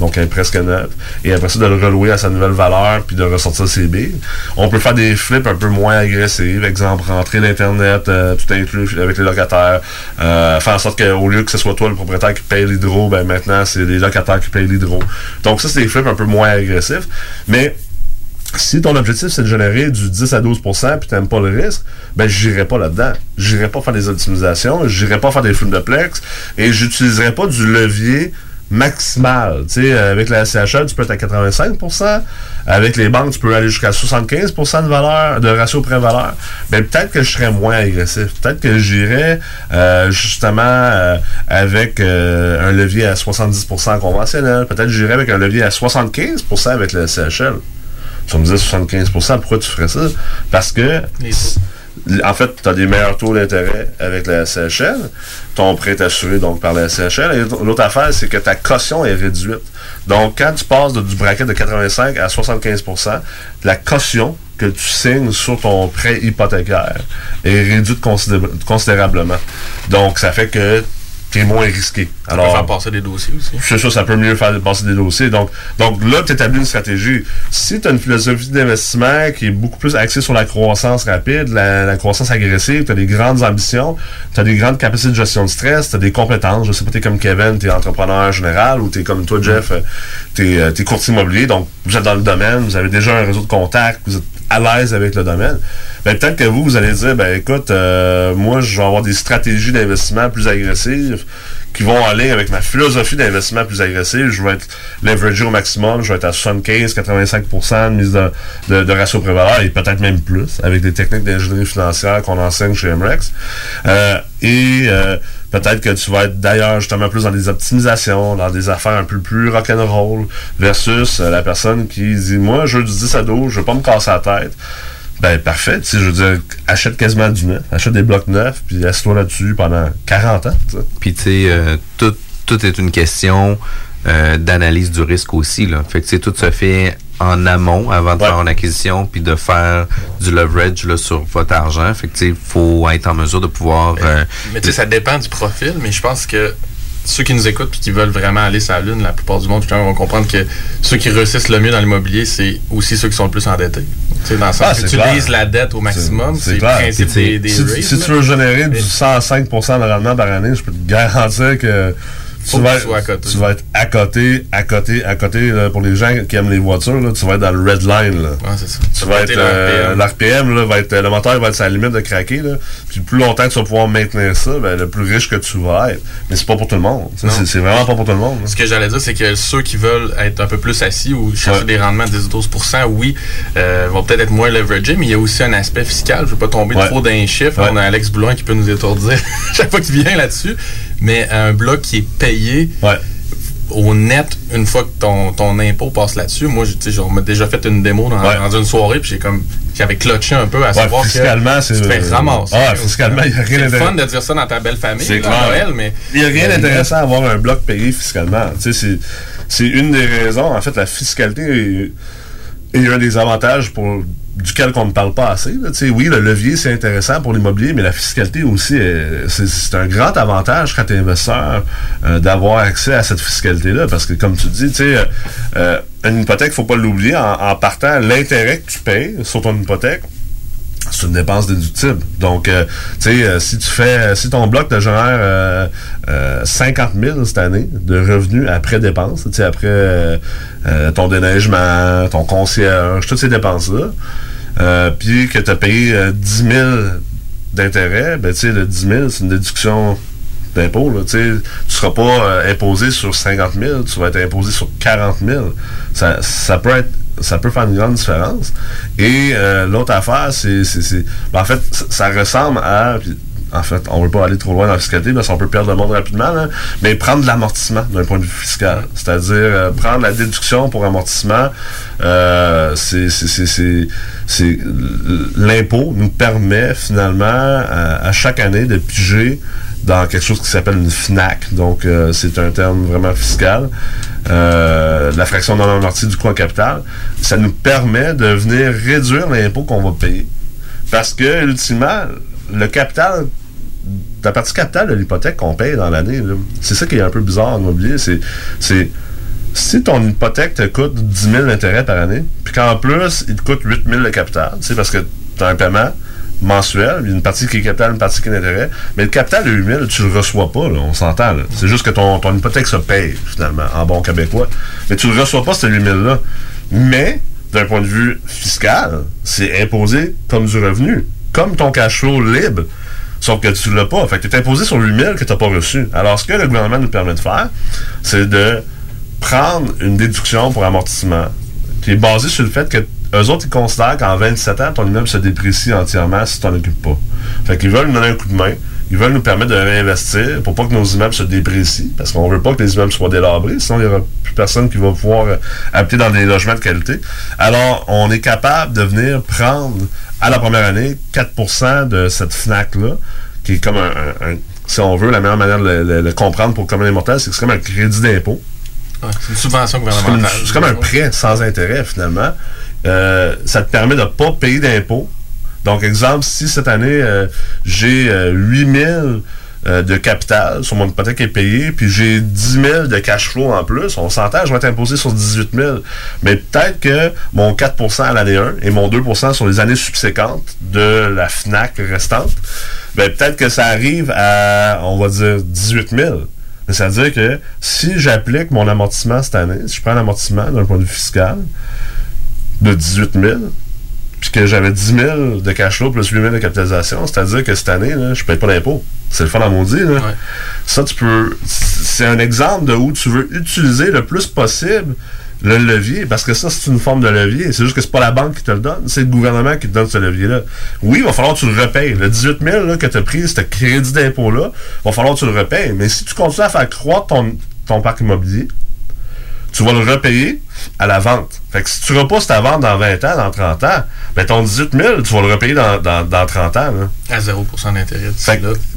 donc elle est presque neuf. Et après ça, de le relouer à sa nouvelle valeur, puis de ressortir ses billes. On peut faire des flips un peu moins agressifs, exemple, rentrer l'Internet, euh, tout inclus avec les locataires, euh, faire en sorte qu'au lieu que ce soit toi le propriétaire qui paye l'hydro, ben maintenant, c'est les locataires qui payent l'hydro. Donc ça, c'est des flips un peu moins agressifs, mais si ton objectif c'est de générer du 10 à 12% puis t'aimes pas le risque, ben j'irai pas là-dedans. J'irai pas faire des optimisations, j'irai pas faire des films de plex et j'utiliserai pas du levier maximal. Tu sais, euh, avec la SCHL, tu peux être à 85% Avec les banques, tu peux aller jusqu'à 75% de valeur, de ratio prêt-valeur. Ben, peut-être que je serais moins agressif. Peut-être que j'irais euh, justement euh, avec un levier à 70% conventionnel. Peut-être que j'irais avec un levier à 75% avec le SCHL. Tu me disais 75% pourquoi tu ferais ça? Parce que en fait, tu as des meilleurs taux d'intérêt avec la SCHL. Ton prêt est assuré donc par la SCHL. Et l'autre affaire, c'est que ta caution est réduite. Donc, quand tu passes du bracket de 85 à 75% la caution que tu signes sur ton prêt hypothécaire est réduite considé- considérablement. Donc, ça fait que qui est moins risqué. Ça peut faire passer des dossiers aussi. C'est ça, ça peut mieux faire passer des dossiers. Donc, donc là, tu établis une stratégie. Si tu as une philosophie d'investissement qui est beaucoup plus axée sur la croissance rapide, la, la croissance agressive, tu as des grandes ambitions, tu as des grandes capacités de gestion de stress, tu as des compétences. Je sais pas, tu es comme Kevin, tu es entrepreneur général ou tu es comme toi, Jeff, tu es, courtier immobilier. Donc, vous êtes dans le domaine, vous avez déjà un réseau de contacts, vous êtes à l'aise avec le domaine. Ben, peut-être que vous, vous allez dire, ben écoute, euh, moi, je vais avoir des stratégies d'investissement plus agressives qui vont aller avec ma philosophie d'investissement plus agressive. Je vais être leveragé au maximum, je vais être à 75-85% de mise de, de, ratio prévaleur et peut-être même plus avec des techniques d'ingénierie financière qu'on enseigne chez MREX. Euh, et euh, peut-être que tu vas être d'ailleurs justement plus dans des optimisations, dans des affaires un peu plus rock'n'roll versus la personne qui dit moi je veux du 10 à 12, je veux pas me casser la tête. Ben, parfait. Tu je veux dire, achète quasiment du neuf. Achète des blocs neufs, puis assieds-toi là-dessus pendant 40 ans. Puis, tu sais, euh, tout, tout est une question euh, d'analyse du risque aussi. Là. Fait que, tu sais, tout se fait en amont avant de faire une acquisition, puis de faire du leverage là, sur votre argent. Fait que, il faut être en mesure de pouvoir... Euh, mais tu sais, ça dépend du profil, mais je pense que ceux qui nous écoutent et qui veulent vraiment aller sur la Lune, la plupart du monde vont comprendre que ceux qui réussissent le mieux dans l'immobilier, c'est aussi ceux qui sont le plus endettés. sais, dans le sens ah, que tu utilises la dette au maximum, c'est le principe des, des si, si, tu veux générer du 105% de rendement par année, je peux te garantir que tu vas, être, à côté. tu vas être à côté, à côté, à côté. pour les gens qui aiment les voitures, là, tu vas être dans le red line. Là. c'est ça. Tu, vas être euh, l'RPM, là, va être le moteur va être à la limite de craquer. Là. Puis plus longtemps que tu vas pouvoir maintenir ça, ben, le plus riche que tu vas être. Mais c'est pas pour tout le monde. C'est vraiment pas pour tout le monde. Ce que j'allais dire, c'est que ceux qui veulent être un peu plus assis ou chercher des rendements de 10-12% oui, euh, vont peut-être être moins leveragés, mais il y a aussi un aspect fiscal. Je veux pas tomber trop dans un chiffre. On a Alex Blouin qui peut nous étourdir chaque fois qu'il vient là-dessus mais un bloc qui est payé au net une fois que ton, ton impôt passe là-dessus. Moi, j'ai déjà fait une démo dans, une soirée, puis j'ai comme j'avais clutché un peu à savoir fiscalement, que tu te fais ramasser. Ah, fiscalement, il n'y a rien d'intéressant. C'est fun de dire ça dans ta belle famille, c'est Noël, mais... Il n'y a rien d'intéressant à avoir un bloc payé fiscalement. C'est une des raisons, en fait, la fiscalité est, un des avantages pour duquel on ne parle pas assez. Oui, le levier, c'est intéressant pour l'immobilier, mais la fiscalité aussi, c'est un grand avantage quand tu es investisseur euh, d'avoir accès à cette fiscalité-là. Parce que, comme tu dis, euh, euh, une hypothèque, faut pas l'oublier, en, partant, l'intérêt que tu payes sur ton hypothèque, c'est une dépense déductible. Donc, tu sais, si tu fais, si ton bloc te génère 50 000 cette année de revenus après dépenses, tu après ton déneigement, ton concierge, toutes ces dépenses-là, euh, puis que tu as payé 10 euh, 000 d'intérêt, ben, tu sais, le 10 000, c'est une déduction d'impôt. Tu ne seras pas euh, imposé sur 50 000, tu vas être imposé sur 40 000. Ça, ça peut être ça peut faire une grande différence. Et l'autre affaire, c'est... Ben, en fait, ça, ressemble à en fait, on ne veut pas aller trop loin dans la fiscalité parce qu'on peut perdre le monde rapidement, mais prendre l'amortissement d'un point de vue fiscal. C'est-à-dire euh, prendre la déduction pour amortissement, euh, c'est l'impôt nous permet finalement à, chaque année de piger dans quelque chose qui s'appelle une FNAC. Donc, euh, c'est un terme vraiment fiscal. la fraction non amortie du coût en capital. Ça nous permet de venir réduire l'impôt qu'on va payer. Parce que, ultimement, le capital la partie capitale de l'hypothèque qu'on paye dans l'année, c'est ça qui est un peu bizarre en immobilier. C'est, c'est si ton hypothèque te coûte 10 000 d'intérêt par année, puis qu'en plus, il te coûte 8 000 de capital, c'est parce que tu as un paiement mensuel, une partie qui est capital, une partie qui est d'intérêt, mais le capital de 8 000, tu le reçois pas, on s'entend. C'est juste que ton, hypothèque se paye, finalement, en bon québécois. Mais tu le reçois pas, ce 8 000-là. Mais, d'un point de vue fiscal, c'est imposé comme du revenu, comme ton cash flow libre. Sauf que tu l'as pas. Fait que tu es imposé sur 8000 que tu n'as pas reçu. Alors, ce que le gouvernement nous permet de faire, c'est de prendre une déduction pour amortissement qui est basée sur le fait que eux autres, ils considèrent qu'en 27 ans, ton immeuble se déprécie entièrement si tu n'en occupes pas. Fait qu'ils veulent nous donner un coup de main. Ils veulent nous permettre de réinvestir pour pas que nos immeubles se déprécient, parce qu'on veut pas que les immeubles soient délabrés, sinon il n'y aura plus personne qui va pouvoir euh, habiter dans des logements de qualité. Alors, on est capable de venir prendre à la première année 4% de cette FNAC-là, qui est comme un, si on veut, la meilleure manière de le, comprendre pour commun mortel, c'est que c'est comme un crédit d'impôt. c'est une subvention gouvernementale. C'est comme, un prêt sans intérêt, finalement. Euh, ça te permet de ne pas payer d'impôt. Donc, exemple, si cette année, euh, j'ai 8000 euh, euh, de capital sur mon hypothèque est payée, puis j'ai 10 000 de cash flow en plus, on s'entend, je vais être imposé sur 18 000. Mais peut-être que mon 4% à l'année 1 et mon 2% sur les années subséquentes de la FNAC restante, ben peut-être que ça arrive à, on va dire, 18 000. Mais ça veut dire que si j'applique mon amortissement cette année, si je prends l'amortissement d'un point de vue fiscal de 18 000, puis que j'avais 10 000 de cash flow plus 8 000 de capitalisation, c'est-à-dire que cette année, là, je paye pas d'impôt. C'est le fun à maudit. Là. Ça, tu peux. C'est un exemple de où tu veux utiliser le plus possible le levier, parce que ça, c'est une forme de levier. C'est juste que c'est pas la banque qui te le donne, c'est le gouvernement qui te donne ce levier-là. Oui, il va falloir que tu le repayes. Le 18 000 là, que tu as pris, ce crédit d'impôt-là, il va falloir que tu le repayes. Mais si tu continues à faire croître ton, ton parc immobilier, tu vas le repayer à la vente. Fait que si tu repousses ta vente dans 20 ans, dans 30 ans, ben ton 18 000, tu vas le repayer dans, dans, dans 30 ans. Là. À 0% d'intérêt.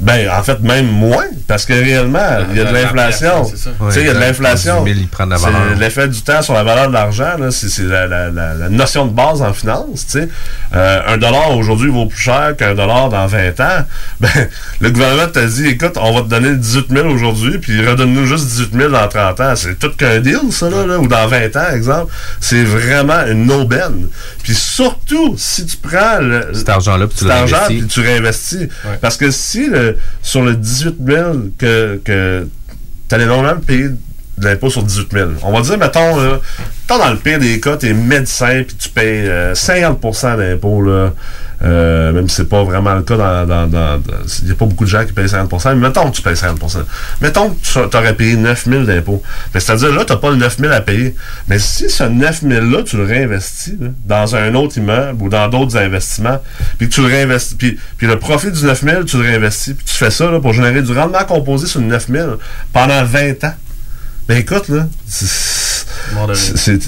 Ben, en fait, même moins, parce que réellement, il y a de l'inflation. Tu sais, il y a de l'inflation. C'est l'effet du temps sur la valeur de l'argent. C'est la, la, la, notion de base en finance. Tu sais. Euh, un dollar aujourd'hui vaut plus cher qu'un dollar dans 20 ans. Ben, le gouvernement t'a dit, écoute, on va te donner 18 000 aujourd'hui, puis redonne-nous juste 18 000 dans 30 ans. C'est tout qu'un deal, ça, là, là, ou dans 20 ans, exemple. C'est vraiment une aubaine. Puis surtout, si tu prends le, cet argent-là, tu réinvestis. tu réinvestis. Parce que si le, sur le 18 000 que, que tu allais normalement payer de l'impôt sur 18 000. On va dire, mettons, dans le pire des cas, tu es médecin puis tu payes 50% euh, d'impôt, là. Euh, même si c'est pas vraiment le cas dans... Il n'y a pas beaucoup de gens qui payent 50%, mais mettons que tu payes 50%. Mettons que tu aurais payé 9 000 d'impôts. C'est-à-dire, là, tu n'as pas le 9 000 à payer. Mais si ce 9 000-là, tu le réinvestis dans un autre immeuble ou dans d'autres investissements, puis tu le réinvestis, puis, le profit du 9 000, tu le réinvestis, puis tu fais ça pour générer du rendement composé sur le 9 000 pendant 20 ans. Ben écoute, là,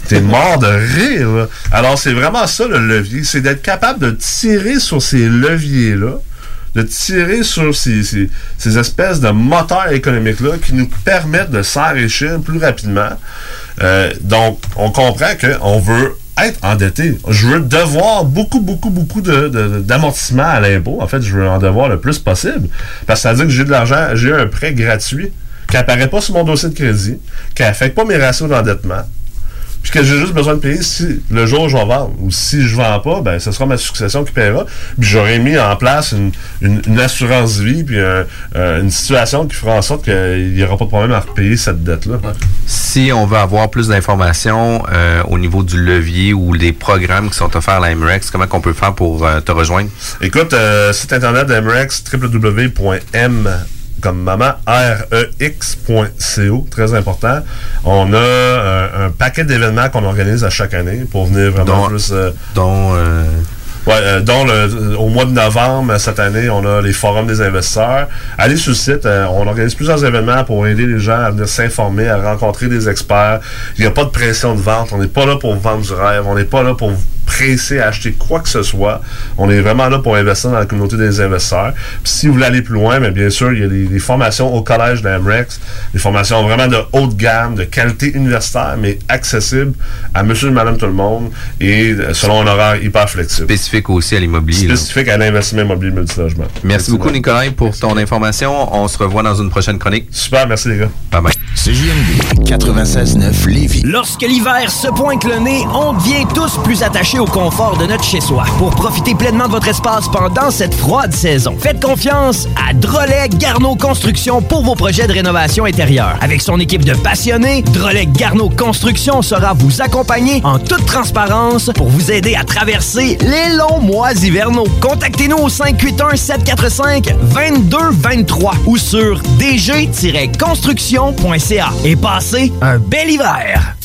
t'es mort de rire. Alors, c'est vraiment ça le levier. C'est d'être capable de tirer sur ces leviers-là, de tirer sur ces, ces, espèces de moteurs économiques-là qui nous permettent de s'enrichir plus rapidement. Euh, donc, on comprend qu'on veut être endetté. Je veux devoir beaucoup, beaucoup, beaucoup d'amortissement de, à l'impôt. En fait, je veux en devoir le plus possible. Parce que ça veut dire que j'ai de l'argent, j'ai un prêt gratuit qui apparaît pas sur mon dossier de crédit, qui n'affecte pas mes ratios d'endettement, puis que j'ai juste besoin de payer si le jour où je vais vendre. Ou si je vends pas, ben ce sera ma succession qui paiera. Puis j'aurais mis en place une, une, assurance vie, puis euh, une situation qui fera en sorte qu'il n'y aura pas de problème à repayer cette dette-là. Si on veut avoir plus d'informations euh, au niveau du levier ou des programmes qui sont offerts à l'AMREX, comment on peut faire pour euh, te rejoindre? Écoute, site internet d'AMREX, www.m comme maman, rex.co, très important. On a euh, un paquet d'événements qu'on organise à chaque année pour venir vraiment plus... Euh, dont... Euh, ouais, dont le, au mois de novembre cette année, on a les forums des investisseurs. Allez sur le site, on organise plusieurs événements pour aider les gens à venir s'informer, à rencontrer des experts. Il n'y a pas de pression de vente. On n'est pas là pour vendre du rêve. On n'est pas là pour pressé à acheter quoi que ce soit. On est vraiment là pour investir dans la communauté des investisseurs. Puis si vous voulez aller plus loin, mais bien sûr, il y a des, formations au collège d'Amrex, des formations vraiment de haute gamme, de qualité universitaire, mais accessibles à monsieur et madame tout le monde et euh, selon un horaire hyper flexible. Aussi à l'immobilier. Spécifique à l'investissement immobilier multilogement. Merci beaucoup, Nicolas, pour ton information. On se revoit dans une prochaine chronique. Super, merci les gars. Bye bye. CJMD 96.9 Lévis. Lorsque l'hiver se pointe le nez, on devient tous plus attachés au confort de notre chez-soi. Pour profiter pleinement de votre espace pendant cette froide saison, faites confiance à Drolet Garneau Construction pour vos projets de rénovation intérieure. Avec son équipe de passionnés, Drolet Garneau Construction sera vous accompagner en toute transparence pour vous aider à traverser les longs mois hivernaux. Contactez-nous au 581-745-2223 ou sur dg-construction.ca et passez un bel hiver.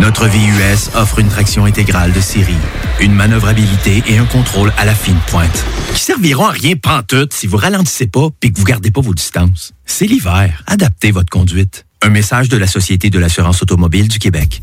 Notre VUS offre une traction intégrale de série, une manœuvrabilité et un contrôle à la fine pointe, qui serviront à rien pantoute si vous ralentissez pas puis que vous gardez pas vos distances? C'est l'hiver. Adaptez votre conduite. Un message de la Société de l'assurance automobile du Québec.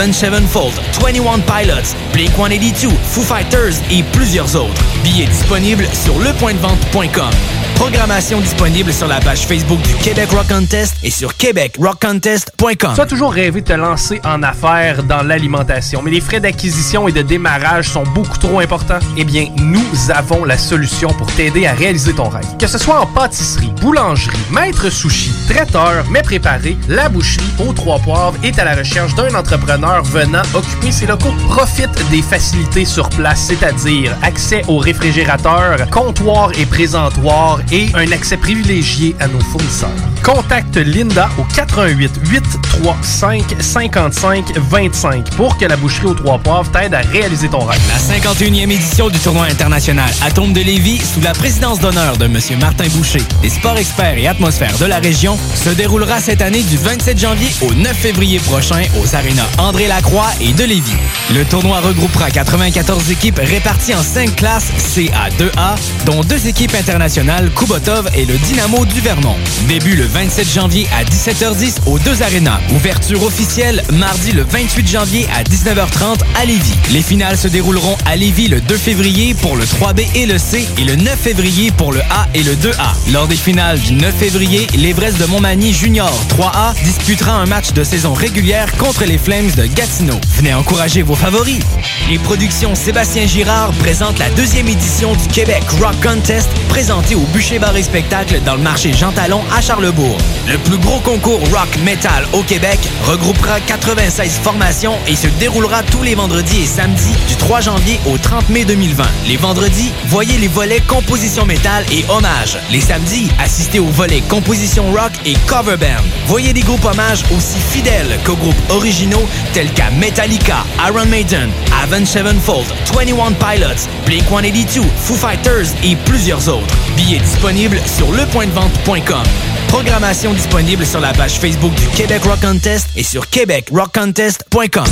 Avenged Sevenfold, 21 Pilots, Blink-182, Foo Fighters et plusieurs autres. Billets disponibles sur lepointdevente.com. Programmation disponible sur la page Facebook du Québec Rock Contest et sur québecrockcontest.com. Tu as toujours rêvé de te lancer en affaires dans l'alimentation, mais les frais d'acquisition et de démarrage sont beaucoup trop importants? Eh bien, nous avons la solution pour t'aider à réaliser ton rêve. Que ce soit en pâtisserie, boulangerie, maître sushi, traiteur, mets préparé, la boucherie aux trois poivres est à la recherche d'un entrepreneur venant occuper ses locaux. Profite des facilités sur place, c'est-à-dire accès aux réfrigérateurs, comptoirs et présentoirs et un accès privilégié à nos fournisseurs. Contacte Linda au 88 835 55 25 pour que la boucherie aux trois poivres t'aide à réaliser ton rêve. La 51e édition du tournoi international Atome de Lévis, sous la présidence d'honneur de M. Martin Boucher, des sports experts et atmosphères de la région, se déroulera cette année du 27 janvier au 9 février prochain aux arénas André Lacroix et de Lévis. Le tournoi regroupera 94 équipes réparties en 5 classes CA2A, dont deux équipes internationales, Kubotov et le Dynamo du Vermont. Début le 27 janvier à 17h10 aux deux arénas. Ouverture officielle mardi le 28 janvier à 19h30 à Lévis. Les finales se dérouleront à Lévis le 2 février pour le 3B et le C et le 9 février pour le A et le 2A. Lors des finales du 9 février, l'Everest de Montmagny Junior 3A disputera un match de saison régulière contre les Flames de Gatineau. Venez encourager vos favoris. Les productions Sébastien Girard présentent la deuxième édition du Québec Rock Contest présenté au Bûcher Bar et Spectacle dans le marché Jean Talon à Charlebourg. Le plus gros concours rock metal au Québec regroupera 96 formations et se déroulera tous les vendredis et samedis du 3 janvier au 30 mai 2020. Les vendredis, voyez les volets composition métal et hommage. Les samedis, assistez aux volets composition rock et cover band. Voyez des groupes hommages aussi fidèles qu'aux groupes originaux tels qu'à Metallica, Iron Maiden, Avenged Sevenfold, 21 Pilots, Blink-182, Foo Fighters et plusieurs autres. Billets disponibles sur lepointdevente.com. Programmation disponible sur la page Facebook du Québec Rock Contest et sur québecrockcontest.com.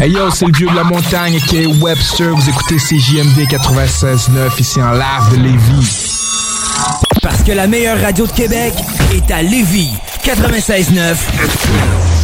Hey yo, c'est le vieux de la montagne qui est Webster. Vous écoutez CJMD 96.9 ici en live de Lévis. Parce que la meilleure radio de Québec est à Lévis. 96.9.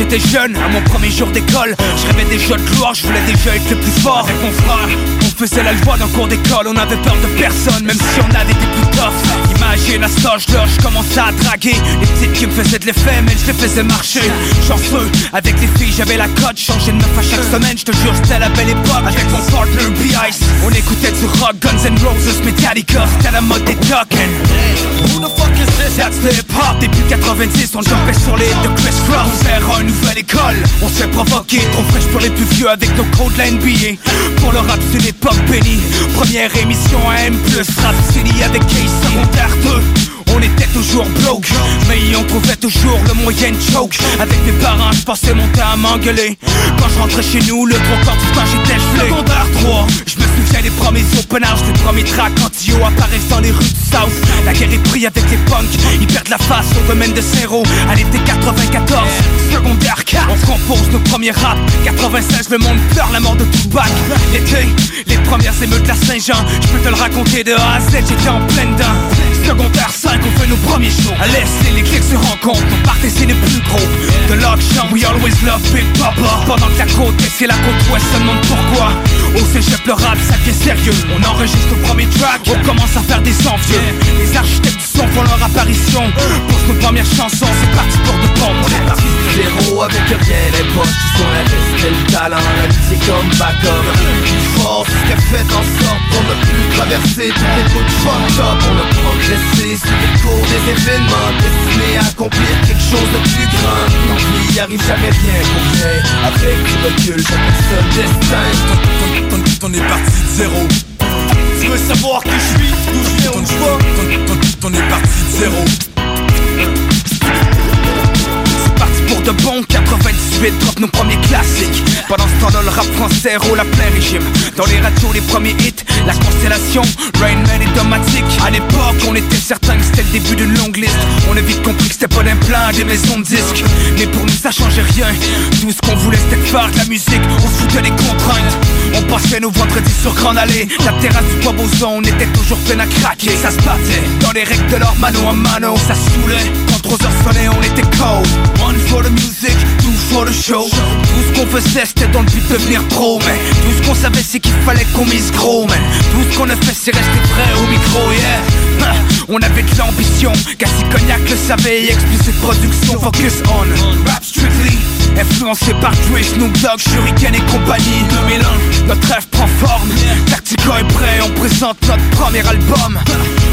j'étais jeune, à mon premier jour d'école. Je rêvais déjà de gloire, je voulais déjà être le plus fort. Avec mon frère, on faisait la loi d'un cours d'école. On avait peur de personne, même si on avait des plus tough. Imagine à cet âge-là, je commençais à draguer. Les petites qui me faisaient de l'effet, mais je les faisais marcher. Chanceux, avec les filles j'avais la cote. Changer de meuf à chaque semaine, je te jure c'était la belle époque. Avec mon partner B-Ice, on écoutait du rock, Guns N' Roses, Metallica C'était la mode des talking Who the fuck is this? That's the hip-hop. Début 90, on jumpait sur les de Chris Cross nouvelle école, on s'est provoqué Trop fraîche pour les plus vieux avec nos codes de la NBA Pour le rap c'est l'époque bénie. Première émission à M+, rap fini avec K secondaire 2 on était toujours broke, mais on trouvait toujours le moyen de choke. Avec mes parents, je passais mon temps à m'engueuler. Quand je rentrais chez nous, le trois quarts du temps j'étais gelé. Secondaire 3, je me souviens des premiers open house Les premiers tracks anti apparaissent dans les rues du South. La guerre est prise avec les punks, ils perdent la face au domaine de Zéro À l'été 94, secondaire 4 On compose nos premiers rap. 96, le monde pleure la mort de Tupac. L'été, les premières émeutes de la Saint-Jean Je peux te le raconter de A à Z, j'étais en pleine dent Secondaire 5, on fait nos premiers shows. À l'Est, les clics se rencontrent, on partait c'est les plus gros. De l'auction, we always love Big Papa. Pendant que la côte est, c'est la côte ouest, se demande pourquoi. Au cégep, le rap, ça devient sérieux. On enregistre nos premiers tracks, on commence à faire des envieux. Les architectes du son font leur apparition. Pour nos premières chansons, c'est parti pour de bon. On est parti zéro avec rien, les potes qui sont la reste le talent La musique comme backup. Plus fort, ce qu'a fait en sorte qu'on a pu traverser toutes les routes fucked up. On a rester sous les cours des événements Destinés à accomplir quelque chose de plus grand. Tant qu'il n'y arrive jamais rien concret Avec du recul, j'appelle ça le destin. T'en es parti de zéro. Tu veux savoir qui je suis, d'où je viens, où je vois T'en es parti de zéro. C'est parti pour de bons 96 vais drop nos premiers classiques. Pendant ce temps dans le rap français roule à plein régime. Dans les radios les premiers hits La constellation Rainman et Domatic À l'époque on était certain que c'était le début d'une longue liste. On a vite compris que c'était pas d'un plein des maisons de disques. Mais pour nous ça changeait rien. Tout ce qu'on voulait c'était faire de la musique. On se foutait des contraintes. On passait nos vendredis sur Grande Allée. La terrasse du Bois on était toujours peine à craquer. Ça se battait dans les règles de leur mano à mano Ça se saoulait quand 3 heures sonnaient on était cold. One for the music, two for the show. Tout ce qu'on faisait c'était dans le but de devenir pro Mais tout ce qu'on savait c'est qu'il fallait qu'on mise gros Man. Tout ce qu'on a fait c'est rester prêt au micro yeah. On avait de l'ambition, Cassie Cognac le savait Explicit production, focus on Rap Influencé par Dre, Snoop Dogg, Shuriken et compagnie 2001, notre rêve prend forme. Tactico est prêt, on présente notre premier album.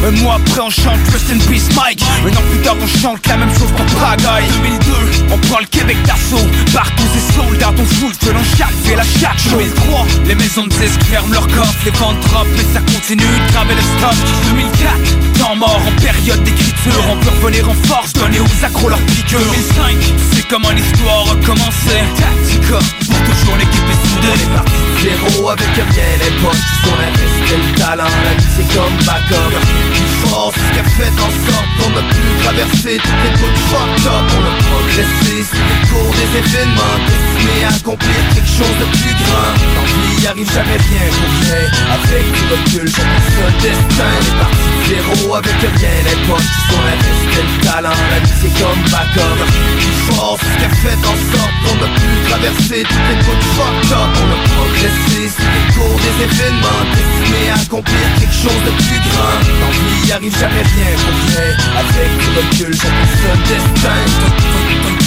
Un mois après on chante Rest in Peace Mike. Un an plus tard on chante la même chose pour Prague 2002, on prend le Québec d'assaut. Partout c'est soldats, on fout le feu dans chaque ville à chaque show 2003, les maisons de disques ferment leurs coffres Les ventes drop, mais ça continue de le stock. 2004, temps mort en période d'écriture. On peut revenir en force, donner aux accros leur piqûre 2005, c'est comment l'histoire recommencer Tactica, pour toujours l'équipe est soudée. On est zéro avec rien Les potes qui sont reste le talent La musique comme backup Plus fort, c'est ce qui a fait en sorte qu'on a pu traverser toutes les routes fucked up On a progressé sur les cours des événements. Destinés à accomplir quelque chose de plus grand. L'envie y arrive jamais rien pour rien Avec du recul, chacun seul destin On est parti de zéro avec rien. Les potes qui sont la reste le talent. La musique comme backup Plus fort, c'est ce qui a fait en sorte qu'on a pu traverser toutes les routes fucked up On a progressé sur les cours des événements. Destinés à accomplir quelque chose de plus grand. L'envie y arrive jamais rien pour rien Avec recul, chacun seul destin.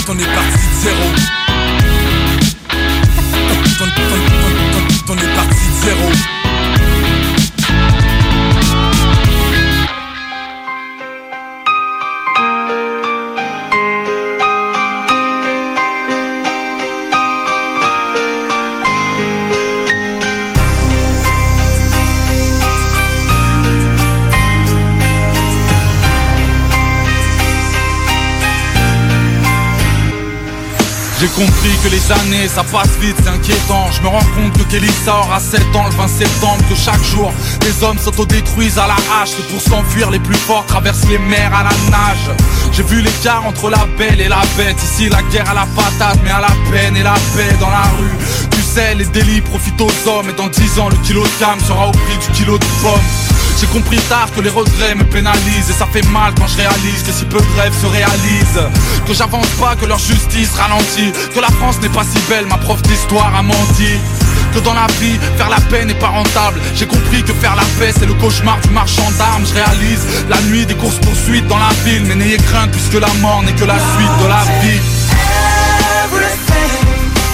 On est parti de zéro. On est parti de zéro J'ai compris que les années ça passe vite, c'est inquiétant. Je me rends compte que Kelly sort à 7 ans le 20 septembre, que chaque jour des hommes s'autodétruisent à la hache. Et pour s'enfuir, les plus forts traversent les mers à la nage. J'ai vu l'écart entre la belle et la bête. Ici, la guerre à la patate, mais à la peine et la paix dans la rue. Tu sais, les délits profitent aux hommes Et dans 10 ans, le kilo de cam sera au prix du kilo de pomme j'ai compris tard que les regrets me pénalisent. Et ça fait mal quand je réalise que si peu de rêves se réalisent. Que j'avance pas, que leur justice ralentit. Que la France n'est pas si belle, ma prof d'histoire a menti. Que dans la vie, faire la paix n'est pas rentable. J'ai compris que faire la paix c'est le cauchemar du marchand d'armes. Je réalise la nuit des courses poursuites dans la ville. Mais n'ayez crainte puisque la mort n'est que la suite de la vie.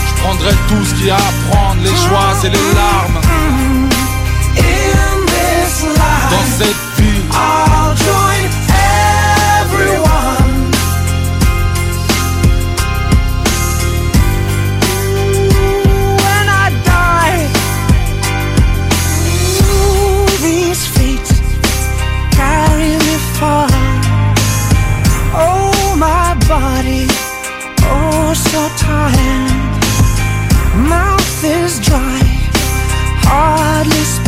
Je prendrai tout ce qu'il y a à prendre Les joies et les larmes cette vie. I'll join everyone. When I die, these feet carry me far. Oh, my body, oh, so tired. Mouth is dry, hardly speak.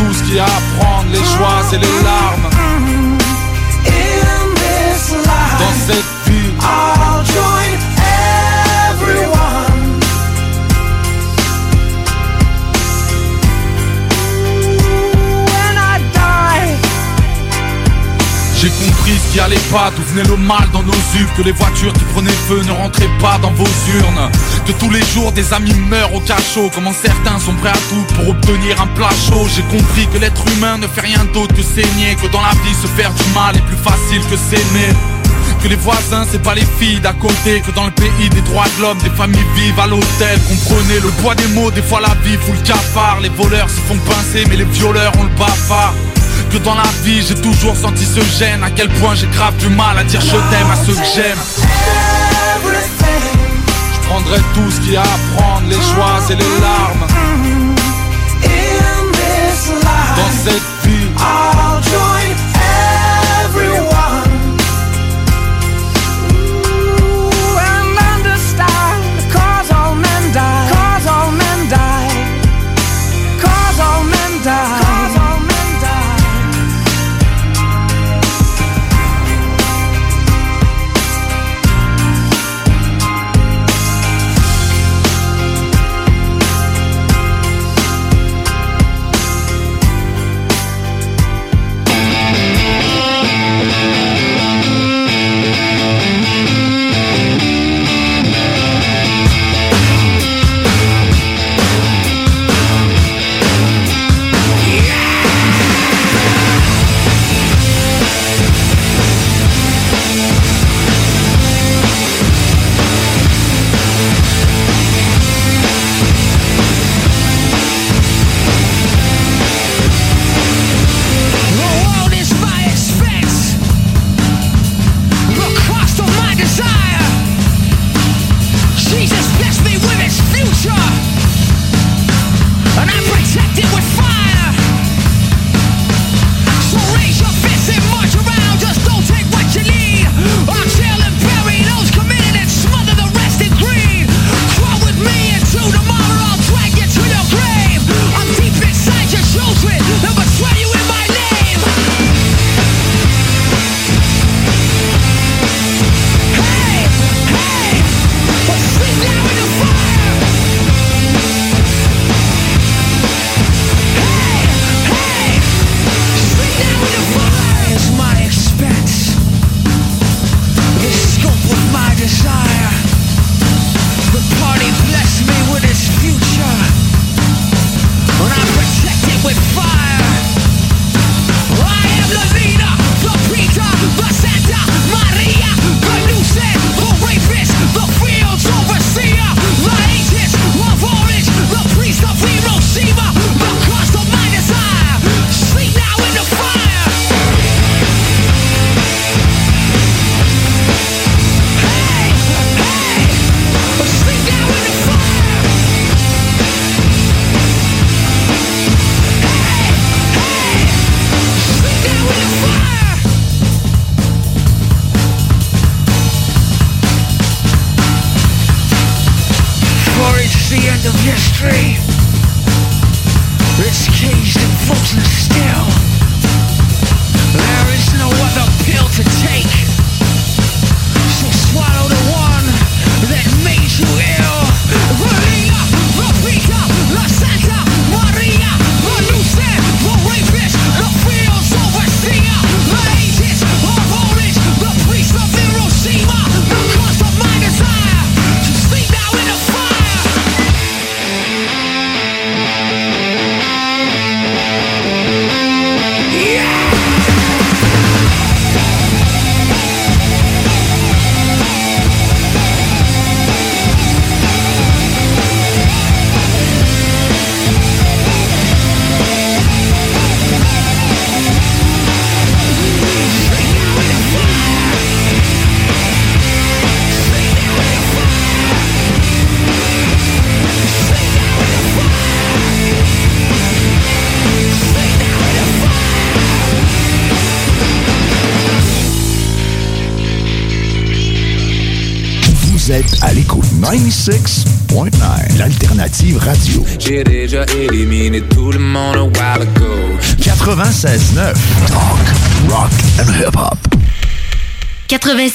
Tout ce qu'il y a à prendre, les joies et les larmes. Qui allait pas, d'où venait le mal dans nos yeux Que les voitures qui prenaient feu ne rentraient pas dans vos urnes. Que tous les jours des amis meurent au cachot. Comment certains sont prêts à tout pour obtenir un plat chaud? J'ai compris que l'être humain ne fait rien d'autre que saigner Que dans la vie se faire du mal est plus facile que s'aimer. Que les voisins c'est pas les filles d'à côté Que dans le pays des droits de l'homme Des familles vivent à l'hôtel. Comprenez le poids des mots Des fois la vie fout le cafard. Les voleurs se font pincer Mais les violeurs ont le bafard que dans la vie j'ai toujours senti ce gêne. À quel point j'ai grave du mal à dire je t'aime à ceux que j'aime. Je prendrai tout ce qu'il y a à prendre Les joies et les larmes. Dans cette vie 96.9,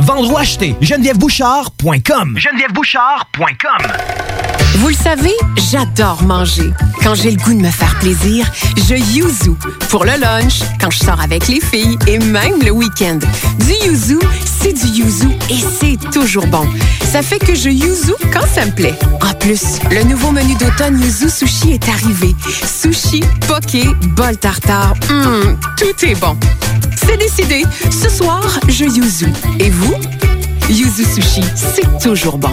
Vendre ou acheter, genevièvebouchard.com. genevièvebouchard.com. Vous le savez, j'adore manger. Quand j'ai le goût de me faire plaisir, je yuzu. Pour le lunch, quand je sors avec les filles et même le week-end. Du yuzu, c'est du yuzu et c'est toujours bon. Ça fait que je yuzu quand ça me plaît. En plus, le nouveau menu d'automne Yuzu Sushi est arrivé. Sushi, poké, bol tartare, hum, tout est bon. C'est décidé. Ce soir, je yuzu. Et vous? Yuzu Sushi, c'est toujours bon.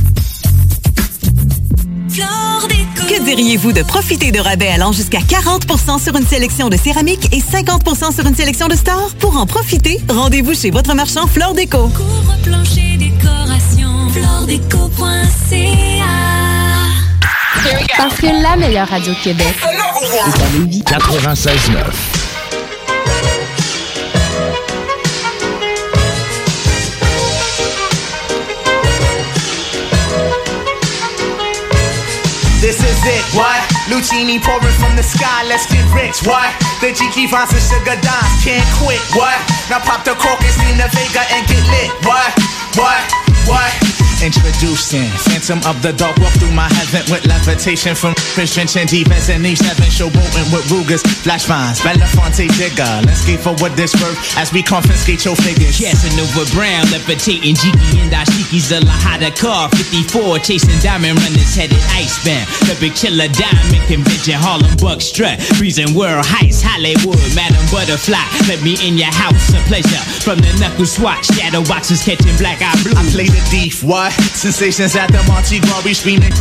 Que diriez-vous de profiter de rabais allant jusqu'à 40% sur une sélection de céramique et 50% sur une sélection de stores? Pour en profiter, rendez-vous chez votre marchand Flore Déco. Plancher décoration, floredeco.ca Parce que la meilleure radio de Québec est à Lévis. 96.9. it, what? Lucini pouring from the sky, let's get rich, what? The Jiki Vance and Sugar Dance can't quit, what? Now pop the cork and the Vega and get lit, what? What? What? Introducing Phantom of the Dark, walk through my heaven with levitation from Christian Divas and each seven showboating with Rugers, flash vines, Belafonte Digger. Let's get for what this worth as we confiscate your figures. Casanova Brown, levitating Jiki and Ashiki's a Lahada car. 54, chasing diamond runners headed icebound. The big killer diamond convention, Harlem Buck strut. Freezing world heights, Hollywood, Madam Butterfly. Let me in your house, a pleasure. From the knuckle swatch, shadow boxes catching black eye blue. I play the thief, what? Sensations at the Monte Gras, we screaming.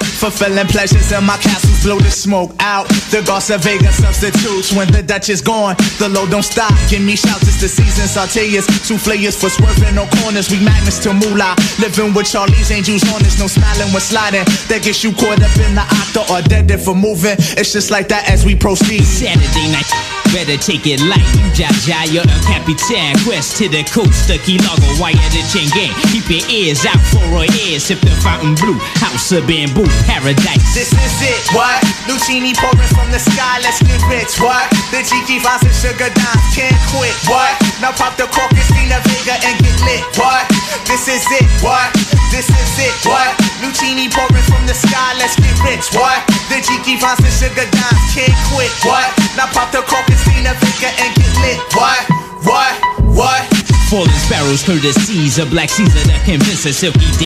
Fulfilling pleasures in my castles, blow the smoke out. The Garza Vega substitutes when the Dutch is gone. The load don't stop. Give me shouts, it's the season. Sauteas, souffleurs for swerving no corners. We magnets to moolah. Living with Charlie's angels on this, no smiling when sliding. That gets you caught up in the octa or dead if for moving. It's just like that as we proceed. Saturday night. Better take it light, you jaja, you're a capitan. Quest to the coast, the key logo, wire the chain gang. Keep your ears out for our ears, sip the fountain blue. House of bamboo, paradise. This is it, what? Lucini pouring from the sky, let's get rich, what? The Gigi Vines and Sugar Dimes can't quit, what? Now pop the cork, Christina Vega and get lit, what? This is it, what? This is it, what? Lucini pouring from the sky, let's get rich, what? The Gigi Vines and Sugar Dimes can't quit, what? Now pop the cork, Christina Vega and get lit, what? What? What? Falling sparrows, courtesies of Black Caesar that convince a silky